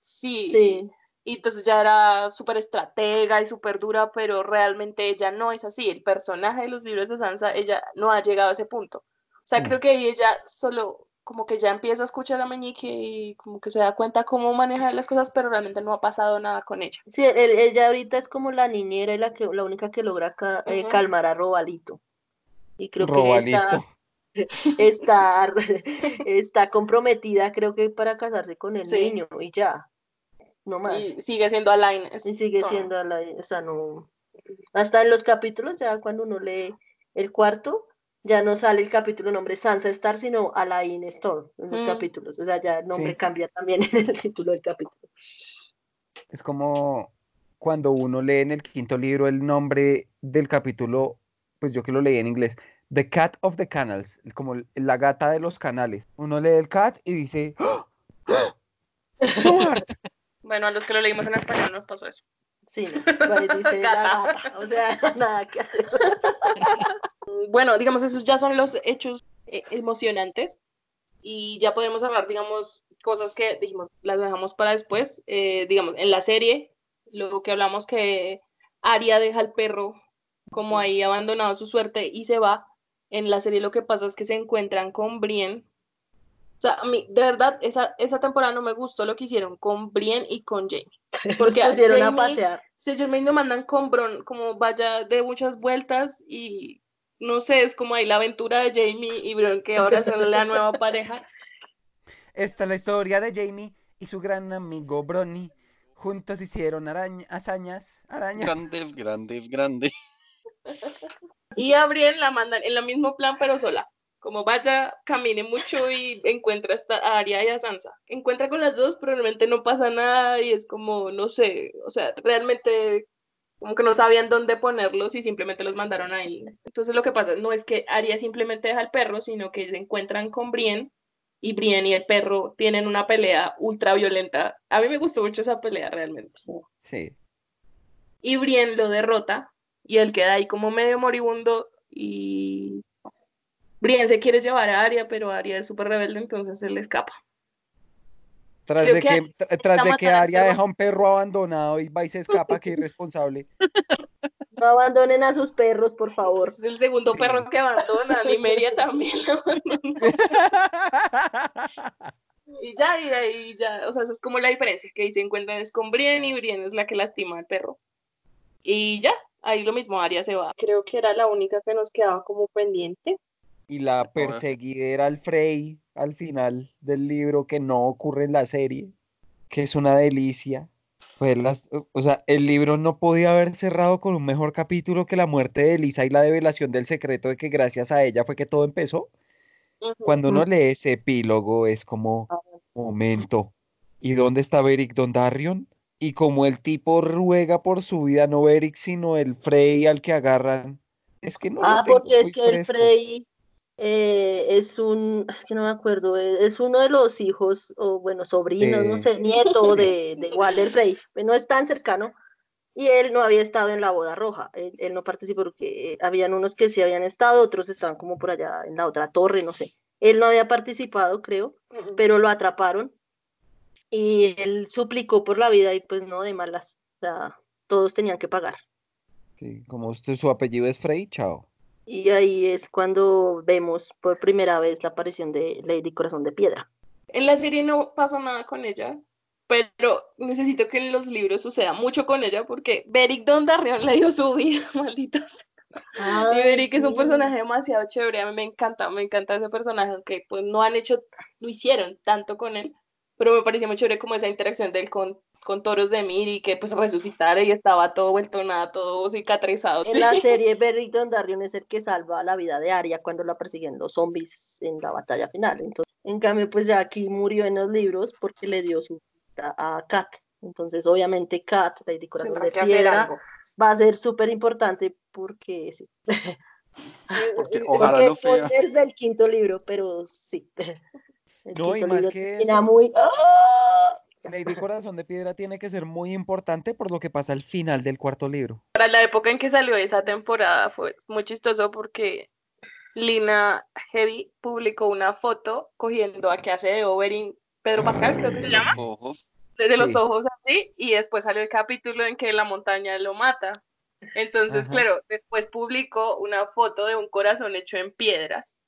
Sí, Sí. y entonces ya era súper estratega y súper dura, pero realmente ella no es así. El personaje de los libros de Sansa, ella no ha llegado a ese punto. O sea, Mm. creo que ahí ella solo como que ya empieza a escuchar a Meñique y como que se da cuenta cómo manejar las cosas, pero realmente no ha pasado nada con ella. Sí, el- ella ahorita es como la niñera y la que la única que logra ca- eh, calmar a Robalito. Y creo que está, [laughs] está, está comprometida, creo que para casarse con el Sí. niño y ya. No más. Y sigue siendo Alain. Y sigue siendo a la, o sea, no. Hasta en los capítulos, ya cuando uno lee el cuarto, ya no sale el capítulo nombre Sansa Star, sino Alain Storm en los Mm. capítulos. O sea, ya el nombre Sí. cambia también [laughs] en el título del capítulo. Es como cuando uno lee en el quinto libro el nombre del capítulo, pues yo que lo leí en inglés, The Cat of the Canals, como la gata de los canales. Uno lee el cat y dice, ¡Ah! ¡Ah! [laughs] Bueno, a los que lo leímos en español nos pasó eso. Sí, dice la [laughs] Gata. gata. O sea, nada que hacer. Bueno, digamos, esos ya son los hechos eh, emocionantes y ya podemos hablar, digamos, cosas que dijimos, las dejamos para después. Eh, digamos, en la serie, luego que hablamos que Aria deja al perro como ahí abandonado su suerte y se va. En la serie lo que pasa es que se encuentran con Brienne. O sea, a mí, de verdad, esa, esa temporada no me gustó lo que hicieron con Brienne y con Jamie. [laughs] Porque pusieron a Jamie- pasear. si Jermaine lo mandan con Bron, como vaya de muchas vueltas y no sé, es como ahí la aventura de Jamie y Bron que ahora son la nueva [laughs] pareja. Esta es la historia de Jamie y su gran amigo Bronny. Juntos hicieron araña- hazañas, arañas. Grandes, grandes, grandes. [laughs] Y a Brienne la mandan en el mismo plan pero sola. Como vaya, camine mucho y encuentra esta a Arya y a Sansa. Encuentra con las dos, pero realmente no pasa nada y es como, no sé, o sea, realmente como que no sabían dónde ponerlos y simplemente los mandaron ahí. Entonces lo que pasa no es que Arya simplemente deja al perro, sino que se encuentran con Brienne y Brienne y el perro tienen una pelea ultra violenta. A mí me gustó mucho esa pelea realmente. Sí. Y Brienne lo derrota y él queda ahí como medio moribundo y Brienne se quiere llevar a Arya, pero Arya es súper rebelde, entonces él escapa. Tras Creo de que que, tra- tras de que perro. deja un perro abandonado y va y se escapa, qué [laughs] irresponsable. No abandonen a sus perros, por favor. Es el segundo Sí. perro que abandona, y Meria también lo abandonó. [laughs] Y ya, y ahí ya, o sea, esa es como la diferencia, que ahí se encuentran es con Brienne y Brienne es la que lastima al perro. Y ya, ahí lo mismo, Arya se va. Creo que era la única que nos quedaba como pendiente. Y la perseguidera al Frey al final del libro que no ocurre en la serie, que es una delicia. Pues las, o sea, el libro no podía haber cerrado con un mejor capítulo que la muerte de Elisa y la develación del secreto de que gracias a ella fue que todo empezó. Cuando uno lee ese epílogo es como, momento, ¿y dónde está Beric Dondarrion? Y como el tipo ruega por su vida, no Beric, sino el Frey al que agarran. Es que no Ah, porque es que el. Frey eh, es un, es que no me acuerdo, eh, es uno de los hijos, o bueno, sobrinos, no De- sé, nieto de, de Walder Frey, no es tan cercano, y él no había estado en la boda roja, él, él no participó porque habían unos que sí habían estado, otros estaban como por allá en la otra torre, no sé. Él no había participado, creo, pero lo atraparon y él suplicó por la vida y pues no de malas, o sea, todos tenían que pagar. Sí, como usted, su apellido es Frey, chao. Y ahí es cuando vemos por primera vez la aparición de Lady Corazón de Piedra. En la serie no pasó nada con ella, pero necesito que en los libros suceda mucho con ella porque Beric Dondarrion le dio su vida, [laughs] malditos. y Beric es un personaje demasiado chévere, a mí me encanta, me encanta ese personaje, aunque pues no han hecho, no hicieron tanto con él, pero me pareció muy chévere como esa interacción de él con, con Toros de Mir y que pues resucitara y estaba todo vuelto nada, todo cicatrizado. En la serie [laughs] Beric Dondarrion es el que salva la vida de Arya cuando la persiguen los zombies en la batalla final. Entonces, en cambio, pues ya aquí murió en los libros porque le dio su vida a Kat. Entonces, obviamente, Kat, Lady Corazón de Piedra, va a ser súper importante porque sí. [laughs] Porque ojalá porque lo sea. es del quinto libro, pero sí. [laughs] El No, y quinto más libro que eso- muy. ¡Ah! Lady Corazón de Piedra tiene que ser muy importante por lo que pasa al final del cuarto libro. Para la época en que salió esa temporada fue muy chistoso porque Lina Heavy publicó una foto cogiendo a que hace de Oberyn Pedro Pascal, creo que se llama, Los ojos. desde los ojos así, y después salió el capítulo en que la montaña lo mata. Entonces, Ajá. claro, después publicó una foto de un corazón hecho en piedras.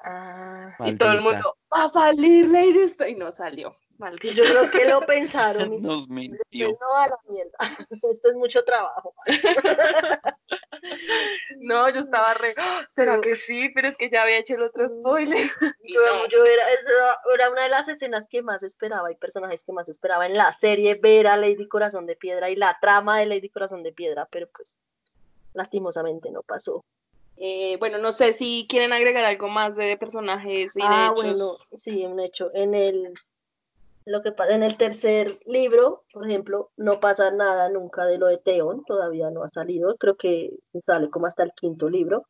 Ah, Y todo el mundo, va a salir Lady Sto-", y no salió. Maldito. yo creo que lo [laughs] pensaron. y Nos mintió. no a la mierda. [laughs] Esto es mucho trabajo. [laughs] No, yo estaba re, "Ah, ¿será que sí? Pero es que ya había hecho el otro spoiler. Yo, no. yo era, era una de las escenas que más esperaba y personajes que más esperaba en la serie ver a Lady Corazón de Piedra y la trama de Lady Corazón de Piedra, pero pues lastimosamente no pasó. Eh, bueno, no sé si quieren agregar algo más de personajes y de ah, hechos. bueno, sí, un hecho. En el lo que pasa en el tercer libro, por ejemplo, no pasa nada nunca de lo de Theon, todavía no ha salido, creo que sale como hasta el quinto libro.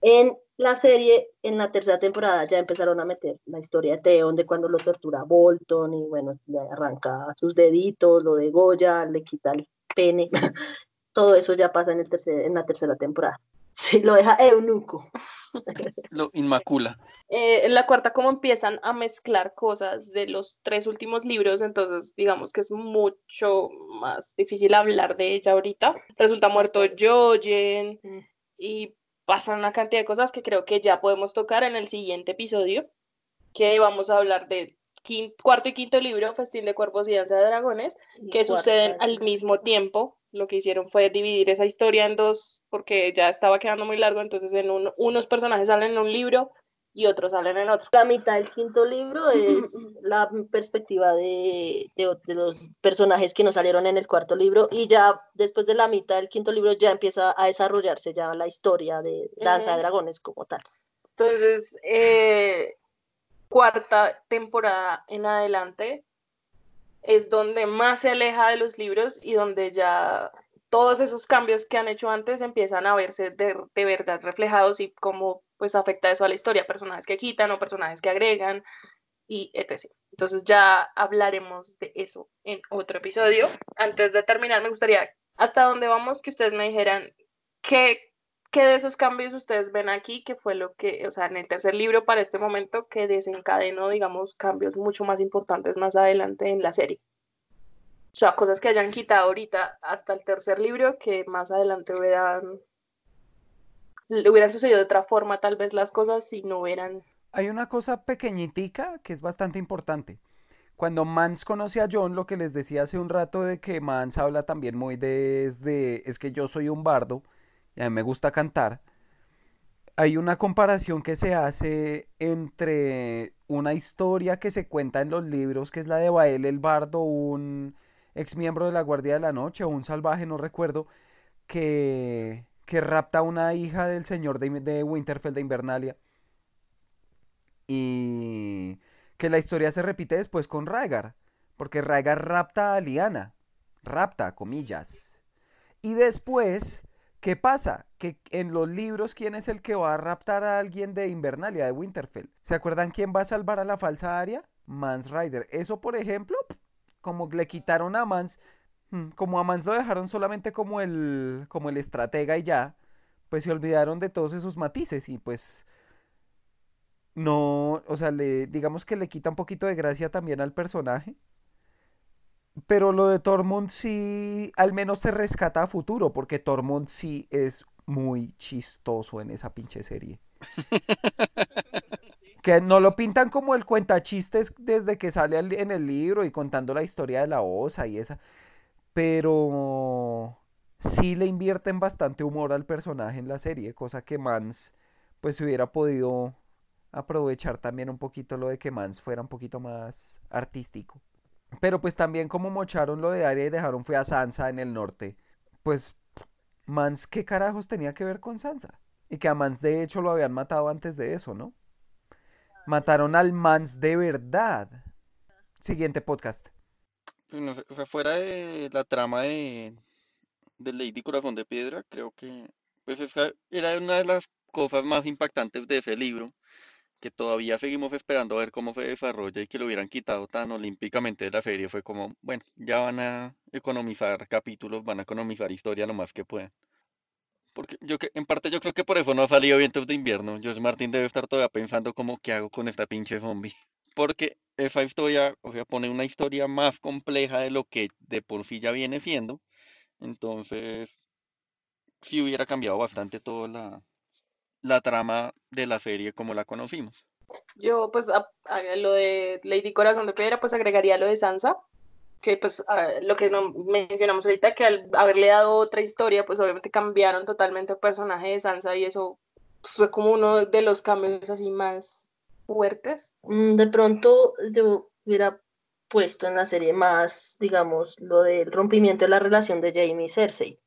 En la serie, en la tercera temporada, ya empezaron a meter la historia de Theon, de cuando lo tortura Bolton, y bueno, arranca sus deditos, lo de Goya, le quita el pene. [laughs] Todo eso ya pasa en, el tercer, en la tercera temporada. Sí, lo deja eunuco. [laughs] Lo inmacula. Eh, en la cuarta, como empiezan a mezclar cosas de los tres últimos libros, entonces digamos que es mucho más difícil hablar de ella ahorita. Resulta muerto Jojen y pasan una cantidad de cosas que creo que ya podemos tocar en el siguiente episodio, que vamos a hablar de quin- cuarto y quinto libro, Festín de Cuerpos y Danza de Dragones, Y que suceden al mismo tiempo. Lo que hicieron fue dividir esa historia en dos porque ya estaba quedando muy largo, entonces en un- unos personajes salen en un libro y otros salen en otro. La mitad del quinto libro [laughs] es la perspectiva de, de, de los personajes que no salieron en el cuarto libro y ya después de la mitad del quinto libro ya empieza a desarrollarse ya la historia de Danza de. Dragones como tal. Entonces, eh, cuarta temporada en adelante es donde más se aleja de los libros y donde ya todos esos cambios que han hecho antes empiezan a verse de, de verdad reflejados y cómo pues afecta eso a la historia, personajes que quitan o personajes que agregan y etc. Entonces ya hablaremos de eso en otro episodio. Antes de terminar, me gustaría hasta dónde vamos que ustedes me dijeran qué ¿Qué de esos cambios ustedes ven aquí? que fue lo que, o sea, en el tercer libro para este momento, que desencadenó, digamos, cambios mucho más importantes más adelante en la serie? O sea, cosas que hayan quitado ahorita hasta el tercer libro que más adelante hubieran, hubieran sucedido de otra forma, tal vez las cosas, si no hubieran. Hay una cosa pequeñitica que es bastante importante. Cuando Mans conoce a John, lo que les decía hace un rato de que Mans habla también muy desde, es que yo soy un bardo y a mí me gusta cantar. Hay una comparación que se hace entre una historia que se cuenta en los libros, que es la de Bael el Bardo, un ex miembro de la Guardia de la Noche o un salvaje, no recuerdo, que, que rapta a una hija del señor de, de Winterfell de Invernalia. Y que la historia se repite después con Rhaegar, porque Rhaegar rapta a Lyanna, rapta, comillas. Y después, ¿qué pasa? Que en los libros, ¿quién es el que va a raptar a alguien de Invernalia, de Winterfell? ¿Se acuerdan quién va a salvar a la falsa Arya? Mans Rider. Eso, por ejemplo, como le quitaron a Mans, mm, como a Mans lo dejaron solamente como el, como el estratega y ya, pues se olvidaron de todos esos matices y pues no, o sea, le, digamos que le quita un poquito de gracia también al personaje. Pero lo de Tormund sí, al menos se rescata a futuro, porque Tormund sí es muy chistoso en esa pinche serie. [laughs] que no lo pintan como el cuentachistes desde que sale en el libro y contando la historia de la osa y esa, pero sí le invierten bastante humor al personaje en la serie, cosa que Mans pues hubiera podido aprovechar también un poquito lo de que Mans fuera un poquito más artístico. Pero pues también como mocharon lo de Arya y dejaron fue a Sansa en el norte, pues Mans, ¿qué carajos tenía que ver con Sansa? Y que a Mans de hecho lo habían matado antes de eso, ¿no? Mataron al Mans de verdad. Siguiente podcast. Pues o sea, fuera de la trama de, de Lady Corazón de Piedra, creo que pues esa era una de las cosas más impactantes de ese libro, que todavía seguimos esperando a ver cómo se desarrolla y que lo hubieran quitado tan olímpicamente de la serie. Fue como, bueno, ya van a economizar capítulos, van a economizar historia lo más que puedan. Porque yo que, en parte yo creo que por eso no ha salido Vientos de Invierno. José Martín debe estar todavía pensando como qué hago con esta pinche zombie. Porque esa historia, o sea, pone una historia más compleja de lo que de por sí ya viene siendo. Entonces, sí hubiera cambiado bastante toda la, la trama de la serie como la conocimos. Yo, pues, a, lo de Lady Corazón de Piedra, pues agregaría lo de Sansa, que pues lo que no mencionamos ahorita, que al haberle dado otra historia, pues obviamente cambiaron totalmente el personaje de Sansa y eso fue como uno de los cambios así más fuertes. Mm, de pronto yo hubiera puesto en la serie más, digamos, lo del rompimiento de la relación de Jamie y Cersei.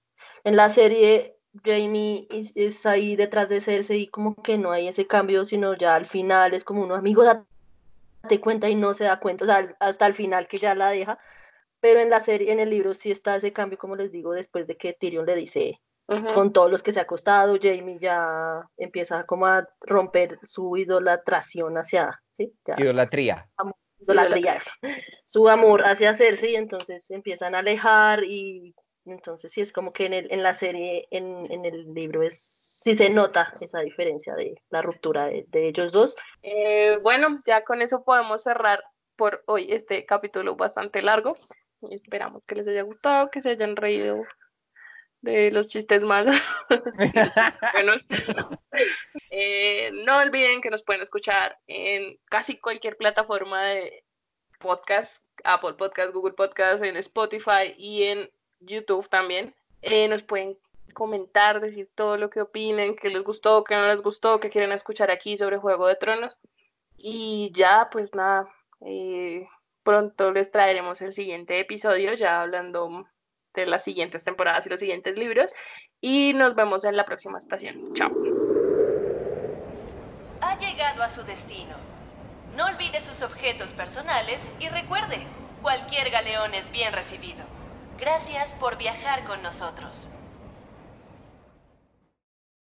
En la serie Jamie es, ahí detrás de Cersei y como que no hay ese cambio, sino ya al final es como unos amigos date cuenta y no se da cuenta, o sea, hasta el final que ya la deja pero en la serie, en el libro sí está ese cambio, como les digo, después de que Tyrion le dice con todos los que se ha acostado, Jamie ya empieza como a romper su idolatración hacia, ¿sí? Idolatría. idolatría, [laughs] su amor hacia Cersei, y entonces empiezan a alejar y entonces sí es como que en, el, en la serie, en, en el libro es sí se nota esa diferencia de la ruptura de, ellos dos. Eh, bueno, ya con eso podemos cerrar por hoy este capítulo bastante largo esperamos que les haya gustado, que se hayan reído de los chistes malos. [laughs] Eh, no olviden que nos pueden escuchar en casi cualquier plataforma de podcast, Apple Podcast, Google Podcast, en Spotify y en YouTube también. Eh, nos pueden comentar, decir todo lo que opinen, que les gustó, que no les gustó, que quieren escuchar aquí sobre Juego de Tronos. Y ya, pues nada, eh, Pronto les traeremos el siguiente episodio, ya hablando de las siguientes temporadas y los siguientes libros. Y nos vemos en la próxima estación. Chao. Ha llegado a su destino. No olvide sus objetos personales y recuerde, cualquier galeón es bien recibido. Gracias por viajar con nosotros.